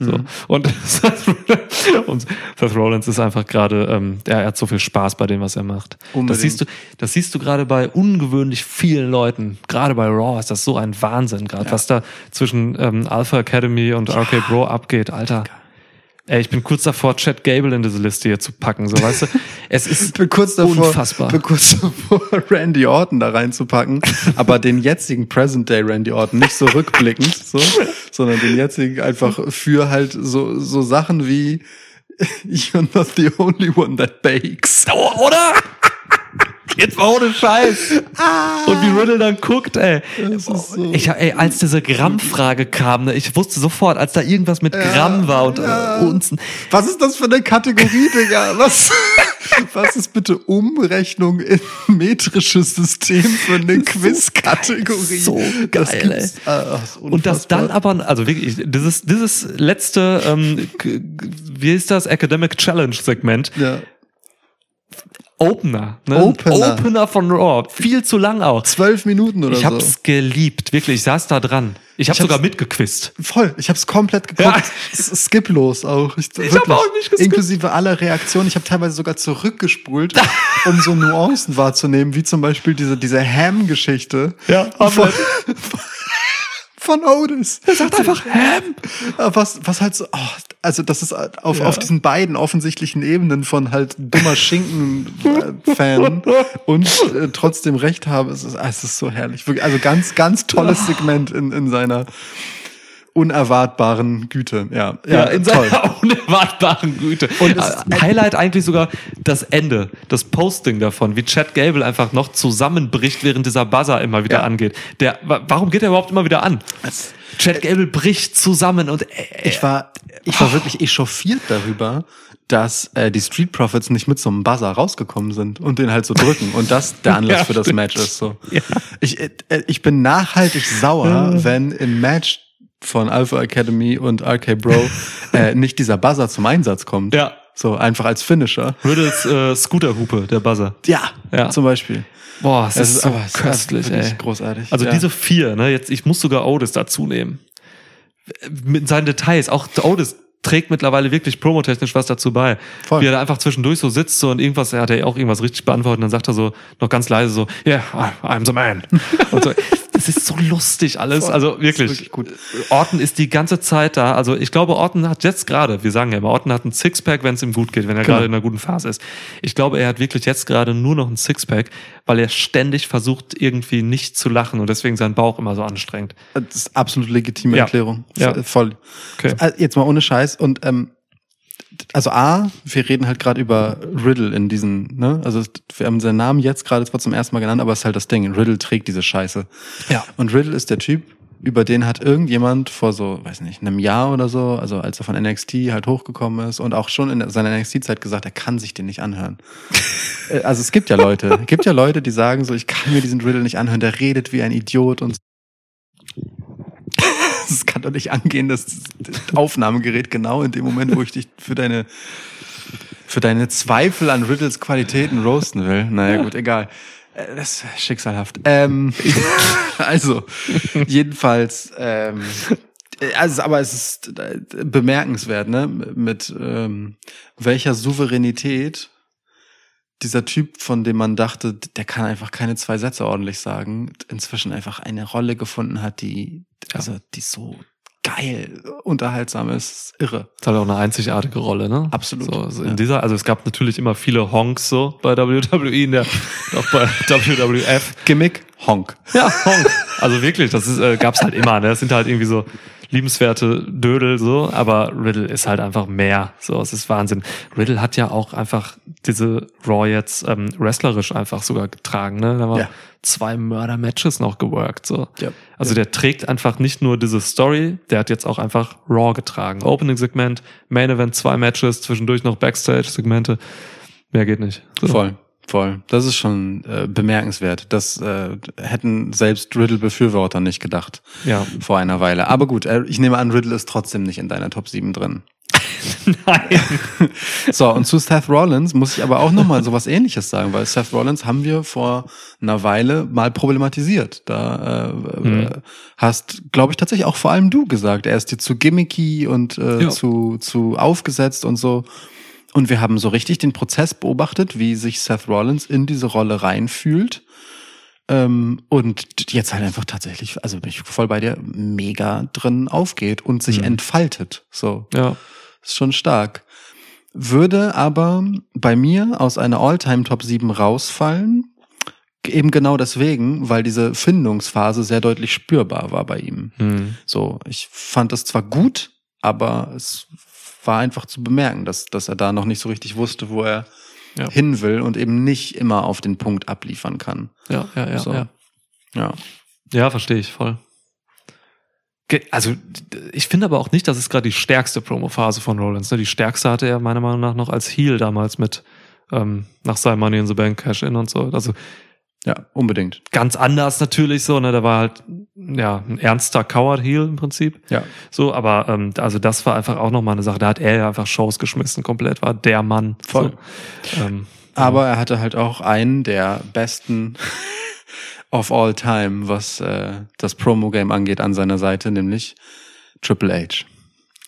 So. Mhm. Und, und Seth Rollins ist einfach gerade, ähm, ja, er hat so viel Spaß bei dem, was er macht. Das Unbedingt. siehst du, das siehst du gerade bei ungewöhnlich vielen Leuten. Gerade bei Raw ist das so ein Wahnsinn, gerade Ja. was da zwischen ähm, Alpha Academy und RK Bro abgeht, Alter. Ey, ich bin kurz davor, Chad Gable in diese Liste hier zu packen, so weißt du. Es ist Ich bin kurz davor, unfassbar. bin kurz davor, Randy Orton da reinzupacken, aber den jetzigen Present Day Randy Orton, nicht so rückblickend, so, sondern den jetzigen einfach für halt so, so Sachen wie You're not the only one that bakes. Oder? Jetzt mal ohne Scheiß. Und wie Riddle dann guckt, ey. So- Ich, ey, als diese Grammfrage kam, ne, ich wusste sofort, als da irgendwas mit Gramm war und ja. äh, Unzen. Was ist das für eine Kategorie, Digga? Was, was ist bitte Umrechnung in metrisches System für eine Quiz-Kategorie? so geil, gibt's- ah, das ist Und das dann aber, also wirklich, dieses, dieses letzte, ähm, wie ist das, Academic Challenge Segment, Ja. Opener, ne? Opener. Opener von Raw, viel zu lang auch. Zwölf Minuten oder Ich so. hab's geliebt, wirklich, ich saß da dran. Ich habe Ich hab's- sogar mitgequizt. Voll, ich habe es komplett geguckt. Ja. Skiplos auch. Ich, Ich hab auch nicht geskippt. Inklusive aller Reaktionen. Ich habe teilweise sogar zurückgespult, um so Nuancen wahrzunehmen, wie zum Beispiel diese, diese Ham-Geschichte. Ja, von, von Otis. Er sagt einfach Ham. Was, was halt so, oh, also das ist auf, Ja. auf diesen beiden offensichtlichen Ebenen von halt dummer Schinken-Fan und äh, trotzdem Recht habe, es ist, es ist so herrlich. Wirklich, Also ganz, ganz tolles Segment in, in seiner unerwartbaren Güte. Ja, ja, Ja, in toll. seiner unerwartbaren Güte. Und es- Äh, Highlight eigentlich sogar das Ende, das Posting davon, wie Chad Gable einfach noch zusammenbricht, während dieser Buzzer immer wieder Ja. angeht. Der, wa- warum geht er überhaupt immer wieder an? Chad Gable bricht zusammen und äh, Ich war, ich war wirklich echauffiert darüber, dass äh, die Street Profits nicht mit so einem Buzzer rausgekommen sind und den halt so drücken und das der Anlass Ja, für das. Match ist. So. Ja. Ich, äh, ich bin nachhaltig sauer, wenn im Match von Alpha Academy und RK Bro äh, nicht dieser Buzzer zum Einsatz kommt. Ja. So einfach als Finisher. Riddles äh, Scooterhupe, der Buzzer. Ja, Ja. zum Beispiel. Boah, es ist so aber es ist köstlich, wirklich ey. großartig. Also ja. diese vier, ne, jetzt, ich muss sogar Otis dazu nehmen. Mit seinen Details, auch Otis trägt mittlerweile wirklich promotechnisch was dazu bei. Voll. Wie er da einfach zwischendurch so sitzt so und irgendwas, er hat ja auch irgendwas richtig beantwortet und dann sagt er so noch ganz leise so, yeah, I'm the man. und so. Das ist so lustig alles, also Das ist wirklich. wirklich gut. Orton ist die ganze Zeit da, also ich glaube, Orton hat jetzt gerade, wir sagen ja immer, Orton hat ein Sixpack, wenn es ihm gut geht, wenn er Genau. gerade in einer guten Phase ist. Ich glaube, er hat wirklich jetzt gerade nur noch ein Sixpack, weil er ständig versucht, irgendwie nicht zu lachen und deswegen sein Bauch immer so anstrengt. Das ist absolut legitime Ja. Erklärung. Ja. Voll. Okay. Also Jetzt mal ohne Scheiß. Und ähm, also A, wir reden halt gerade über Riddle in diesen, ne? Also wir haben seinen Namen jetzt gerade zwar zum ersten Mal genannt, aber es ist halt das Ding. Riddle trägt diese Scheiße. Ja. Und Riddle ist der Typ, über den hat irgendjemand vor so, weiß nicht, einem Jahr oder so, also als er von NXT halt hochgekommen ist und auch schon in seiner NXT-Zeit gesagt, er kann sich den nicht anhören. Äh, also es gibt ja Leute, es gibt ja Leute, die sagen so, ich kann mir diesen Riddle nicht anhören, der redet wie ein Idiot und es kann doch nicht angehen, dass das Aufnahmegerät genau in dem Moment, wo ich dich für deine für deine Zweifel an Riddles Qualitäten roasten will. Naja, gut, egal. Äh, Das ist schicksalhaft. Ähm, also, jedenfalls, ähm, also, aber es ist äh, bemerkenswert, ne? Mit ähm, welcher Souveränität dieser Typ, von dem man dachte, der kann einfach keine zwei Sätze ordentlich sagen, inzwischen einfach eine Rolle gefunden hat, die, also, die so geil, unterhaltsam ist, irre. ist halt auch eine einzigartige Rolle, ne? Absolut. So, so in Ja. dieser, also es gab natürlich immer viele Honks so bei WWE, in der, auch bei WWF. Gimmick, Honk. Ja, Honk. Also wirklich, das ist, äh, gab's halt immer, ne? Das sind halt irgendwie so liebenswerte Dödel, so, aber Riddle ist halt einfach mehr. So, es ist Wahnsinn. Riddle hat ja auch einfach diese Raw jetzt ähm, wrestlerisch einfach sogar getragen, ne? Da haben wir Ja. zwei Mörder-Matches noch geworkt. So. Ja. Also der trägt einfach nicht nur diese Story, der hat jetzt auch einfach Raw getragen. Opening-Segment, Main Event, zwei Matches, zwischendurch noch Backstage-Segmente. Mehr geht nicht. So. Voll, voll. Das ist schon äh, bemerkenswert. Das äh, hätten selbst Riddle-Befürworter nicht gedacht Ja. vor einer Weile. Aber gut, äh, ich nehme an, Riddle ist trotzdem nicht in deiner Top 7 drin. Nein. So, und zu Seth Rollins muss ich aber auch nochmal so was ähnliches sagen, weil Seth Rollins haben wir vor einer Weile mal problematisiert. Da äh, Mhm. äh, hast, glaube ich, tatsächlich auch vor allem du gesagt, er ist dir zu gimmicky und äh, Ja. zu, zu aufgesetzt und so. Und wir haben so richtig den Prozess beobachtet, wie sich Seth Rollins in diese Rolle reinfühlt. Ähm, und jetzt halt einfach tatsächlich, also bin ich voll bei dir, mega drin aufgeht und sich Mhm. entfaltet. So. Ja. Ist schon stark. Würde aber bei mir aus einer All-Time Top 7 rausfallen. Eben genau deswegen, weil diese Findungsphase sehr deutlich spürbar war bei ihm. Hm. So, ich fand das zwar gut, aber es war einfach zu bemerken, dass, dass er da noch nicht so richtig wusste, wo er Ja. hin will und eben nicht immer auf den Punkt abliefern kann. Ja, ja, ja, So. ja. Ja. Ja, verstehe ich voll. Also, ich finde aber auch nicht, dass es gerade die stärkste Promo-Phase von Rollins. Ne? Die stärkste hatte er meiner Meinung nach noch als Heel damals mit ähm, nach seinem Money in the Bank Cash-In und so. Also Ja, unbedingt. ganz anders natürlich so, ne? Der war halt ja ein ernster Coward-Heel im Prinzip. Ja. So, aber ähm, also das war einfach auch nochmal eine Sache. Da hat er ja einfach Shows geschmissen, komplett, war der Mann. Voll. So. Ähm, Aber er hatte halt auch einen der besten of all time, was äh, das Promo-Game angeht, an seiner Seite, nämlich Triple H.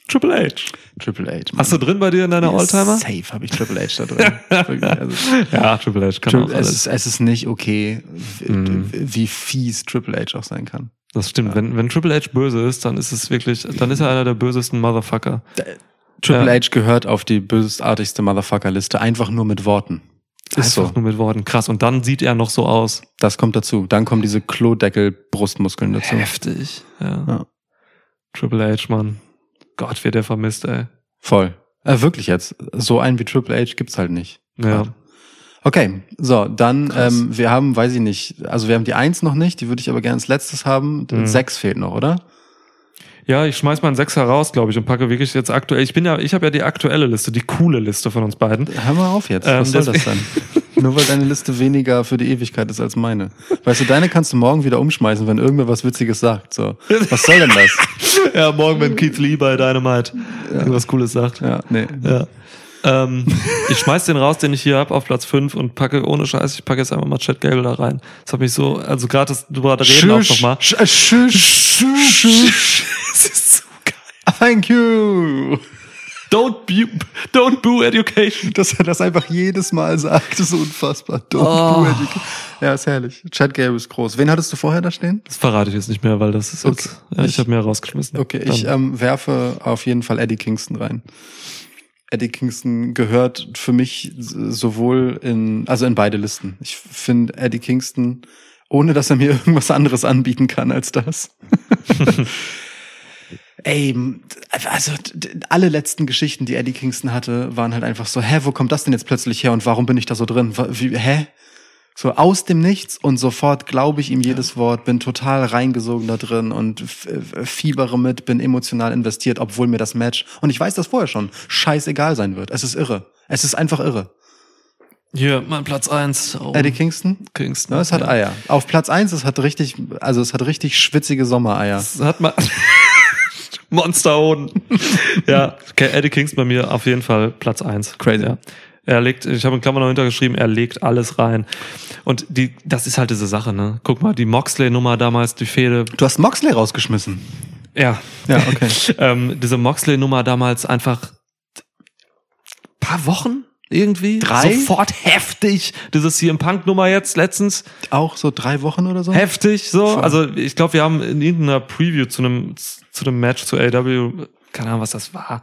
Triple H. Triple H. Mann. Hast du drin bei dir in deiner Oldtimer? Safe habe ich Triple H da drin. Also, Ja, Triple H kann Tri- auch es, alles. ist, es ist nicht okay, Mhm. wie fies Triple H auch sein kann. Das stimmt. Wenn, wenn Triple H böse ist, dann ist es wirklich, dann ist er einer der bösesten Motherfucker. Triple Ja. H gehört auf die bösartigste Motherfucker-Liste, einfach nur mit Worten. Ist Einfach so. nur mit Worten. Krass. Und dann sieht er noch so aus. Das kommt dazu. Dann kommen diese Klodeckel-Brustmuskeln dazu. Heftig. Ja. Ja. Triple H, Mann. Gott, wird der vermisst, ey. Voll. Äh, wirklich jetzt. So einen wie Triple H gibt's halt nicht. Ja. Okay, so, dann, Krass. ähm, wir haben, weiß ich nicht, also wir haben die Eins noch nicht, die würde ich aber gerne als letztes haben. Mhm. Sechs fehlt noch, oder? Ja, ich schmeiß mal einen Sechser raus, glaube ich, und packe wirklich jetzt aktuell. Ich bin ja, ich habe ja die aktuelle Liste, die coole Liste von uns beiden. Hör mal auf jetzt. Ähm, Was soll das sein? Nur weil deine Liste weniger für die Ewigkeit ist als meine. Weißt du, deine kannst du morgen wieder umschmeißen, wenn irgendwer was Witziges sagt. So, was soll denn das? Ja, morgen, wenn Keith Lee bei Dynamite irgendwas Cooles sagt. Ja, nee. Ja. Ähm, ich schmeiß den raus, den ich hier hab, auf Platz 5 und packe ohne Scheiß, ich packe jetzt einfach mal Chad Gable da rein. Das hat mich so, also gerade das drüber reden auch noch mal. Sch- sch- sch- sch- Das ist so geil. Thank you. Don't boo, don't boo education. Dass er das einfach jedes Mal sagt, ist unfassbar. Don't Oh. do it. Ja, ist herrlich. Chad Gable ist groß. Wen hattest du vorher da stehen? Das verrate ich jetzt nicht mehr, weil das ist jetzt, Okay. ja, ich Ich- habe mir rausgeschmissen. Okay, ich Dann- ähm, werfe auf jeden Fall Eddie Kingston rein. Eddie Kingston gehört für mich sowohl in, also in beide Listen. Ich finde Eddie Kingston, ohne dass er mir irgendwas anderes anbieten kann als das. Ey, also alle letzten Geschichten, die Eddie Kingston hatte, waren halt einfach so, hä, wo kommt das denn jetzt plötzlich her und warum bin ich da so drin? Wie, hä? So aus dem Nichts und sofort glaube ich ihm jedes Wort, bin total reingesogen da drin und f- fiebere mit, bin emotional investiert, obwohl mir das Match, und ich weiß das vorher schon, scheißegal sein wird. Es ist irre. Es ist einfach irre. Hier, mein Platz 1. Oh, Eddie Kingston? Kingston. Ja, es hat ja. Eier. Auf Platz eins, es hat richtig, also es hat richtig schwitzige Sommereier. Das hat man. Monsterhoden. ja, okay, Eddie Kingston bei mir auf jeden Fall Platz 1. Crazy. Ja. Er legt, ich habe in Klammern noch hintergeschrieben, er legt alles rein. Und die, das ist halt diese Sache, ne? Guck mal, die Moxley-Nummer damals, die Fehde. Du hast Moxley rausgeschmissen. Ja. Ja, okay. ähm, diese Moxley-Nummer damals einfach paar Wochen irgendwie. Drei? Sofort heftig. Diese CM Punk-Nummer jetzt letztens. Auch so drei Wochen oder so? Heftig, so. Voll. Also ich glaube, wir haben in irgendeiner Preview zu einem zu einem Match zu AW, keine Ahnung, was das war.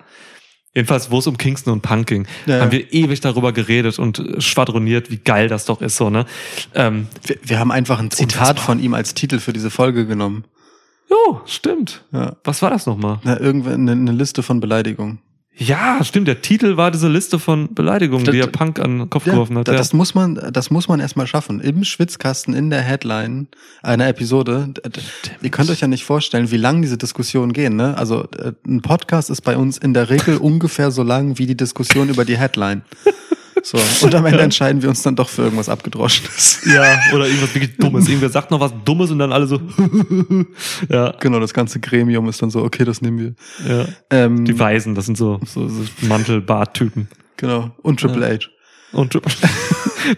Jedenfalls, wo es um Kingston und Punk ging, Ja, haben ja. wir ewig darüber geredet und schwadroniert, wie geil das doch ist, so, ne? Ähm, Wir, wir haben einfach ein Zitat von ihm als Titel für diese Folge genommen. jo, stimmt. Ja. Was war das nochmal? Na, irgendwann eine, eine Liste von Beleidigungen. Ja, stimmt. Der Titel war diese Liste von Beleidigungen, Das- die er Punk an den Kopf geworfen hat. Ja. Das muss man, das muss man erstmal schaffen. Im Schwitzkasten, in der Headline einer Episode. D- Ihr könnt euch ja nicht vorstellen, wie lang diese Diskussionen gehen, ne? Also, äh, ein Podcast ist bei uns in der Regel ungefähr so lang wie die Diskussion über die Headline. So. Und am Ende entscheiden wir uns dann doch für irgendwas Abgedroschenes. ja, oder irgendwas wirklich Dummes. Irgendwer sagt noch was Dummes und dann alle so. ja, Genau, das ganze Gremium ist dann so, okay, das nehmen wir. ja. Ähm, Die Weisen, das sind so, so, so Mantelbart-Typen. genau. Und Triple H. Und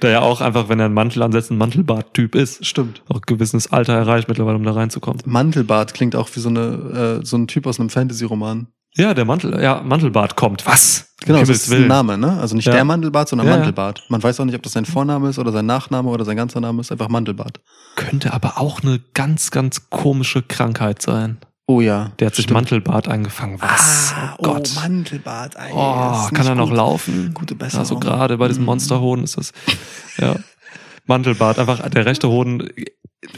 der ja auch einfach, wenn er einen Mantel ansetzt, ein Mantelbart-Typ ist. Stimmt. Auch ein gewisses Alter erreicht mittlerweile, um da reinzukommen. Mantelbart klingt auch wie so eine, äh, so ein Typ aus einem Fantasy-Roman. Ja, der Mantel, ja, Mantelbart kommt. Was? Genau, das ist ein. Name, ne? Also nicht Ja. der Mandelbart, sondern Ja. Mantelbart. Man weiß auch nicht, ob das sein Vorname ist oder sein Nachname oder sein ganzer Name ist, einfach Mantelbart. Könnte aber auch eine ganz, ganz komische Krankheit sein. Oh ja. Der hat sich stimmt. Mantelbart eingefangen. Was? Ah, oh Gott. Oh, Mantelbart. Ey, Oh, kann er noch gut. laufen? Gute Besserung. so gerade bei diesem Mhm. Monsterhoden ist das. Ja. Mantelbart, einfach der rechte Hoden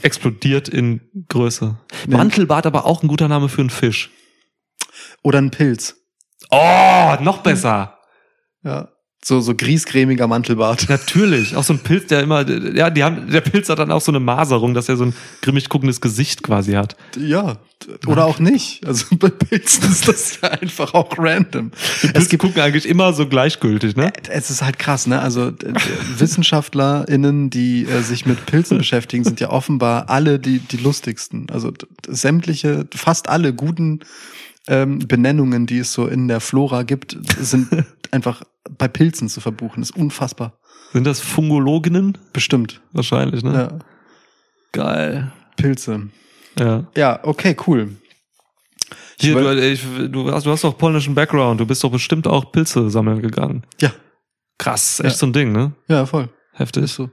explodiert in Größe. Mantelbart aber auch ein guter Name für einen Fisch. Oder ein Pilz. Oh, noch besser. Ja. So, so griesgrämiger Mantelbart. Natürlich, auch so ein Pilz, der immer, ja, die haben, der Pilz hat dann auch so eine Maserung, dass er so ein grimmig guckendes Gesicht quasi hat. Ja. Oder auch nicht. Also bei Pilzen ist das ja einfach auch random. Es Pilze gibt gucken eigentlich immer so gleichgültig, ne? Es ist halt krass, ne? Also WissenschaftlerInnen, die äh, sich mit Pilzen beschäftigen, sind ja offenbar alle die, die lustigsten. Also sämtliche, fast alle guten ähm, Benennungen, die es so in der Flora gibt, sind einfach bei Pilzen zu verbuchen. Das ist unfassbar. Sind das Fungologinnen? Bestimmt. Wahrscheinlich, ne? Ja. Geil. Pilze. Ja. Ja, okay, cool. Hier, du, woll- ich, du, hast, du hast doch polnischen Background, du bist doch bestimmt auch Pilze sammeln gegangen. Ja, Krass, echt Ja. so ein Ding, ne? ja, voll. Heftig. Ist so.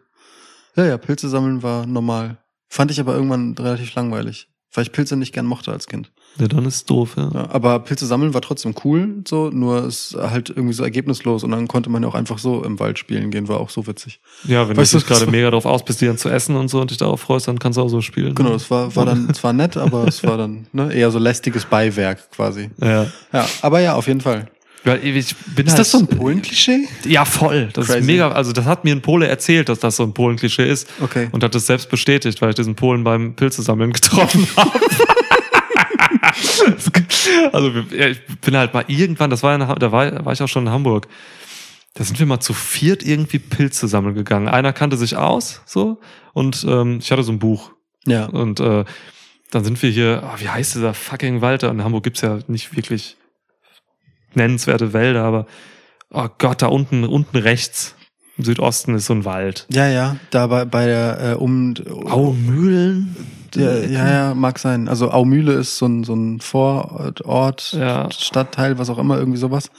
Ja, ja, Pilze sammeln war normal. Fand ich aber irgendwann relativ langweilig, weil ich Pilze nicht gern mochte als Kind. Ja, dann ist doof, ja. Ja, aber Pilze sammeln war trotzdem cool, so, nur es halt irgendwie so ergebnislos und dann konnte man ja auch einfach so im Wald spielen gehen, war auch so witzig. Ja, wenn Weißt du dich gerade so- mega drauf aus bist, die dann zu essen und so und dich darauf freust, dann kannst du auch so spielen. Genau, das war, war dann zwar nett, aber es war dann ne, eher so lästiges Beiwerk quasi. Ja. Ja, aber ja, auf jeden Fall. ja ich bin Ist halt, das so ein Polen-Klischee? Ja, voll. Das Crazy. ist mega. Also, das hat mir ein Pole erzählt, dass das so ein Polen-Klischee ist. Okay. Und hat es selbst bestätigt, weil ich diesen Polen beim Pilzesammeln getroffen habe. Also, ja, ich bin halt mal irgendwann, das war Ha- da war, war ich auch schon in Hamburg. Da sind wir mal zu viert irgendwie Pilze sammeln gegangen. Einer kannte sich aus, so. Und ähm, ich hatte so ein Buch. Ja. Und äh, dann sind wir hier, ah, wie heißt dieser fucking Wald? In Hamburg gibt's ja nicht wirklich nennenswerte Wälder, aber oh Gott, da unten, unten rechts im Südosten ist so ein Wald. Ja, ja, da bei, bei der äh, um Aumühlen? Ja, ja, ja, mag sein. Also Aumühle ist so ein, so ein Vorort, Ja. Stadtteil, was auch immer, irgendwie sowas.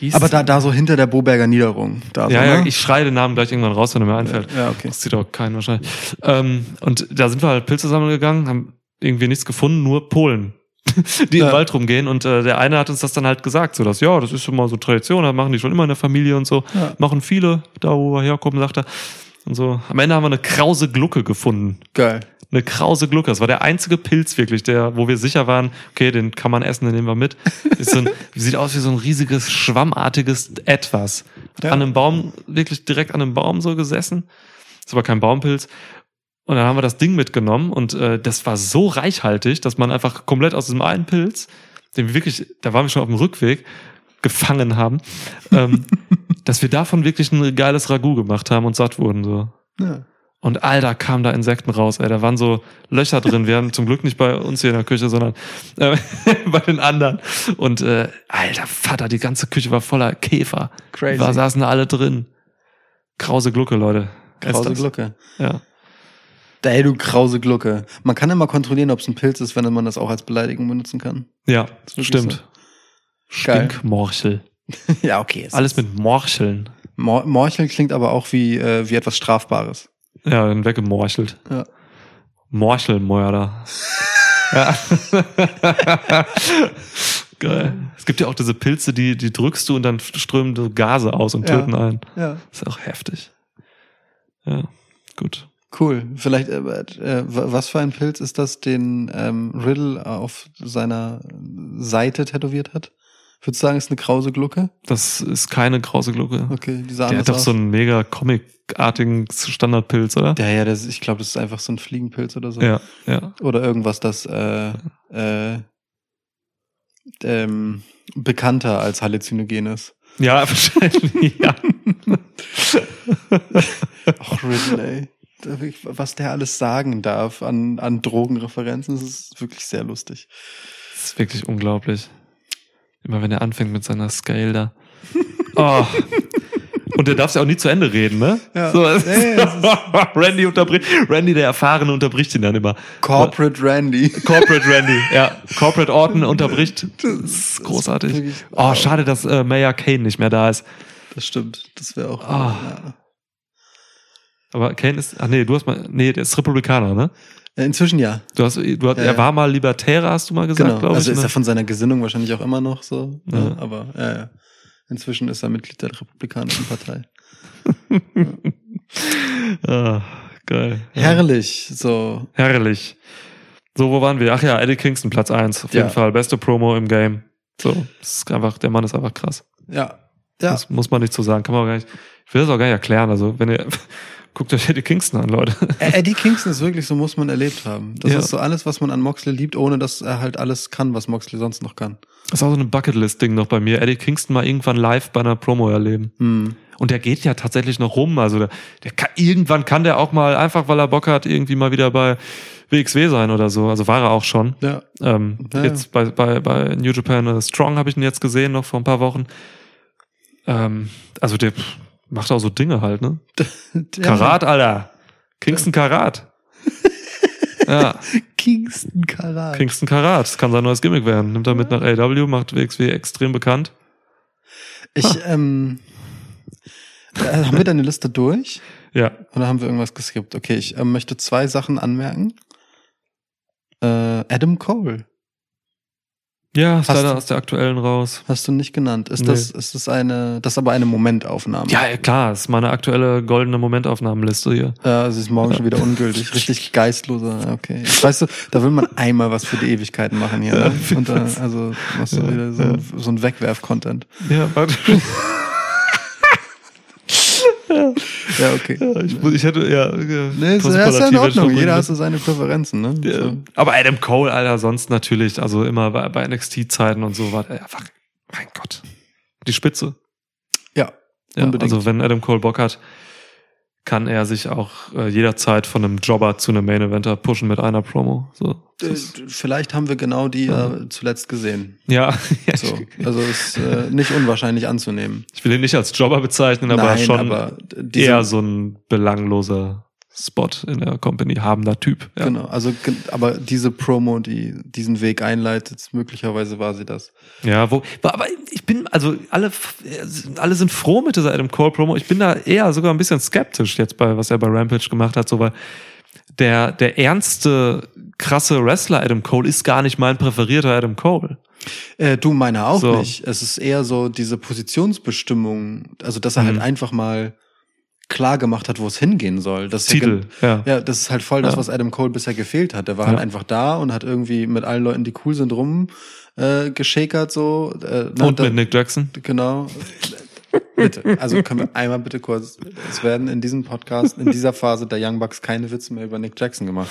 Hieß Aber da, da so hinter der Boberger Niederung. Da ja, so, ja, ne? ich schreie den Namen gleich irgendwann raus, wenn er mir einfällt. Ja, okay. Das sieht auch keinen wahrscheinlich. Ähm, und da sind wir halt Pilze sammeln gegangen, haben irgendwie nichts gefunden, nur Polen, die Ja. im Wald rumgehen. Und äh, der eine hat uns das dann halt gesagt, so dass, ja, das ist schon mal so Tradition, das machen die schon immer in der Familie und so. Ja. Machen viele, da wo wir herkommen, sagt er. Und so. Am Ende haben wir eine krause Glucke gefunden. Geil. Eine krause Glucke. Das war der einzige Pilz wirklich, der, wo wir sicher waren, okay, den kann man essen, den nehmen wir mit. Ist so ein, sieht aus wie so ein riesiges, schwammartiges Etwas. Ja. An einem Baum, wirklich direkt an einem Baum so gesessen. Ist aber kein Baumpilz. Und dann haben wir das Ding mitgenommen und äh, das war so reichhaltig, dass man einfach komplett aus diesem einen Pilz, den wir wirklich, da waren wir schon auf dem Rückweg, gefangen haben, ähm, dass wir davon wirklich ein geiles Ragout gemacht haben und satt wurden so. Ja. Und Alter, kamen da Insekten raus, ey. Da waren so Löcher drin. Wir haben zum Glück nicht bei uns hier in der Küche, sondern äh, bei den anderen. Und äh, alter Vater, die ganze Küche war voller Käfer. Crazy. Da saßen alle drin. Krause Glucke, Leute. Krause. Glucke. Ja. Ey, du krause Glucke. Man kann immer kontrollieren, ob es ein Pilz ist, wenn man das auch als Beleidigung benutzen kann. Ja, stimmt. Geil. Stinkmorchel. ja, okay. es Alles mit Morcheln. Mor Morchel klingt aber auch wie, äh, wie etwas Strafbares. Ja, dann weggemorchelt. Ja. Morchelmörder. ja. Geil. Es gibt ja auch diese Pilze, die, die drückst du und dann strömen so Gase aus und Ja. töten ein. Ja. ist auch heftig. Ja, gut. Cool. Vielleicht, äh, äh, was für ein Pilz ist das, den ähm, Riddle auf seiner Seite tätowiert hat? Würdest du sagen, ist eine krause Glucke? Das ist keine krause Glucke. Okay, die sah Der hat doch aus. so einen mega comicartigen Standardpilz, oder? Ja, ja, das, ich glaube, das ist einfach so ein Fliegenpilz oder so. Ja, ja. Oder irgendwas, das äh, äh, ähm, bekannter als halluzinogen ist. Ja, wahrscheinlich, ja. Ach, Riddle, ey. Da wirklich, Was der alles sagen darf an, an Drogenreferenzen, das ist wirklich sehr lustig. Das ist wirklich unglaublich. Immer wenn er anfängt mit seiner Scale da. Oh. Und der darf ja auch nie zu Ende reden, ne? Ja. So, ja, Randy unterbricht, Randy der Erfahrene unterbricht ihn dann immer. Corporate Randy. Corporate Randy, ja. Corporate Orton unterbricht. Das ist großartig. wirklich- Oh, schade, dass äh, Mayor Kane nicht mehr da ist. Das stimmt. Das wäre auch. Ja. Aber Kane ist, ach nee, du hast mal, nee, der ist Republikaner, ne? Äh, Inzwischen ja. Du hast, du hast, Ja, er ja. war mal Libertärer, hast du mal gesagt, Genau. glaube Also ich. ist ne? er von seiner Gesinnung wahrscheinlich auch immer noch so. Ja. Ne? Aber ja, ja. inzwischen ist er Mitglied der Republikanischen Partei. ah, geil. Herrlich. So. Herrlich. So, wo waren wir? Ach ja, Eddie Kingston, Platz eins auf jeden. Fall. Beste Promo im Game. So, ist einfach, der Mann ist einfach krass. Ja. Ja. Das muss man nicht so sagen. Kann man auch gar nicht, ich will das auch gar nicht erklären. Also, wenn ihr, guckt euch Eddie Kingston an, Leute. Eddie Kingston ist wirklich so, muss man erlebt haben. Das Ja. ist so alles, was man an Moxley liebt, ohne dass er halt alles kann, was Moxley sonst noch kann. Das ist auch so ein Bucketlist-Ding noch bei mir. Eddie Kingston mal irgendwann live bei einer Promo erleben. Hm. Und der geht ja tatsächlich noch rum. Also der, der kann, irgendwann kann der auch mal, einfach weil er Bock hat, irgendwie mal wieder bei WXW sein oder so. Also war er auch schon. Ja. Ähm, Ja, jetzt bei, bei, bei New Japan äh, Strong habe ich ihn jetzt gesehen, noch vor ein paar Wochen. Ähm, also der macht auch so Dinge halt, ne? Karat, Alter. Kingston Karat. ja, Kingston Karat. Kingston Karat. Das kann sein neues Gimmick werden. Nimmt er mit nach AW, macht WXW extrem bekannt. Ich, ähm, äh, haben wir deine Liste durch? Ja, Oder haben wir irgendwas geskippt? Okay, ich ähm, möchte zwei Sachen anmerken. Äh, Adam Cole ja, ist Hast leider du- aus der aktuellen raus. hast du nicht genannt. Ist Nee. das, ist das eine, das ist aber eine Momentaufnahme? Ja, ja, klar, ist meine aktuelle goldene Momentaufnahmenliste hier. Ja, sie ist morgen schon wieder ungültig. Richtig geistloser. Okay. Weißt du, da will man einmal was für die Ewigkeiten machen hier. Ne? Und da, also machst du wieder so, ein, so ein Wegwerf-Content. Ja, warte. Ja, okay. Ja, ich, ich hätte, ja, ja Nee, ist, ist ja in Ordnung. Jeder hat so seine Präferenzen, ne? Ja. So. Aber Adam Cole, Alter, sonst natürlich, also immer bei, bei NXT-Zeiten und so war der einfach, mein Gott, die Spitze. Ja, Ja, Unbedingt. Also wenn Adam Cole Bock hat, kann er sich auch äh, jederzeit von einem Jobber zu einem Main Eventer pushen mit einer Promo. So. Äh, Vielleicht haben wir genau die äh, zuletzt gesehen. ja, So. Also ist äh, nicht unwahrscheinlich anzunehmen. ich will ihn nicht als Jobber bezeichnen, aber Nein, schon aber eher so ein belangloser Spot in der Company habender Typ. Ja. Genau, also aber diese Promo, die diesen Weg einleitet, möglicherweise war sie das. Ja, wo, aber ich bin, also alle, alle sind froh mit dieser Adam Cole Promo. Ich bin da eher sogar ein bisschen skeptisch jetzt bei, was er bei Rampage gemacht hat, so weil der, der ernste, krasse Wrestler Adam Cole ist gar nicht mein präferierter Adam Cole. Äh, du meiner auch So. nicht. Es ist eher so diese Positionsbestimmung, also dass er Mhm. halt einfach mal klar gemacht hat, wo es hingehen soll. Das ist ja Titel, gen- ja. Ja, das ist halt voll das, Ja. was Adam Cole bisher gefehlt hat. Der war Ja. halt einfach da und hat irgendwie mit allen Leuten, die cool sind, rum äh, geschakert so. Äh, Und mit Nick Jackson. Genau. bitte. Also können wir einmal bitte kurz. Es werden in diesem Podcast, in dieser Phase der Young Bucks keine Witze mehr über Nick Jackson gemacht.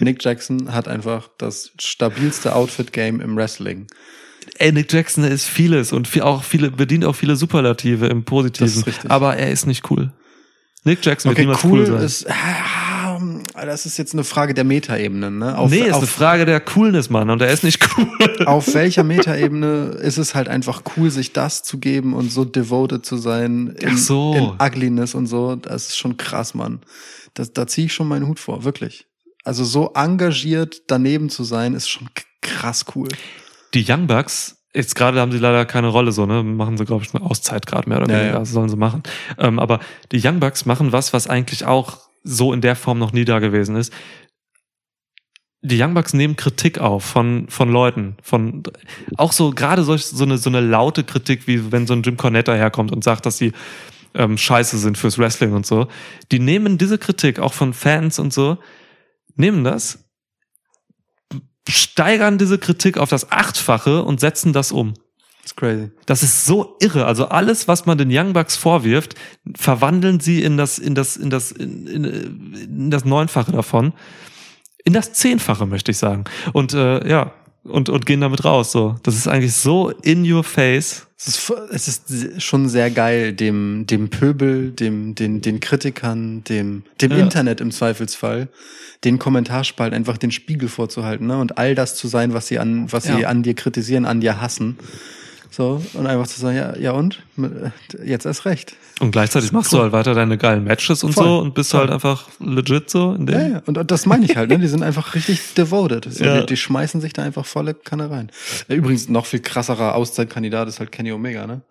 Nick Jackson hat einfach das stabilste Outfit-Game im Wrestling. Ey, Nick Jackson ist vieles und viel, auch viele, bedient auch viele Superlative im Positiven. Das ist richtig. Aber er ist nicht cool. Nick Jackson wird Okay, niemals cool cool sein. ist. Ah, das ist jetzt eine Frage der Metaebenen, ne? Auf, nee, ist auf, eine Frage der Coolness, Mann. Und er ist nicht cool. auf welcher Metaebene ist es halt einfach cool, sich das zu geben und so devoted zu sein in, Ach so. in Ugliness und so. Das ist schon krass, Mann. Das, da ziehe ich schon meinen Hut vor, wirklich. Also so engagiert daneben zu sein, ist schon krass cool. die Young Bucks, jetzt gerade haben sie leider keine Rolle so, ne? Machen sie, glaube ich, eine Auszeit gerade mehr oder Ja, weniger. ja. Das sollen sie machen. Ähm, aber die Young Bucks machen was, was eigentlich auch so in der Form noch nie da gewesen ist. Die Young Bucks nehmen Kritik auf von, von Leuten, von auch so gerade solch, so eine so eine laute Kritik, wie wenn so ein Jim Cornette herkommt und sagt, dass sie ähm, scheiße sind fürs Wrestling und so. Die nehmen diese Kritik auch von Fans und so, nehmen das, steigern diese Kritik auf das Achtfache und setzen das um. That's crazy. Das ist so irre. Also alles, was man den Young Bucks vorwirft, verwandeln sie in das, in das, in das, in, in, in das Neunfache davon. In das Zehnfache, möchte ich sagen. Und äh, ja, und, und gehen damit raus. So. Das ist eigentlich so in your face. Es ist, es ist schon sehr geil, dem, dem Pöbel, dem, den, den Kritikern, dem, dem Ja. Internet im Zweifelsfall, den Kommentarspalt einfach den Spiegel vorzuhalten, ne? Und all das zu sein, was sie an, was sie Ja. an dir kritisieren, an dir hassen. So, und einfach zu sagen, ja, ja und? Jetzt erst recht. Und gleichzeitig machst du halt weiter deine geilen Matches und Voll. so und bist Voll. halt einfach legit so in dem. Ja, ja. Und, das meine ich halt, ne? Die sind einfach richtig devoted. So, Ja. die, die schmeißen sich da einfach volle Kanne rein. Übrigens, noch viel krasserer Auszeitkandidat ist halt Kenny Omega, ne?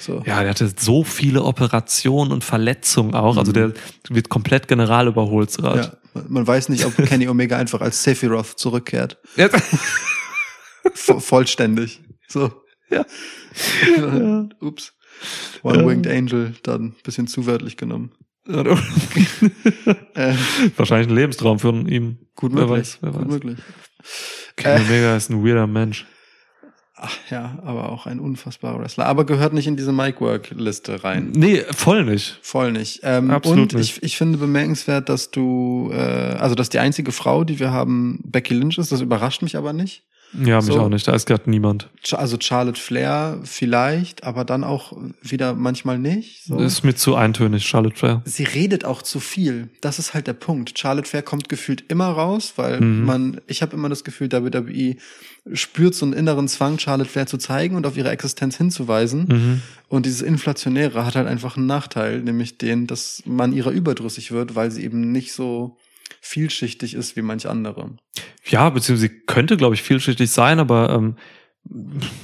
So. Ja, der hatte so viele Operationen und Verletzungen auch. Also der wird komplett general überholt gerade. Ja, Man weiß nicht, ob Kenny Omega einfach als Sephiroth zurückkehrt. Ja. Vo vollständig. So. Ja. Ups. One-Winged Angel, dann ein bisschen zu wörtlich genommen. Äh, Wahrscheinlich ein Lebenstraum für ihn. gut Wer möglich. weiß, wer gut weiß. möglich. Kenny Omega ist ein weirder Mensch. Ach ja, aber auch ein unfassbarer Wrestler. Aber gehört nicht in diese Mic-Work-Liste rein. Nee, voll nicht. Voll nicht. Ähm, Absolut und nicht. ich, ich finde bemerkenswert, dass du, äh, also dass die einzige Frau, die wir haben, Becky Lynch ist. Das überrascht mich aber nicht. Ja, mich So. auch nicht. Da ist gerade niemand. Also Charlotte Flair vielleicht, aber dann auch wieder manchmal nicht. So. Ist mir zu eintönig, Charlotte Flair. Sie redet auch zu viel. Das ist halt der Punkt. Charlotte Flair kommt gefühlt immer raus, weil Mhm. man, ich habe immer das Gefühl, WWE spürt so einen inneren Zwang, Charlotte Flair zu zeigen und auf ihre Existenz hinzuweisen. Mhm. Und dieses Inflationäre hat halt einfach einen Nachteil, nämlich den, dass man ihrer überdrüssig wird, weil sie eben nicht so vielschichtig ist wie manch andere. Ja, beziehungsweise sie könnte, glaube ich, vielschichtig sein, aber ähm,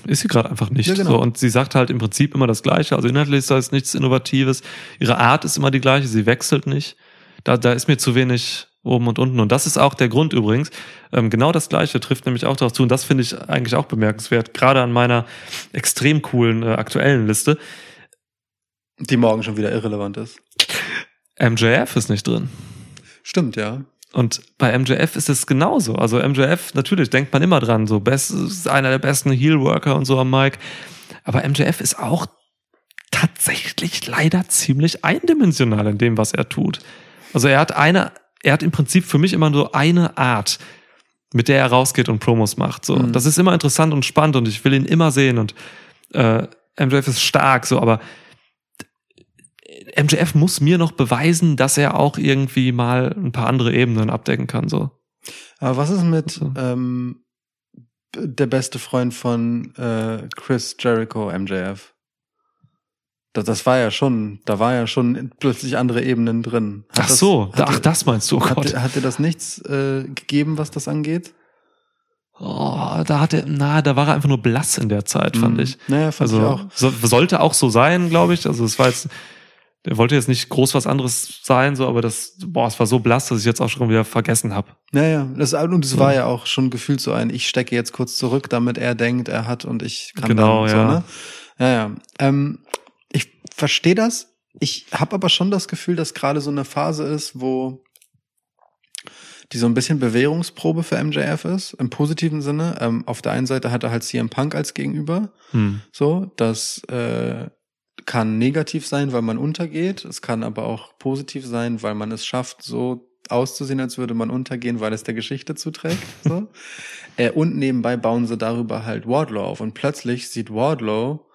ist sie gerade einfach nicht. Ja, genau. so, und sie sagt halt im Prinzip immer das Gleiche. Also inhaltlich ist da jetzt nichts Innovatives. Ihre Art ist immer die gleiche, sie wechselt nicht. Da, da ist mir zu wenig oben und unten. Und das ist auch der Grund übrigens. Ähm, genau das Gleiche trifft nämlich auch darauf zu. Und das finde ich eigentlich auch bemerkenswert, gerade an meiner extrem coolen äh, aktuellen Liste. Die morgen schon wieder irrelevant ist. MJF ist nicht drin. Stimmt, ja. Und bei MJF ist es genauso. Also MJF, natürlich denkt man immer dran, so best, ist einer der besten Heel-Worker und so am Mike. Aber MJF ist auch tatsächlich leider ziemlich eindimensional in dem, was er tut. Also er hat eine, er hat im Prinzip für mich immer so eine Art, mit der er rausgeht und Promos macht. So, Mhm. das ist immer interessant und spannend und ich will ihn immer sehen und äh, MJF ist stark, so, aber MJF muss mir noch beweisen, dass er auch irgendwie mal ein paar andere Ebenen abdecken kann. So. Aber was ist mit So. ähm, der beste Freund von äh, Chris Jericho, MJF? Das, das war ja schon, da war ja schon plötzlich andere Ebenen drin. Hat Ach das- so, hat ach das meinst du, oh Hat, Gott. dir- hat dir das nichts äh, gegeben, was das angeht? Oh, da hat er, na, da war er einfach nur blass in der Zeit, fand Mhm. ich. Naja, fand Also ich auch. So, sollte auch so sein, glaube ich. Also es war jetzt, der wollte jetzt nicht groß was anderes sein, so, aber das, boah, es war so blass, dass ich jetzt auch schon wieder vergessen habe. Naja, das, und es So. war ja auch schon gefühlt so ein, ich stecke jetzt kurz zurück, damit er denkt, er hat und ich kann Genau, dann so, ja. ne? Ja, ja. Ähm, ich verstehe das. Ich habe aber schon das Gefühl, dass gerade so eine Phase ist, wo die so ein bisschen Bewährungsprobe für MJF ist, im positiven Sinne. Ähm, auf der einen Seite hat er halt CM Punk als Gegenüber, Hm. so, das äh, kann negativ sein, weil man untergeht. Es kann aber auch positiv sein, weil man es schafft, so auszusehen, als würde man untergehen, weil es der Geschichte zuträgt. So. äh, und nebenbei bauen sie darüber halt Wardlow auf. Und plötzlich sieht Wardlow,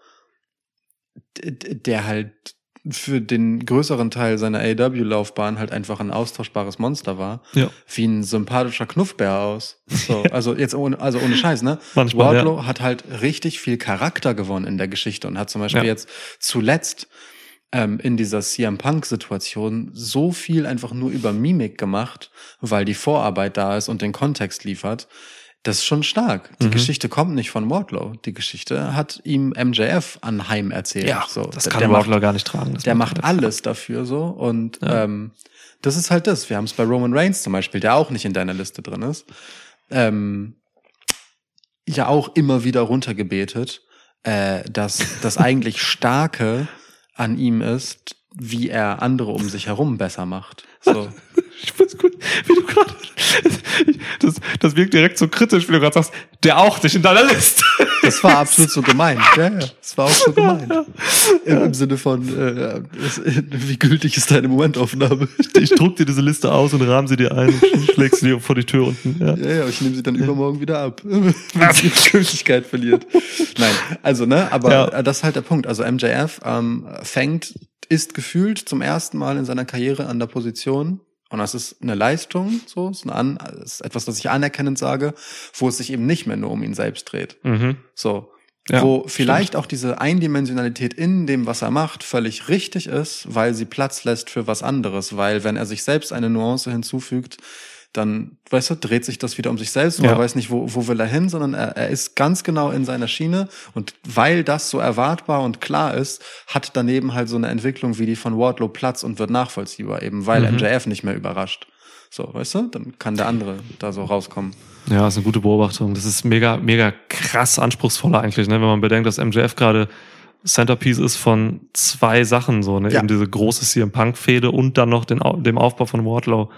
der halt für den größeren Teil seiner AW-Laufbahn halt einfach ein austauschbares Monster war, Ja. wie ein sympathischer Knuffbär aus. So, also jetzt ohne, also ohne Scheiß, ne? Manchmal, Wardlow hat halt richtig viel Charakter gewonnen in der Geschichte und hat zum Beispiel Ja. jetzt zuletzt ähm, in dieser CM Punk-Situation so viel einfach nur über Mimik gemacht, weil die Vorarbeit da ist und den Kontext liefert. Das ist schon stark. Die Mhm. Geschichte kommt nicht von Wardlow. Die Geschichte hat ihm MJF anheim erzählt. so, das kann der Wardlow macht, gar nicht tragen. Der macht alles dafür so und Ja. ähm, das ist halt das. Wir haben es bei Roman Reigns zum Beispiel, der auch nicht in deiner Liste drin ist. Ähm, ja auch immer wieder runtergebetet, äh, dass das eigentlich Starke an ihm ist, wie er andere um sich herum besser macht. So. Ich find's gut, wie du gerade, das, das wirkt direkt so kritisch, wie du gerade sagst, der auch nicht in deiner Liste. Das war absolut so gemeint. Ja, ja, das war auch so gemeint. Im, im Sinne von, äh, wie gültig ist deine Momentaufnahme? Ich druck dir diese Liste aus und rahm sie dir ein und schlägst sie dir vor die Tür unten. Ja. Ja, ja, ich nehme sie dann übermorgen wieder ab, wenn sie ihre Gültigkeit verliert. Nein, also ne, aber Ja. äh, das ist halt der Punkt. Also MJF ähm, fängt, ist gefühlt zum ersten Mal in seiner Karriere an der Position. Und das ist eine Leistung, so, ist, eine ist etwas, das ich anerkennend sage, wo es sich eben nicht mehr nur um ihn selbst dreht. Mhm. So. Ja, wo vielleicht auch diese Eindimensionalität in dem, was er macht, völlig richtig ist, weil sie Platz lässt für was anderes. Weil wenn er sich selbst eine Nuance hinzufügt, dann, weißt du, dreht sich das wieder um sich selbst und Ja. man weiß nicht, wo, wo will er hin, sondern er, er ist ganz genau in seiner Schiene und weil das so erwartbar und klar ist, hat daneben halt so eine Entwicklung wie die von Wardlow Platz und wird nachvollziehbar, eben weil Mhm. MJF nicht mehr überrascht. So, weißt du, dann kann der andere da so rauskommen. Ja, ist eine gute Beobachtung. Das ist mega, mega krass anspruchsvoller eigentlich, ne? wenn man bedenkt, dass MJF gerade Centerpiece ist von zwei Sachen, so, ne? Ja. Eben diese große CM Punk-Fehde und dann noch den, dem Aufbau von Wardlow.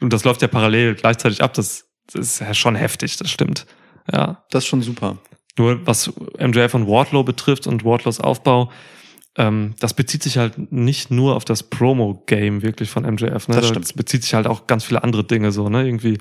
Und das läuft ja parallel gleichzeitig ab. Das, das ist ja schon heftig, das stimmt. Ja. Das ist schon super. Nur was MJF und Wardlow betrifft und Wardlows Aufbau, ähm, das bezieht sich halt nicht nur auf das Promo-Game wirklich von MJF. Ne? Das Das stimmt. bezieht sich halt auch ganz viele andere Dinge so, ne? Irgendwie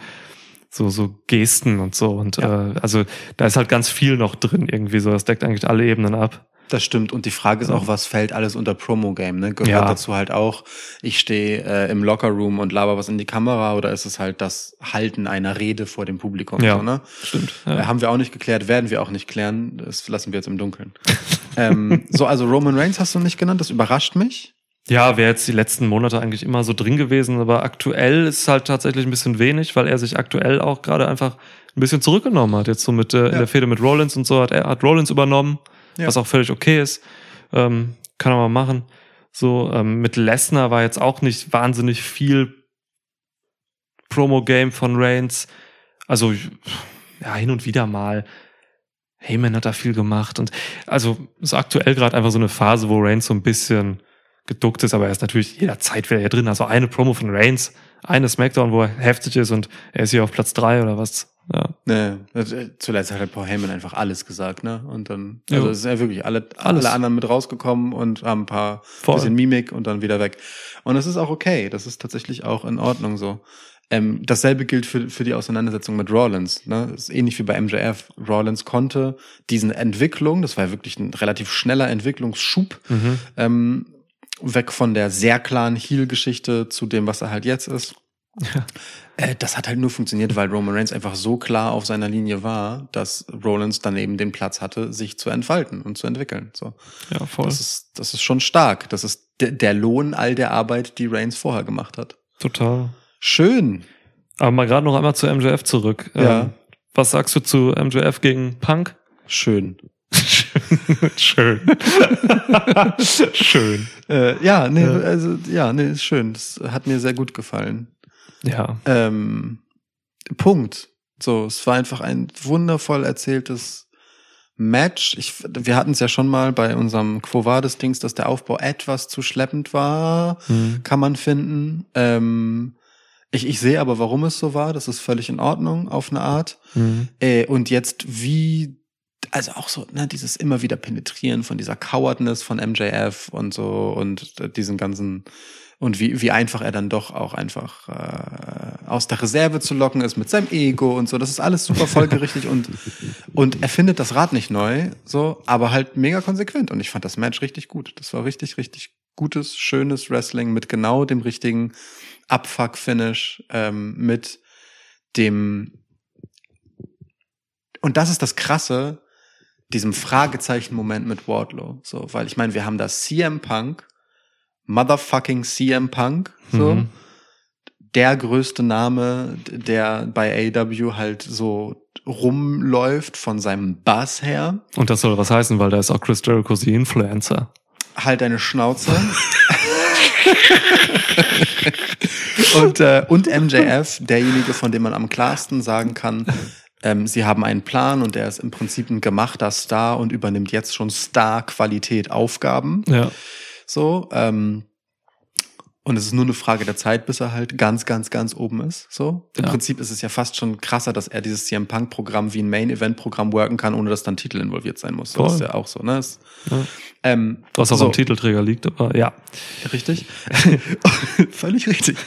so, so Gesten und so. Und Ja. äh, also da ist halt ganz viel noch drin irgendwie so. Das deckt eigentlich alle Ebenen ab. Das stimmt. Und die Frage ist auch, was fällt alles unter Promo-Game? Ne? Gehört Ja. dazu halt auch, ich stehe äh, im Lockerroom und laber was in die Kamera oder ist es halt das Halten einer Rede vor dem Publikum? Ja. So, ne? Stimmt. Äh, Ja. haben wir auch nicht geklärt, werden wir auch nicht klären. Das lassen wir jetzt im Dunkeln. ähm, so, also Roman Reigns hast du nicht genannt, das überrascht mich. Ja, wäre jetzt die letzten Monate eigentlich immer so drin gewesen, aber aktuell ist halt tatsächlich ein bisschen wenig, weil er sich aktuell auch gerade einfach ein bisschen zurückgenommen hat. Jetzt so mit äh, in Ja. der Fehde mit Rollins und so hat er hat Rollins übernommen, Ja. was auch völlig okay ist. Ähm, kann er mal machen. So, ähm, mit Lesnar war jetzt auch nicht wahnsinnig viel Promo-Game von Reigns. Also, ja, hin und wieder mal. Heyman hat da viel gemacht und also ist aktuell gerade einfach so eine Phase, wo Reigns so ein bisschen geduckt ist, aber er ist natürlich jederzeit wieder hier drin. Also eine Promo von Reigns, eine Smackdown, wo er heftig ist und er ist hier auf Platz drei oder was. Ja, Nee, äh, zuletzt hat halt Paul Heyman einfach alles gesagt, ne? Und dann, Jo. also es ist ja wirklich alle, Alles. alle anderen mit rausgekommen und haben ein paar Voll. bisschen Mimik und dann wieder weg. Und es ist auch okay. Das ist tatsächlich auch in Ordnung so. Ähm, dasselbe gilt für, für die Auseinandersetzung mit Rollins. Ne? Das ist ähnlich wie bei MJF. Rollins konnte diesen Entwicklung, das war ja wirklich ein relativ schneller Entwicklungsschub, mhm. ähm, weg von der sehr klaren Heel-Geschichte zu dem, was er halt jetzt ist. Ja. Äh, das hat halt nur funktioniert, weil Roman Reigns einfach so klar auf seiner Linie war, dass Rollins dann eben den Platz hatte, sich zu entfalten und zu entwickeln. So, ja voll. das ist das ist schon stark. Das ist de der Lohn all der Arbeit, die Reigns vorher gemacht hat. Total. Schön. Aber mal gerade noch einmal zu MJF zurück. Ja. Ähm, was sagst du zu MJF gegen Punk? Schön. Schön. Schön. Äh, ja, nee, also ja, nee, ist schön. Das hat mir sehr gut gefallen. Ja. Ähm, Punkt. So, es war einfach ein wundervoll erzähltes Match. Ich, wir hatten es ja schon mal bei unserem Quo Vadis Dings, dass der Aufbau etwas zu schleppend war, Mhm. kann man finden. Ähm, ich, ich sehe aber, warum es so war. Das ist völlig in Ordnung auf eine Art. Mhm. Äh, und jetzt wie, also auch so, ne, dieses immer wieder Penetrieren von dieser Cowardness von MJF und so und äh, diesen ganzen und wie, wie einfach er dann doch auch einfach äh, aus der Reserve zu locken ist mit seinem Ego und so. Das ist alles super folgerichtig und, und er findet das Rad nicht neu, so, aber halt mega konsequent. Und ich fand das Match richtig gut. Das war richtig, richtig gutes, schönes Wrestling mit genau dem richtigen Abfuck-Finish, ähm, mit dem und das ist das Krasse, diesem Fragezeichen-Moment mit Wardlow. So, weil ich meine, wir haben da CM Punk, motherfucking CM Punk, so. Mhm. Der größte Name, der bei AW halt so rumläuft von seinem Bass her. Und das soll was heißen, weil da ist auch Chris Jericho die Influencer. Halt deine Schnauze. und, äh, und MJF, derjenige, von dem man am klarsten sagen kann, ähm, sie haben einen Plan und der ist im Prinzip ein gemachter Star und übernimmt jetzt schon Star-Qualität Aufgaben. Ja. So, ähm, und es ist nur eine Frage der Zeit, bis er halt ganz, ganz, ganz oben ist. So. Im Ja. Prinzip ist es ja fast schon krasser, dass er dieses CM Punk-Programm wie ein Main-Event-Programm worken kann, ohne dass dann Titel involviert sein muss. So Voll. ist ja auch so, ne? Es, Ja. ähm, Was auch so. am Titelträger liegt, aber ja. Richtig. Völlig richtig.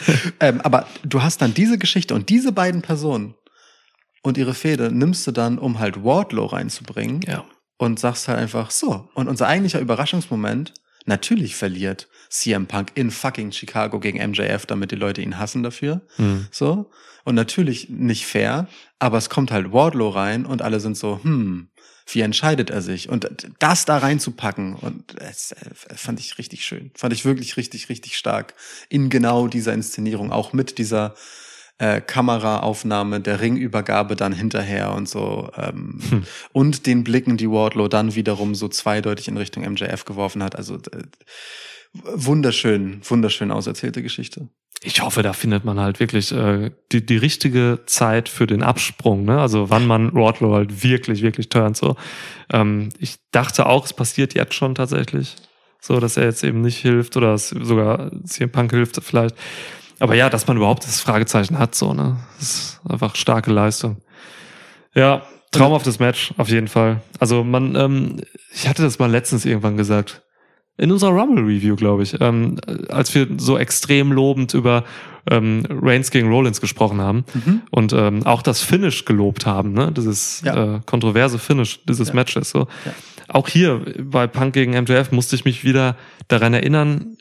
ähm, aber du hast dann diese Geschichte und diese beiden Personen und ihre Fehde nimmst du dann, um halt Wardlow reinzubringen Ja. und sagst halt einfach so. Und unser eigentlicher Überraschungsmoment, natürlich verliert CM Punk in fucking Chicago gegen MJF, damit die Leute ihn hassen dafür. Mhm. So. Und natürlich nicht fair, aber es kommt halt Wardlow rein und alle sind so, hm, wie entscheidet er sich? Und das da reinzupacken, und das äh, fand ich richtig schön. Fand ich wirklich richtig, richtig stark. In genau dieser Inszenierung, auch mit dieser äh, Kameraaufnahme der Ringübergabe dann hinterher und so ähm, Hm. und den Blicken, die Wardlow dann wiederum so zweideutig in Richtung MJF geworfen hat. Also äh, wunderschön, wunderschön auserzählte Geschichte. Ich hoffe, da findet man halt wirklich äh, die, die richtige Zeit für den Absprung, ne? Also wann man Wardlow halt wirklich, wirklich turnt. So. Ähm, ich dachte auch, es passiert jetzt schon tatsächlich. So, dass er jetzt eben nicht hilft oder sogar CM Punk hilft vielleicht. Aber ja, dass man überhaupt das Fragezeichen hat, so, ne? Das ist einfach starke Leistung. Ja, traumhaftes Match, auf jeden Fall. Also man, ähm, ich hatte das mal letztens irgendwann gesagt. In unserer Rumble-Review, glaube ich, ähm, als wir so extrem lobend über ähm, Reigns gegen Rollins gesprochen haben und ähm, auch das Finish gelobt haben, ne? Dieses Ja. äh, kontroverse Finish dieses Ja. Matches. So. Ja. Auch hier bei Punk gegen MJF musste ich mich wieder daran erinnern,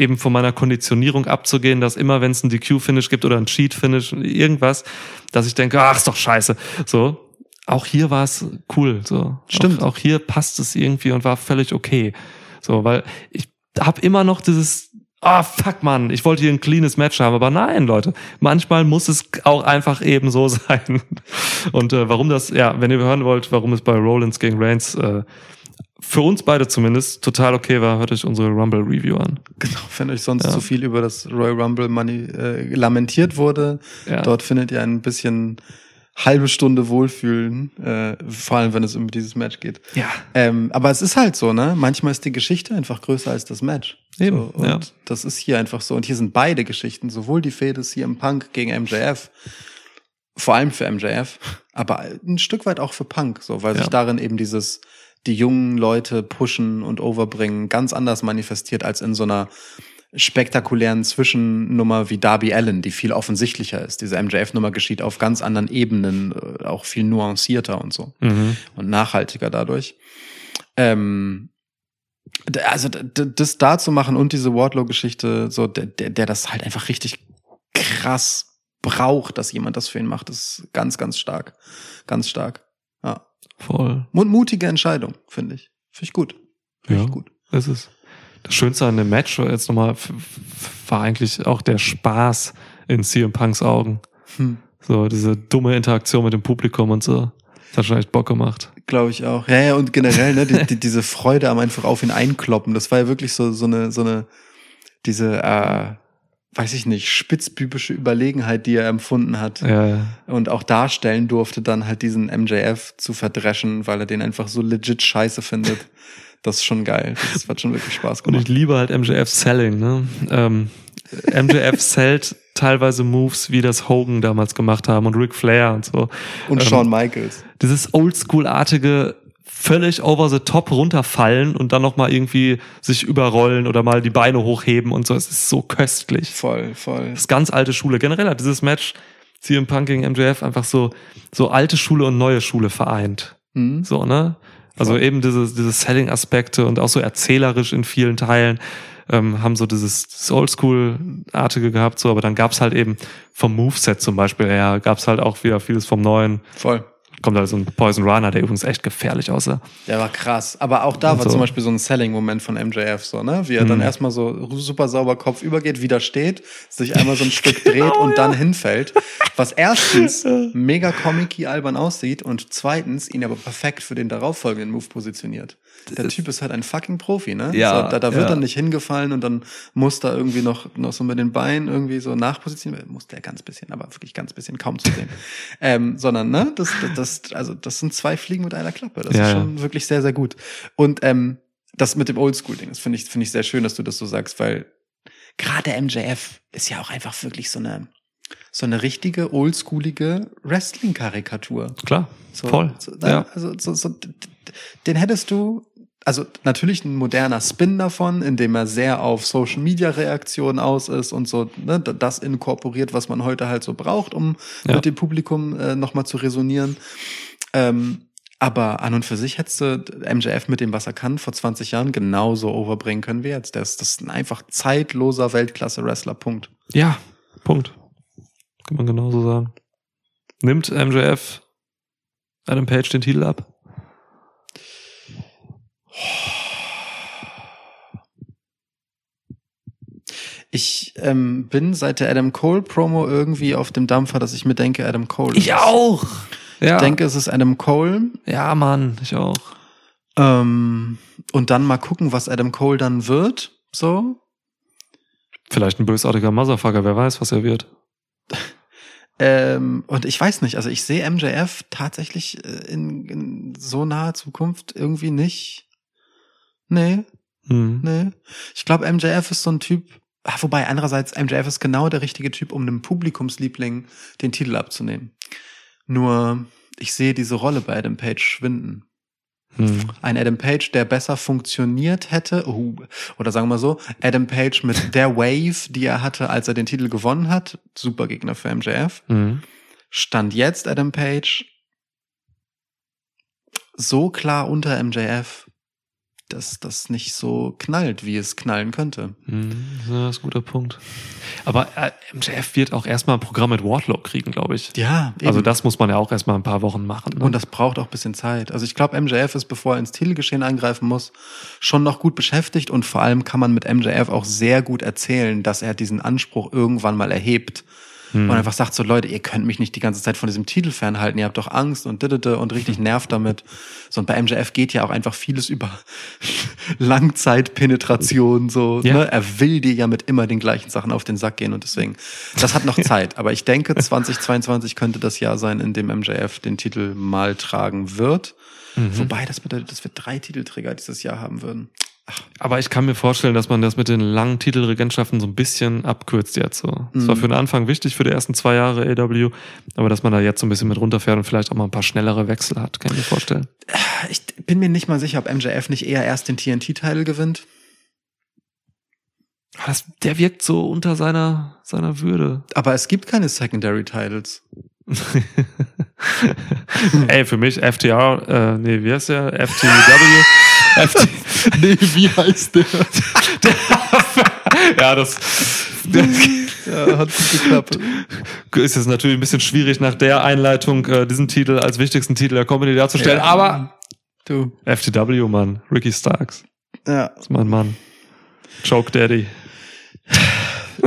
eben von meiner Konditionierung abzugehen, dass immer, wenn es ein DQ-Finish gibt oder ein Cheat-Finish, irgendwas, dass ich denke, ach, ist doch scheiße. So. Auch hier war es cool. So. Stimmt. Auch, auch hier passt es irgendwie und war völlig okay. So, weil ich habe immer noch dieses, ah, fuck man, ich wollte hier ein cleanes Match haben, aber nein, Leute, manchmal muss es auch einfach eben so sein. Und äh, warum das, ja, wenn ihr hören wollt, warum es bei Rollins gegen Reigns äh, für uns beide zumindest total okay war, hört euch unsere Rumble Review an. Genau, wenn euch sonst Ja. zu viel über das Royal Rumble Money äh, lamentiert wurde, Ja. dort findet ihr ein bisschen halbe Stunde Wohlfühlen, äh, vor allem wenn es um dieses Match geht. Ja. Ähm, aber es ist halt so, ne? Manchmal ist die Geschichte einfach größer als das Match. Eben, so, und ja. das ist hier einfach so. Und hier sind beide Geschichten, sowohl die Fehde CM Punk gegen MJF, vor allem für MJF, aber ein Stück weit auch für Punk, so, weil Ja. sich darin eben dieses die jungen Leute pushen und overbringen ganz anders manifestiert als in so einer spektakulären Zwischennummer wie Darby Allen, die viel offensichtlicher ist. Diese MJF-Nummer geschieht auf ganz anderen Ebenen, äh, auch viel nuancierter und so Mhm. und nachhaltiger dadurch. Ähm, also das da zu machen und diese Wardlow-Geschichte, so der, der, der das halt einfach richtig krass braucht, dass jemand das für ihn macht, ist ganz, ganz stark. Ganz stark. Voll. Und mutige Entscheidung, finde ich. Finde ich gut. Finde Ja. ich gut. Das ist das Schönste an dem Match jetzt nochmal war eigentlich auch der Spaß in CM Punks Augen. Hm. So diese dumme Interaktion mit dem Publikum und so. Das hat schon echt Bock gemacht. Glaube ich auch. Ja, ja, und generell, ne, die, die, diese Freude am einfach auf ihn einkloppen, das war ja wirklich so, so eine, so eine, diese, äh, weiß ich nicht, spitzbübische Überlegenheit, die er empfunden hat. Ja, Und auch darstellen durfte, dann halt diesen MJF zu verdreschen, weil er den einfach so legit scheiße findet. Das ist schon geil. Das hat schon wirklich Spaß Und ich gemacht. liebe halt MJF Selling, ne? Ähm, MJF sellt teilweise Moves, wie das Hogan damals gemacht haben und Ric Flair und so. Und ähm, Shawn Michaels. Dieses Oldschool-artige, völlig over the top runterfallen und dann nochmal irgendwie sich überrollen oder mal die Beine hochheben und so. Es ist so köstlich. Voll, voll. Das ist ganz alte Schule. Generell hat dieses Match CM Punk gegen MJF einfach so, so alte Schule und neue Schule vereint. Mhm. So, ne? Also Voll. eben diese, diese Selling-Aspekte und auch so erzählerisch in vielen Teilen ähm, haben so dieses, dieses Oldschool-artige gehabt, so, aber dann gab's halt eben vom Moveset zum Beispiel her, gab's halt auch wieder vieles vom Neuen. Voll. Kommt halt so ein Poison Runner, der übrigens echt gefährlich aussah. Der war krass. Aber auch da Und war so. zum Beispiel so ein Selling-Moment von MJF, so, ne? Wie er dann Mhm. erstmal so super sauber Kopf übergeht, wieder steht, sich einmal so ein Stück dreht und dann hinfällt. Was erstens mega comic albern aussieht und zweitens ihn aber perfekt für den darauffolgenden Move positioniert. Der Typ ist halt ein fucking Profi, ne? Ja, so, da, da wird ja. dann nicht hingefallen und dann muss da irgendwie noch, noch so mit den Beinen irgendwie so nachpositionieren. Muss der ganz bisschen, aber wirklich ganz bisschen kaum zu sehen. ähm, sondern, ne? Das, das, das, also, das sind zwei Fliegen mit einer Klappe. Das Ja, ist ja. schon wirklich sehr, sehr gut. Und ähm, das mit dem Oldschool-Ding, das finde ich, finde ich sehr schön, dass du das so sagst, weil gerade MJF ist ja auch einfach wirklich so eine, so eine richtige oldschoolige Wrestling-Karikatur. Klar, So, voll. So, ja. Also so, so, den hättest du, also natürlich ein moderner Spin davon, indem er sehr auf Social Media Reaktionen aus ist und so ne, das inkorporiert, was man heute halt so braucht, um Ja. mit dem Publikum äh, nochmal zu resonieren. Ähm, aber an und für sich hättest du MJF mit dem, was er kann, vor 20 Jahren genauso overbringen können wie jetzt. Das, das ist ein einfach zeitloser Weltklasse-Wrestler, Punkt. Ja, Punkt. Kann man genauso sagen. Nimmt MJF Adam Page den Titel ab? Ich ähm, bin seit der Adam Cole Promo irgendwie auf dem Dampfer, dass ich mir denke, Adam Cole. ist Ich es. auch. Ja. Ich denke, es ist Adam Cole. ja, Mann, ich auch. Ähm, und dann mal gucken, was Adam Cole dann wird. So. Vielleicht ein bösartiger Motherfucker, wer weiß, was er wird. Ähm, und ich weiß nicht, also ich sehe MJF tatsächlich äh, in, in so naher Zukunft irgendwie nicht. Nee, Hm. nee. Ich glaube, MJF ist so ein Typ, ah, wobei andererseits MJF ist genau der richtige Typ, um einem Publikumsliebling den Titel abzunehmen. Nur, ich sehe diese Rolle bei Adam Page schwinden. Hm. Ein Adam Page, der besser funktioniert hätte, oh, oder sagen wir mal so, Adam Page mit der Wave, die er hatte, als er den Titel gewonnen hat, super Gegner für MJF. Hm. Stand jetzt Adam Page so klar unter MJF, dass das nicht so knallt, wie es knallen könnte. Hm. Ja, das ist ein guter Punkt. Aber äh, MJF wird auch erstmal ein Programm mit Wardlow kriegen, glaube ich. Ja, eben. Also das muss man ja auch erstmal ein paar Wochen machen. Ne? Und das braucht auch ein bisschen Zeit. Also ich glaube, MJF ist, bevor er ins Titelgeschehen eingreifen muss, schon noch gut beschäftigt und vor allem kann man mit MJF auch sehr gut erzählen, dass er diesen Anspruch irgendwann mal erhebt. Hm. Und einfach sagt so, Leute, ihr könnt mich nicht die ganze Zeit von diesem Titel fernhalten, ihr habt doch Angst und didede und richtig nervt damit. So, und bei MJF geht ja auch einfach vieles über Langzeitpenetration, so, Ja. ne? Er will dir ja mit immer den gleichen Sachen auf den Sack gehen und deswegen, das hat noch Zeit. Aber ich denke, 2022 könnte das Jahr sein, in dem MJF den Titel mal tragen wird. Mhm. Wobei, das bedeutet, dass wir drei Titelträger dieses Jahr haben würden. Aber ich kann mir vorstellen, dass man das mit den langen Titelregentschaften so ein bisschen abkürzt jetzt so. Das war Mhm. für den Anfang wichtig für die ersten zwei Jahre AW, aber dass man da jetzt so ein bisschen mit runterfährt und vielleicht auch mal ein paar schnellere Wechsel hat, kann ich mir vorstellen. Ich bin mir nicht mal sicher, ob MJF nicht eher erst den TNT-Titel gewinnt. Aber Das, der wirkt so unter seiner, seiner Würde. Aber es gibt keine Secondary Titles. Ey, für mich FTR, äh, nee, wie heißt der? FTW? Nee, wie heißt der? ja, das ja, hat gut geklappt. ist jetzt natürlich ein bisschen schwierig nach der Einleitung, äh, diesen Titel als wichtigsten Titel der Comedy darzustellen, Ja. aber Du. FTW, Mann, Ricky Starks, Ja. ist mein Mann. Choke Daddy.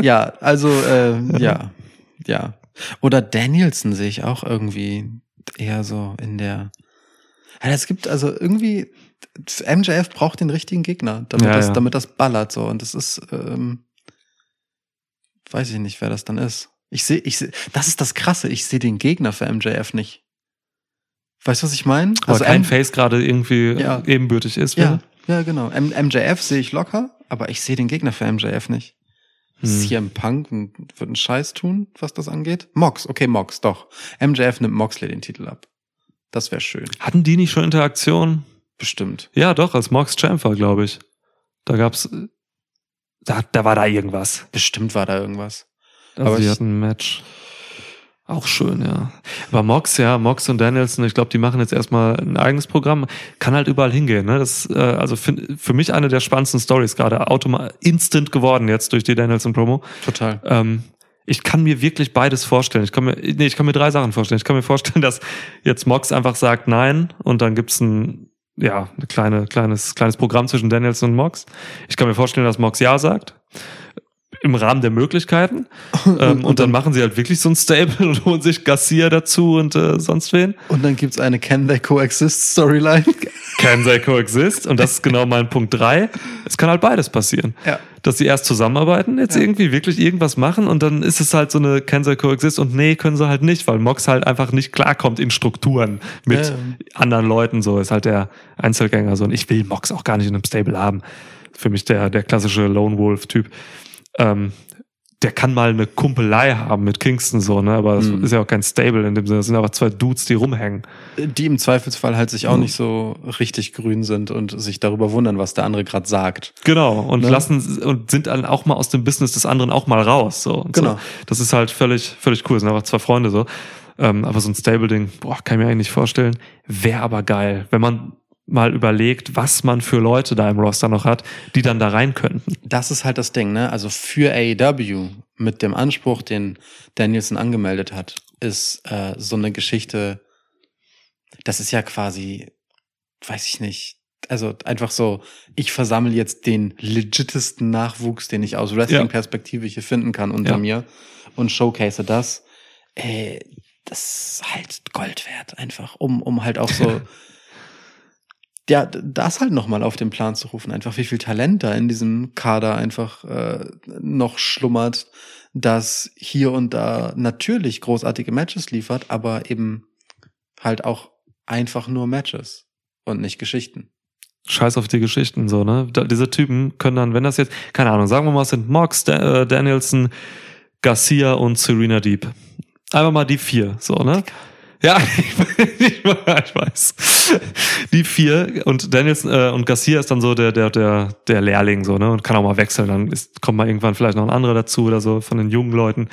Ja, also, äh, ja. Ja. Oder Danielson sehe ich auch irgendwie eher so in der. Ja, es gibt also irgendwie. MJF braucht den richtigen Gegner, damit, Ja, das, ja. damit das ballert so. Und das ist, ähm, weiß ich nicht, wer das dann ist. Ich sehe, ich sehe, das ist das Krasse. Ich sehe den Gegner für MJF nicht. Weißt du, was ich meine? Aber kein M- Face gerade irgendwie Ja. ebenbürtig ist. Ja, ja, genau. M MJF sehe ich locker, aber ich sehe den Gegner für MJF nicht. Hm. CM Punk wird einen Scheiß tun, was das angeht. Mox, okay, Mox, doch. MJF nimmt Moxley den Titel ab. Das wäre schön. Hatten die nicht schon Interaktion? Bestimmt. Ja, doch, als Mox Champ war, glaube ich. Da gab's, äh, da, da war da irgendwas. Bestimmt war da irgendwas. Also Aber ich- hatten ein Match. Auch schön, ja. Aber Mox, ja, Mox und Danielson, ich glaube, die machen jetzt erstmal ein eigenes Programm. Kann halt überall hingehen. Ne? Das äh, also find, für mich eine der spannendsten Stories gerade. Instant geworden jetzt durch die Danielson-Promo. Total. Ähm, ich kann mir wirklich beides vorstellen. Ich kann mir, nee, ich kann mir drei Sachen vorstellen. Ich kann mir vorstellen, dass jetzt Mox einfach sagt Nein und dann gibt's ein, ja, ein kleine, kleines, kleines Programm zwischen Danielson und Mox. Ich kann mir vorstellen, dass Mox Ja sagt. Im Rahmen der Möglichkeiten. ähm, und, dann machen sie halt wirklich so ein Stable und holen sich Garcia dazu und äh, sonst wen. Und dann gibt's eine Can They Coexist Storyline. Can they coexist? Und das ist genau mein Punkt drei. Es kann halt beides passieren. Ja. Dass sie erst zusammenarbeiten, jetzt Ja. irgendwie wirklich irgendwas machen und dann ist es halt so eine Can they coexist und nee, können sie halt nicht, weil Mox halt einfach nicht klarkommt in Strukturen mit Ja. anderen Leuten. So ist halt der Einzelgänger so. Und ich will Mox auch gar nicht in einem Stable haben. Für mich der, der klassische Lone Wolf-Typ. Ähm, der kann mal eine Kumpelei haben mit Kingston so, ne? Aber es Mhm. ist ja auch kein Stable in dem Sinne. Es sind aber zwei Dudes, die rumhängen. Die im Zweifelsfall halt sich auch nicht so richtig grün sind und sich darüber wundern, was der andere gerade sagt. Genau, und Ne? lassen und sind dann auch mal aus dem Business des anderen auch mal raus. So. Und Genau. So. Das ist halt völlig, völlig cool. Das sind einfach zwei Freunde so. Ähm, aber so ein Stable-Ding, boah, kann ich mir eigentlich nicht vorstellen. Wäre aber geil, wenn man mal überlegt, was man für Leute da im Roster noch hat, die dann da rein könnten. Das ist halt das Ding, ne? Also für AEW mit dem Anspruch, den Danielson angemeldet hat, ist äh, so eine Geschichte, das ist ja quasi, weiß ich nicht, also einfach so, ich versammle jetzt den legitesten Nachwuchs, den ich aus Wrestling-Perspektive hier finden kann unter Ja. mir und showcase das. Äh, das ist halt Gold wert, einfach, um, um halt auch so, ja, das halt nochmal auf den Plan zu rufen, einfach wie viel Talent da in diesem Kader einfach äh, noch schlummert, das hier und da natürlich großartige Matches liefert, aber eben halt auch einfach nur Matches und nicht Geschichten. Scheiß auf die Geschichten, so, ne? Da, diese Typen können dann, wenn das jetzt, keine Ahnung, sagen wir mal, es sind Mox, da, äh, Danielson, Garcia und Serena Deep. Einfach mal die vier, so, ne? Ja, ich, weiß. Die vier und Danielson äh, und Garcia ist dann so der, der, der, der Lehrling, so, ne? Und kann auch mal wechseln. Dann ist, kommt mal irgendwann vielleicht noch ein anderer dazu oder so von den jungen Leuten.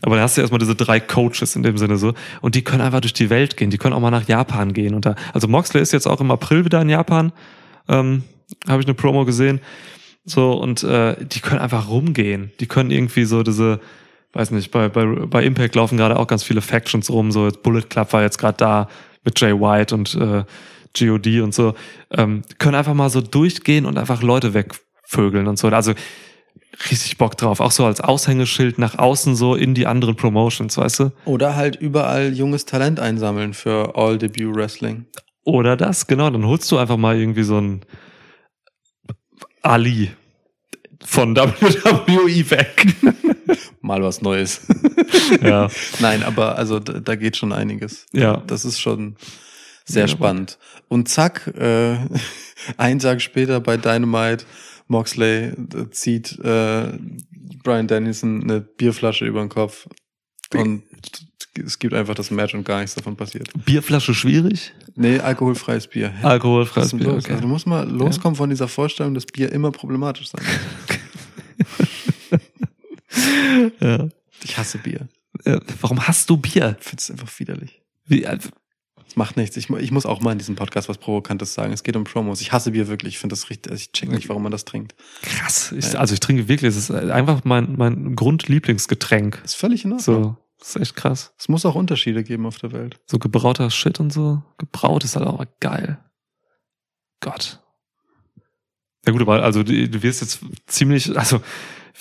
Aber dann hast du erstmal diese drei Coaches in dem Sinne so. Und die können einfach durch die Welt gehen. Die können auch mal nach Japan gehen. Und da, also Moxley ist jetzt auch im April wieder in Japan. Ähm, Habe ich eine Promo gesehen. So, und äh, die können einfach rumgehen. Die können irgendwie so diese, weiß nicht, bei, bei, bei Impact laufen gerade auch ganz viele Factions rum. So, jetzt Bullet Club war jetzt gerade da mit Jay White und äh, GOD und so. Ähm, können einfach mal so durchgehen und einfach Leute wegvögeln und so. Also richtig Bock drauf. Auch so als Aushängeschild nach außen so in die anderen Promotions, weißt du? Oder halt überall junges Talent einsammeln für All-Debut Wrestling. Oder das, genau. Dann holst du einfach mal irgendwie so ein Ali von WWE weg. Mal was Neues. ja. Nein, aber also da, da geht schon einiges. Ja. Das ist schon sehr Ja, spannend. Und zack, äh, einen Tag später bei Dynamite, Moxley äh, zieht äh, Brian Dennison eine Bierflasche über den Kopf und es gibt einfach das Match und gar nichts davon passiert. Bierflasche schwierig? Nee, alkoholfreies Bier. Hä? Alkoholfreies Bier, okay. Also du musst mal loskommen von dieser Vorstellung, dass Bier immer problematisch sein muss. Ja. Ich hasse Bier. Äh, Warum hast du Bier? Ich finde es einfach widerlich. Wie, äh, Es macht nichts. Ich, ich muss auch mal in diesem Podcast was Provokantes sagen. Es geht um Promos. Ich hasse Bier wirklich. Ich finde das richtig. Ich check nicht, warum man das trinkt. krass. Ich, Ja. also ich trinke wirklich, es ist einfach mein, mein Grundlieblingsgetränk. Ist völlig in Ordnung. So, das ist echt krass. Es muss auch Unterschiede geben auf der Welt. So gebrauter Shit und so. Gebraut ist halt auch geil. Gott. Ja gut, aber also du, wirst jetzt ziemlich, also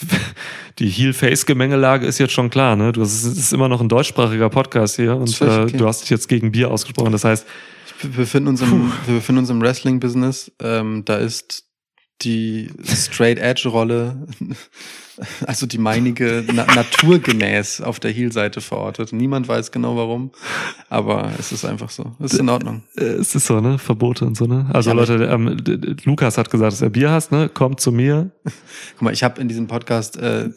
die Heel-Face-Gemengelage ist jetzt schon klar, ne? Du hast, es ist immer noch ein deutschsprachiger Podcast hier und äh, okay. du hast dich jetzt gegen Bier ausgesprochen. Das heißt, Wir befinden uns im, wir befinden uns im Wrestling-Business. Ähm, da ist die Straight Edge-Rolle, also die meinige, na naturgemäß auf der Heel-Seite verortet. Niemand weiß genau warum, aber es ist einfach so. Es ist in Ordnung. äh, es ist so, ne? Verbote und so, ne? Also Ja, Leute, ähm, Lukas hat gesagt, dass er Bier hasst, ne? Kommt zu mir. Guck mal, ich habe in diesem Podcast äh,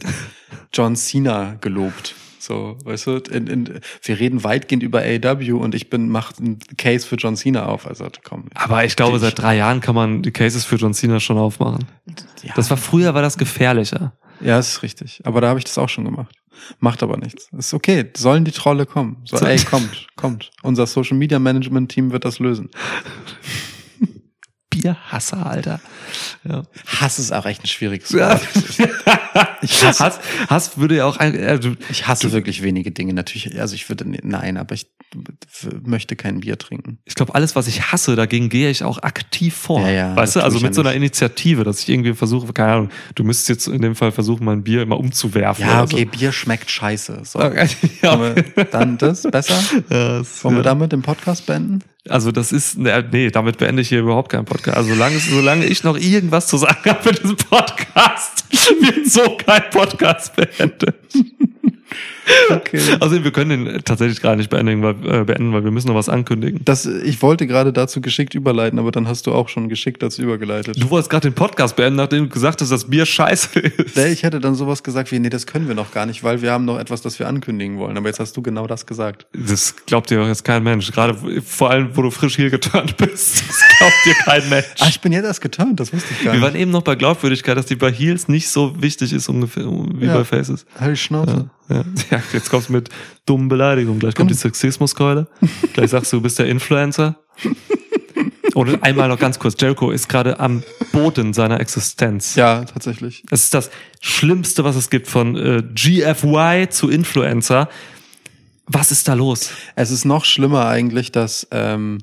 John Cena gelobt. So, weißt du, in, in, wir reden weitgehend über AEW und ich bin macht einen Case für John Cena auf. Also komm. Aber ich glaube, seit drei Jahren kann man die Cases für John Cena schon aufmachen. ja, Das war früher, war das gefährlicher. ja, das ist richtig. Aber da habe ich das auch schon gemacht. Macht aber nichts. Ist okay. Sollen die Trolle kommen? So, So- ey, kommt, kommt. Unser Social Media Management Team wird das lösen. Bierhasser, Alter. Ja. Hass ist auch echt ein schwieriges Ja. Wort. Ich hasse- Hass, Hass würde ja auch du, Ich hasse wirklich wenige Dinge. Natürlich, also ich würde, nein, aber ich möchte kein Bier trinken. ich glaube, alles, was ich hasse, dagegen gehe ich auch aktiv vor. Ja, ja, weißt du, also mit ja so einer nicht. Initiative, dass ich irgendwie versuche, keine Ahnung, du müsstest jetzt in dem Fall versuchen, mein Bier immer umzuwerfen. Ja, okay, Bier schmeckt scheiße. So. So. ja. Dann das besser? Ja, Wollen wir ja. damit den Podcast beenden? Also das ist, ne, nee, damit beende ich hier überhaupt keinen Podcast. Also solange, solange ich noch irgendwas zu sagen habe in diesem Podcast, wird so kein Podcast beendet. Okay. Also wir können den tatsächlich gerade nicht beenden weil, äh, beenden, weil wir müssen noch was ankündigen. Das, ich wollte gerade dazu geschickt überleiten, aber dann hast du auch schon geschickt dazu übergeleitet. Du wolltest gerade den Podcast beenden, nachdem du gesagt hast, dass Bier scheiße ist. Nee, ich hätte dann sowas gesagt wie, nee, das können wir noch gar nicht, weil wir haben noch etwas, das wir ankündigen wollen. Aber jetzt hast du genau das gesagt. Das glaubt dir doch jetzt kein Mensch. Gerade vor allem, wo du frisch hier geturnt bist. Glaubt dir kein Mensch. Ah, ich bin jetzt erst geturnt, das wusste ich gar Wir nicht. waren eben noch bei Glaubwürdigkeit, dass die bei Heels nicht so wichtig ist ungefähr wie Ja. bei Faces. Halt die Schnauze. Ja, ja. ja, jetzt kommst du mit dummen Beleidigungen. Gleich kommt die Sexismuskeule. Gleich sagst du, du bist der Influencer. Und einmal noch ganz kurz. Jericho ist gerade am Boden seiner Existenz. Ja, tatsächlich. Das ist das Schlimmste, was es gibt, von äh, GFY zu Influencer. Was ist da los? Es ist noch schlimmer eigentlich, dass ähm,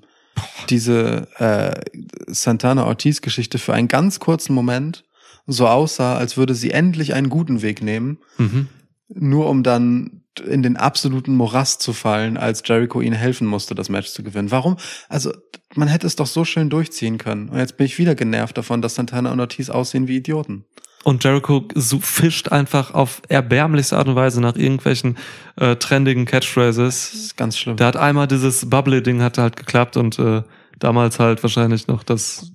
diese äh, Santana Ortiz Geschichte für einen ganz kurzen Moment so aussah, als würde sie endlich einen guten Weg nehmen, Mhm. nur um dann in den absoluten Morast zu fallen, als Jericho ihnen helfen musste, das Match zu gewinnen. Warum? Also, man hätte es doch so schön durchziehen können. Und jetzt bin ich wieder genervt davon, dass Santana und Ortiz aussehen wie Idioten. Und Jericho so fischt einfach auf erbärmlichste Art und Weise nach irgendwelchen äh, trendigen Catchphrases. Das ist ganz schlimm. Da hat einmal dieses Bubbly-Ding hat halt geklappt und äh, damals halt wahrscheinlich noch das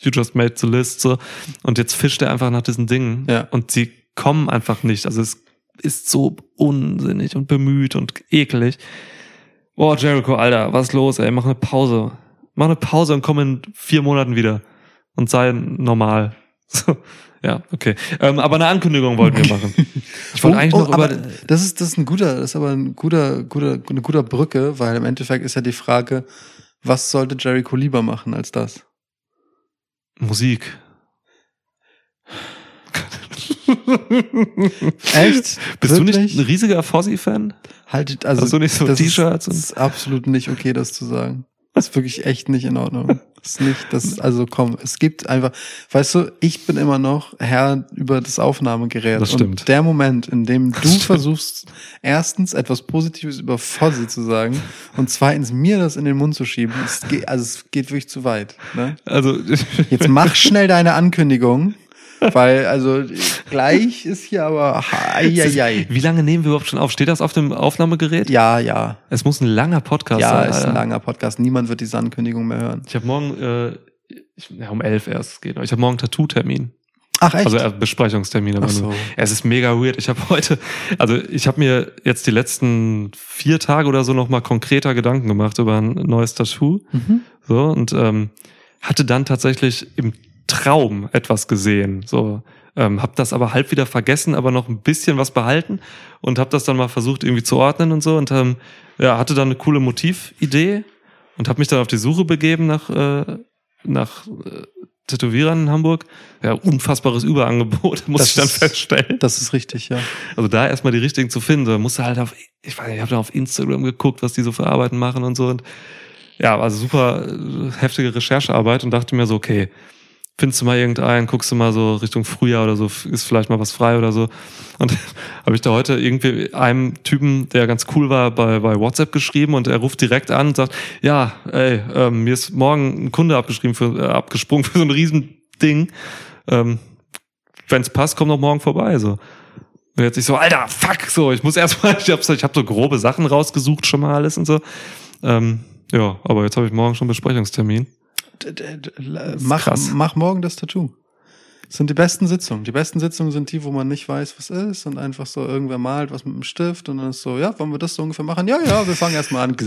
You just made the list so. Und jetzt fischt er einfach nach diesen Dingen. Ja. Und sie kommen einfach nicht. Also es ist so unsinnig und bemüht und ekelig. Boah, Jericho, Alter, was ist los, ey? Mach eine Pause. Mach eine Pause und komm in vier Monaten wieder. Und sei normal. So, ja, okay. Ähm, aber eine Ankündigung wollten wir machen. Ich wollte Oh, eigentlich oh, noch aber über. das ist das ist ein guter, das ist aber ein guter, guter, eine guter Brücke, weil im Endeffekt ist ja die Frage, was sollte Jericho lieber machen als das? Musik. Echt? Bist du Wirklich? nicht ein riesiger Fossi-Fan? Haltet, also, Hast du nicht so T-Shirts und- ist absolut nicht okay, das zu sagen. Das ist wirklich echt nicht in Ordnung. Das ist nicht, das, also komm, es gibt einfach, weißt du, ich bin immer noch Herr über das Aufnahmegerät. Das stimmt. Und der Moment, in dem du versuchst, erstens etwas Positives über Fozzy zu sagen und zweitens mir das in den Mund zu schieben, es geht, also es geht wirklich zu weit. Ne? Also, Jetzt mach schnell deine Ankündigung, weil also gleich ist hier aber, ai, wie lange nehmen wir überhaupt schon auf? Steht das auf dem Aufnahmegerät? Ja, ja. Es muss ein langer Podcast Ja, sein. ist ein langer Podcast. Niemand wird diese Ankündigung mehr hören. Ich habe morgen, äh, ich, ja, um elf erst geht. Ich habe morgen Tattoo-Termin. Ach echt? Also äh, Besprechungstermin. Aber Ach so. Ja, es ist mega weird. Ich habe heute, also ich habe mir jetzt die letzten vier Tage oder so noch mal konkreter Gedanken gemacht über ein neues Tattoo. Mhm. So und ähm, hatte dann tatsächlich im Traum etwas gesehen. So ähm, habe das aber halb wieder vergessen, aber noch ein bisschen was behalten und habe das dann mal versucht irgendwie zu ordnen und so und ähm, ja hatte dann eine coole Motividee und habe mich dann auf die Suche begeben nach äh, nach äh, Tätowierern in Hamburg. Ja, unfassbares Überangebot, muss Das ich dann ist- feststellen. Das ist richtig, ja. Also da erstmal die richtigen zu finden. Da musst du halt auf, ich weiß nicht, ich habe da auf Instagram geguckt, was die so für Arbeiten machen und so. Und ja, also super äh, heftige Recherchearbeit und dachte mir so, okay, findest du mal irgendeinen, guckst du mal so Richtung Frühjahr oder so, ist vielleicht mal was frei oder so. Und habe ich da heute irgendwie einem Typen, der ganz cool war, bei, bei WhatsApp geschrieben und er ruft direkt an und sagt, ja, ey, ähm, mir ist morgen ein Kunde abgeschrieben für, äh, abgesprungen für so ein Riesending. Ähm, Wenn es passt, komm doch morgen vorbei. So. Und jetzt ich so, Alter, fuck, so, ich muss erstmal, ich hab, so- ich hab so grobe Sachen rausgesucht schon mal alles und so. Ähm, ja, aber jetzt habe ich morgen schon Besprechungstermin. Mach, krass. mach morgen das Tattoo. Das sind die besten Sitzungen. Die besten Sitzungen sind die, wo man nicht weiß, was ist und einfach so irgendwer malt was mit dem Stift und dann ist so, ja, wollen wir das so ungefähr machen? Ja, ja, wir fangen erstmal an.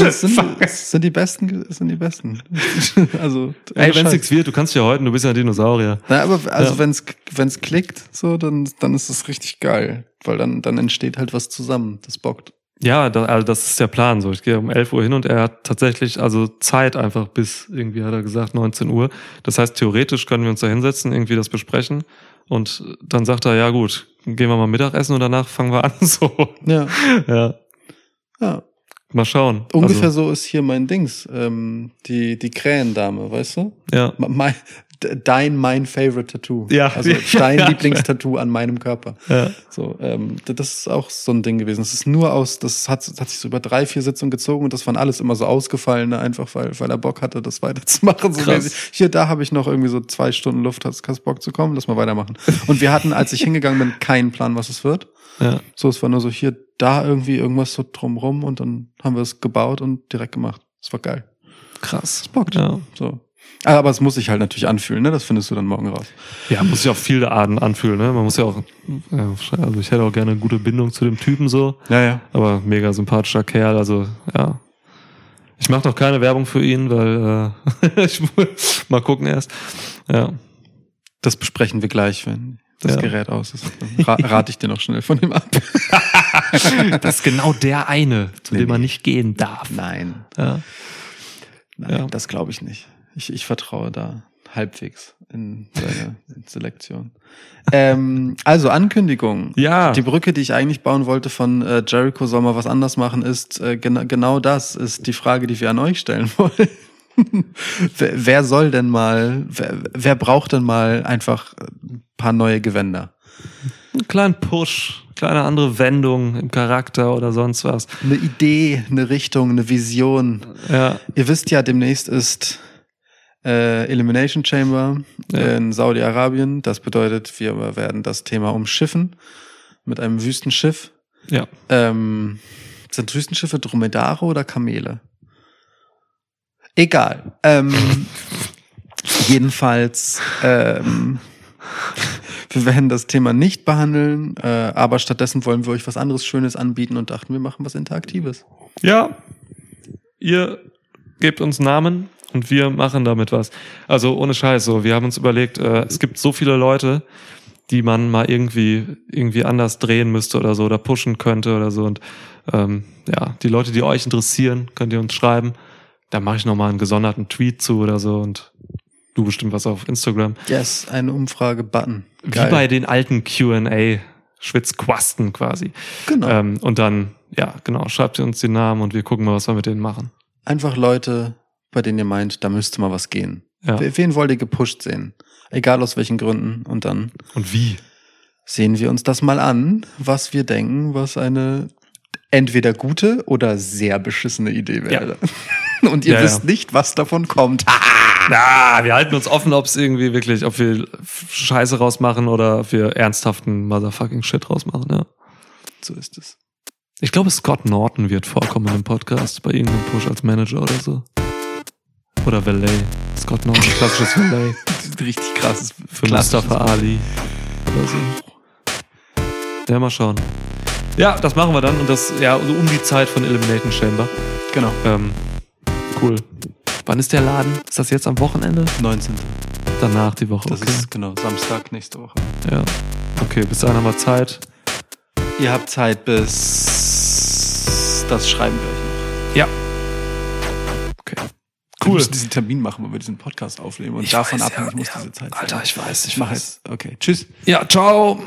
Das sind, das sind die besten, das sind die besten. Also, Ey, wenn's Scheiß. nichts wird, du kannst ja heute, du bist ja ein Dinosaurier. Na, aber also Ja. wenn's wenn's klickt, so dann dann ist es richtig geil, weil dann dann entsteht halt was zusammen. Das bockt. Ja, da, also das ist der Plan. So, ich gehe um 11 Uhr hin und er hat tatsächlich also Zeit einfach bis irgendwie hat er gesagt 19 Uhr. Das heißt, theoretisch können wir uns da hinsetzen, irgendwie das besprechen. Und dann sagt er, ja gut, gehen wir mal Mittagessen und danach fangen wir an. So, Ja, ja, ja. mal schauen. Ungefähr Also, so ist hier mein Dings, ähm, die die Krähendame, weißt du? ja. D- dein mein Favorite Tattoo. Ja. Also dein ja. Lieblingstattoo an meinem Körper. ja. So, ähm, das ist auch so ein Ding gewesen. Das ist nur aus, das hat, das hat sich so über drei, vier Sitzungen gezogen und das waren alles immer so ausgefallene, einfach weil, weil er Bock hatte, das weiterzumachen. So Krass. Hier, da habe ich noch irgendwie so zwei Stunden Luft, hast, hast Bock zu kommen, lass mal weitermachen. Und wir hatten, als ich hingegangen bin, keinen Plan, was es wird. ja. So, es war nur so hier, da irgendwie irgendwas so drumrum und dann haben wir es gebaut und direkt gemacht. Es war geil. Krass. Bockt. Ja. So. Ah, Aber es muss sich halt natürlich anfühlen, ne? Das findest du dann morgen raus. Ja, muss sich auf viele Arten anfühlen, ne? Man muss ja auch, also ich hätte auch gerne eine gute Bindung zu dem Typen so, Ja, ja. aber mega sympathischer Kerl, also ja. Ich mache noch keine Werbung für ihn, weil äh, ich muss mal gucken erst. Ja. Das besprechen wir gleich, wenn das Ja. Gerät aus ist. Dann ra rate ich dir noch schnell von ihm ab. Das ist genau der eine, zu Nee, dem man nicht gehen darf. Nein. Ja. Nein, Ja. das glaube ich nicht. Ich, ich vertraue da halbwegs. in seine Selektion. Ähm, also Ankündigung. Ja. Die Brücke, die ich eigentlich bauen wollte von äh, Jericho soll mal was anders machen, ist äh, gena genau das ist die Frage, die wir an euch stellen wollen. wer, wer soll denn mal, wer, wer braucht denn mal einfach ein paar neue Gewänder? Einen kleinen Push, kleine andere Wendung im Charakter oder sonst was. Eine Idee, eine Richtung, eine Vision. Ja, Ihr wisst ja, demnächst ist äh, Elimination Chamber Ja. in Saudi-Arabien. Das bedeutet, wir werden das Thema umschiffen mit einem Wüstenschiff. ja. Ähm, sind Wüstenschiffe Dromedare oder Kamele? Egal. Ähm, jedenfalls, ähm, wir werden das Thema nicht behandeln, äh, aber stattdessen wollen wir euch was anderes Schönes anbieten und dachten, wir machen was Interaktives. Ja, ihr gebt uns Namen und wir machen damit was. Also ohne Scheiß, so wir haben uns überlegt, äh, es gibt so viele Leute, die man mal irgendwie irgendwie anders drehen müsste oder so oder pushen könnte oder so und ähm, ja, die Leute, die euch interessieren, könnt ihr uns schreiben. Da mache ich noch mal einen gesonderten Tweet zu oder so und du bestimmt was auf Instagram. Yes, eine Umfrage-Button. Wie bei den alten Q&A Schwitzquasten quasi. Genau. Ähm, und dann, ja, genau, schreibt ihr uns die Namen und wir gucken mal, was wir mit denen machen. Einfach Leute, bei denen ihr meint, da müsste mal was gehen. Ja. We- Wen wollt ihr gepusht sehen? Egal aus welchen Gründen. Und dann Und wie? sehen wir uns das mal an, was wir denken, was eine entweder gute oder sehr beschissene Idee wäre. Und ihr Ja, wisst ja. nicht, was davon kommt. Na, wir halten uns offen, ob es irgendwie wirklich, ob wir Scheiße rausmachen oder ob wir ernsthaften Motherfucking Shit rausmachen, ja. So ist es. Ich glaube, Scott Norton wird vorkommen im Podcast bei irgendeinem Push als Manager oder so. Oder Valet. Scott Norton, klassisches Valet. Richtig krasses. Für Mustafa Ali oder so. Ja, mal schauen. Ja, das machen wir dann und das, ja, so um die Zeit von Elimination Chamber. Genau. Ähm, cool. Wann ist der Laden? Ist das jetzt am Wochenende? 19. Danach die Woche, Das okay. ist genau Samstag nächste Woche. ja. Okay, bis dahin haben wir Zeit. Ihr habt Zeit bis das schreiben wir euch noch. Ja. Okay. Wir Cool. müssen diesen Termin machen, wo wir diesen Podcast aufnehmen und davon abhängig muss diese Zeit sein. Alter, ich weiß, ich Ich mache weiß. jetzt. Okay. Tschüss. Ja, ciao.